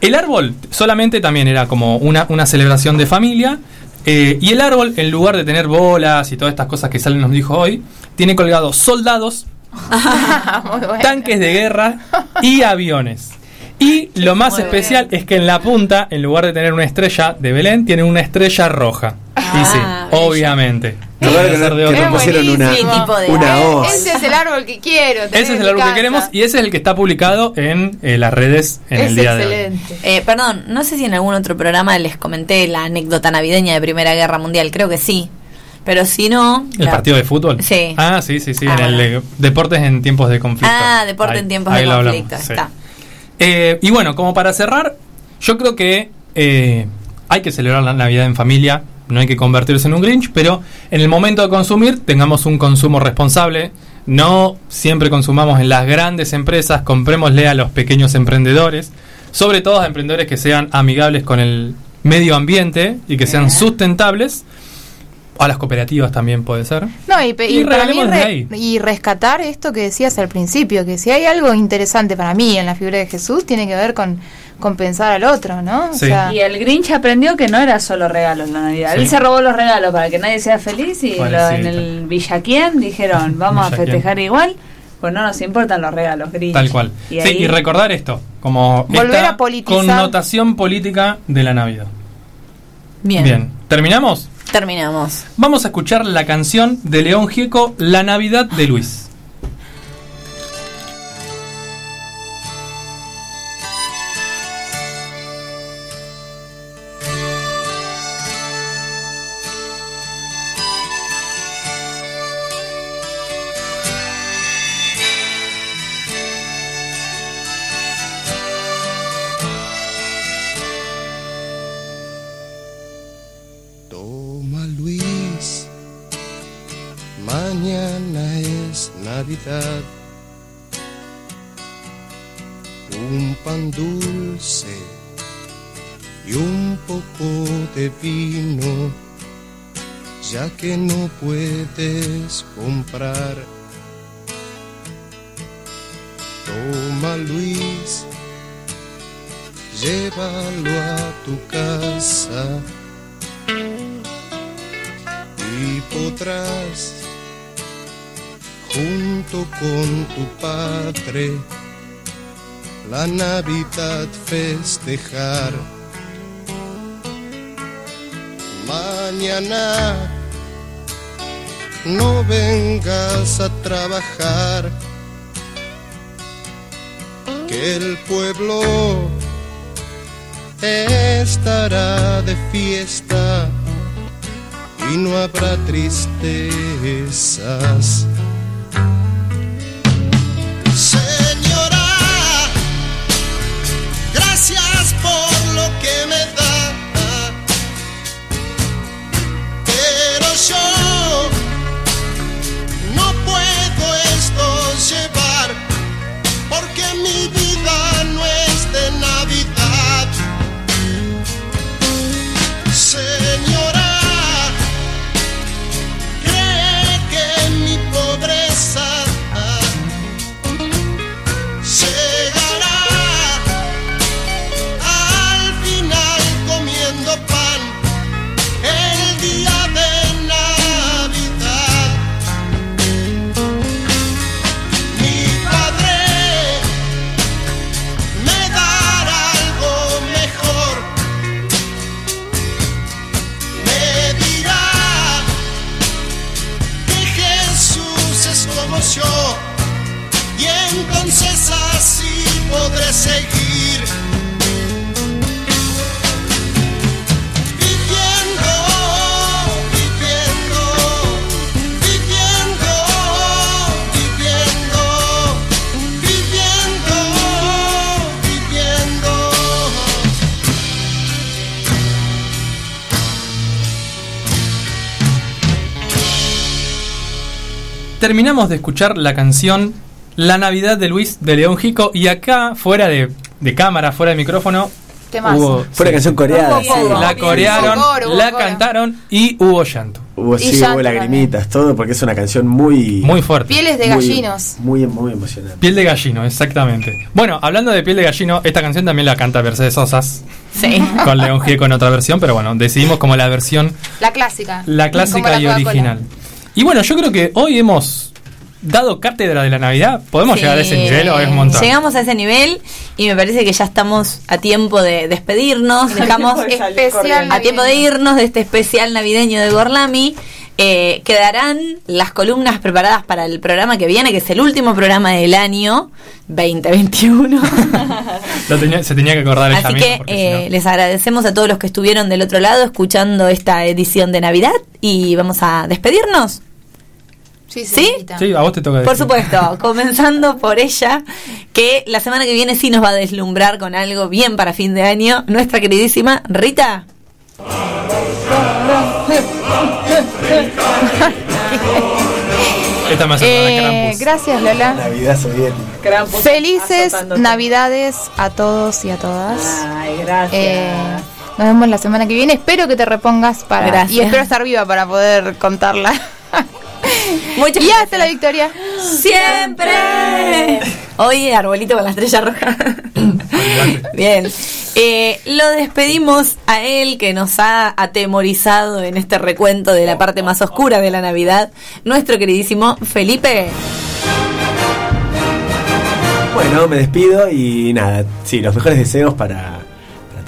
El árbol solamente también era como una, una celebración de familia. Eh, y el árbol, en lugar de tener bolas y todas estas cosas que Salen nos dijo hoy, tiene colgados soldados, *laughs* tanques de guerra y aviones. Y lo más Muy especial es que en la punta, en lugar de tener una estrella de Belén, tiene una estrella roja. y sí, Ah, obviamente. Puede que ser no- de que otro pusieron una, Sí, tipo de- una hoz. Ese es el árbol que quiero. tener Ese es el árbol que queremos y ese es el que está publicado en eh, las redes en Es el día de hoy. excelente. Eh, perdón, no sé si en algún otro programa les comenté la anécdota navideña de Primera Guerra Mundial, creo que sí. Pero si no... ¿El la- partido de fútbol? Sí. Ah, sí, sí, sí. Ah, en el de deportes en tiempos de conflicto. Ah, deporte Ahí- en tiempos ahí de lo hablamos, conflicto, sí. está. Eh, y bueno, como para cerrar, yo creo que eh, hay que celebrar la Navidad en familia, no hay que convertirse en un Grinch, pero en el momento de consumir tengamos un consumo responsable. No siempre consumamos en las grandes empresas, comprémosle a los pequeños emprendedores, sobre todo a emprendedores que sean amigables con el medio ambiente y que sean sustentables. O a las cooperativas también puede ser. No, y, Y y para mí re- y rescatar esto que decías al principio, que si hay algo interesante para mí en la figura de Jesús, tiene que ver con, con pensar al otro, ¿no? O sea, Y el Grinch aprendió que no era solo regalos la Navidad. Sí. Él se robó los regalos para que nadie sea feliz y lo- sí, en el Villaquien dijeron, vamos a festejar igual, pues no nos importan los regalos, Grinch. Tal cual. Y sí, ahí- y recordar esto, como Volver esta a politizar. connotación política de la Navidad. Bien. Bien, ¿terminamos? Terminamos. Vamos a escuchar la canción de León Gieco, La Navidad de Luis. De vino, ya que no puedes comprar. Toma Luis, llévalo a tu casa y podrás junto con tu padre la Navidad festejar. Mañana no vengas a trabajar, que el pueblo estará de fiesta y no habrá tristezas. Terminamos de escuchar la canción La Navidad de Luis de León Gico y acá, fuera de, de cámara, fuera de micrófono, hubo... Fue una canción coreada, sí. La corearon, Hubo coro, hubo la coro. cantaron y hubo llanto. Hubo, Y sí, llanto hubo lagrimitas, todo, porque es una canción muy. Muy fuerte. Pieles de muy- gallinos. Muy, muy emocionante. Piel de gallino, exactamente. Bueno, hablando de piel de gallino, esta canción también la canta Mercedes Sosas. Sí. Con León Gieco en otra versión, pero bueno, decidimos como la versión, La clásica. la clásica la y original. Y bueno, yo creo que hoy hemos dado cátedra de la Navidad. ¿Podemos Sí. llegar a ese nivel o es un montón? Llegamos a ese nivel y me parece que ya estamos a tiempo de despedirnos. *laughs* Dejamos Especial a tiempo de irnos de este especial navideño de Gorlami. Eh, quedarán las columnas preparadas para el programa que viene, que es el último programa del año 2021. Lo tenía- se tenía que acordar Así misma. que porque si no- eh, les agradecemos a todos los que estuvieron del otro lado escuchando esta edición de Navidad y vamos a despedirnos. Sí, ¿Sí? Sí, a vos te toca Por decir. supuesto, *laughs* comenzando por ella, que la semana que viene sí nos va a deslumbrar con algo bien para fin de año, nuestra queridísima Rita. Esta a Eh, Krampus. gracias, Lola. Navidad soviética. Felices Navidades a todos y a todas. Ay, gracias. Eh, Nos vemos la semana que viene. Espero que te repongas para. Gracias. Y espero estar viva para poder contarla. *laughs* *laughs* Muchas y hasta la victoria. ¡Siempre! Hoy arbolito con la estrella roja. *laughs* Bien. Eh, lo despedimos a él que nos ha atemorizado en este recuento de la parte más oscura de la Navidad, nuestro queridísimo Felipe. Bueno, me despido y nada, sí, los mejores deseos para, para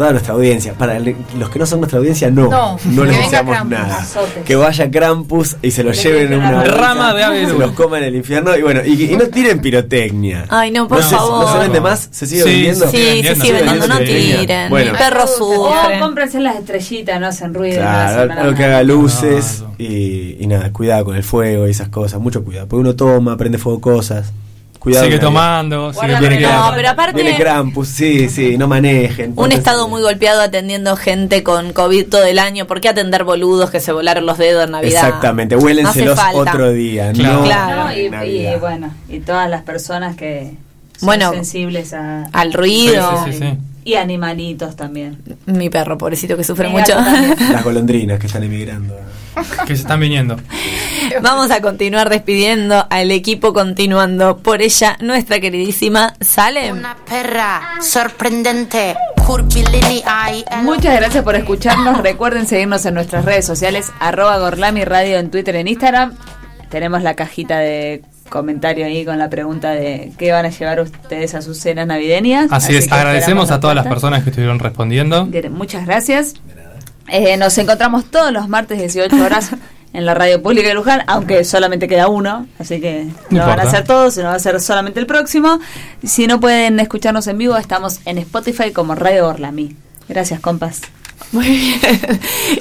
toda nuestra audiencia. Para el- los que no son nuestra audiencia, no. No, les deseamos nada. Azotes. Que vaya Krampus y se lo lleven en una bolsa, Rama de ave Se los coman en el infierno y bueno, y, y no tiren pirotecnia. Ay, no, por no, se, favor. ¿No se vende más? ¿Se sigue Sí, vendiendo? Sí, se sigue vendiendo, no tiren. Bueno. Mi perro O cómprense las estrellitas, no hacen ruido. no Claro, hacen algo que haga luces y, y nada, cuidado con el fuego y esas cosas, mucho cuidado. Porque uno toma, prende fuego cosas. Cuidado. Sigue tomando, sigue Viene. No, pero aparte- Viene Krampus, sí, sí, no manejen. Un estado muy golpeado atendiendo gente con COVID todo el año. ¿Por qué atender boludos que se volaron los dedos en Navidad? Exactamente, huélenselos otro día. Claro. No, Claro. No, y, bueno, y todas las personas que son Bueno, sensibles a, Al ruido. Sí, sí, sí, sí. Y animalitos también. Mi perro, pobrecito, que sufre Mi mucho. *laughs* Las golondrinas que están emigrando. Que se están viniendo. Vamos a continuar despidiendo al equipo continuando por ella, nuestra queridísima Salem. Una perra sorprendente, Muchas gracias por escucharnos. Recuerden seguirnos en nuestras redes sociales, arroba Gorlami Radio en Twitter en Instagram. Tenemos la cajita de comentario ahí con la pregunta de qué van a llevar ustedes a sus cenas navideñas. Así, es, que agradecemos a todas las personas que estuvieron respondiendo. Muchas gracias. Eh, nos encontramos todos los martes 18 horas *laughs* en la radio pública de Luján, aunque solamente queda uno, así que No no, van a ser todos, sino va a ser solamente el próximo. Si no pueden escucharnos en vivo, estamos en Spotify como Radio Orlami. Gracias, compas. *laughs* Muy bien.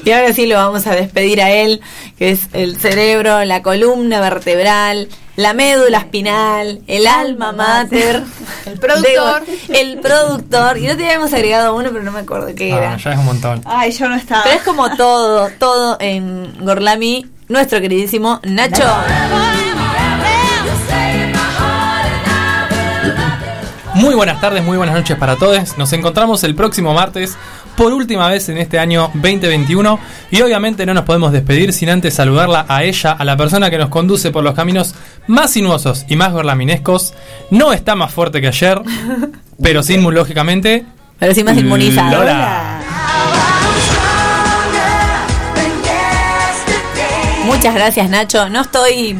Y ahora sí lo vamos a despedir a él, que es el cerebro, la columna vertebral, la médula espinal, el alma mater. El productor. *laughs* de- el productor. Y no te habíamos agregado uno, pero no me acuerdo qué era. Ah, ya es un montón. Ay, yo no estaba. Pero es como todo, todo en Gorlami, nuestro queridísimo Nacho. Muy buenas tardes, muy buenas noches para todos. Nos encontramos el próximo martes por última vez en este año 2021 y obviamente no nos podemos despedir sin antes saludarla a ella, a la persona que nos conduce por los caminos más sinuosos y más gorlaminescos. No está más fuerte que ayer, *laughs* pero sí inmunológicamente. Pero sí más inmunizado. Lola. Muchas gracias, Nacho. No estoy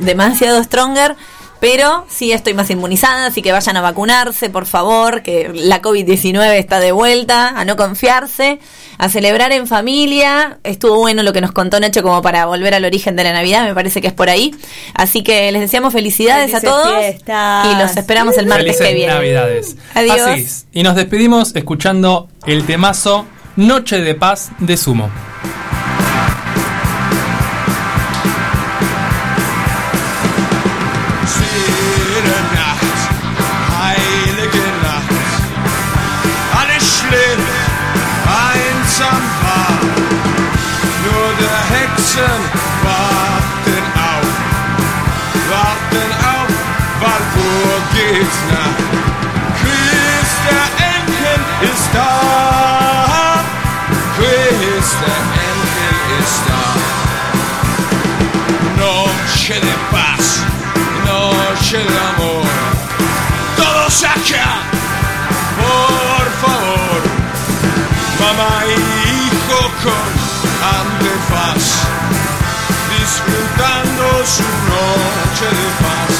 demasiado stronger, pero sí estoy más inmunizada, así que vayan a vacunarse, por favor, que la COVID-19 está de vuelta, a no confiarse, a celebrar en familia. Estuvo bueno lo que nos contó Nacho como para volver al origen de la Navidad, me parece que es por ahí. Así que les deseamos felicidades Felices a todos fiestas. y los esperamos el martes Felices que viene. Navidades. Adiós. Así es. Y nos despedimos escuchando el temazo Noche de Paz de Sumo. Acá, por favor. Mamá y hijo con antefaz, disfrutando su noche de paz.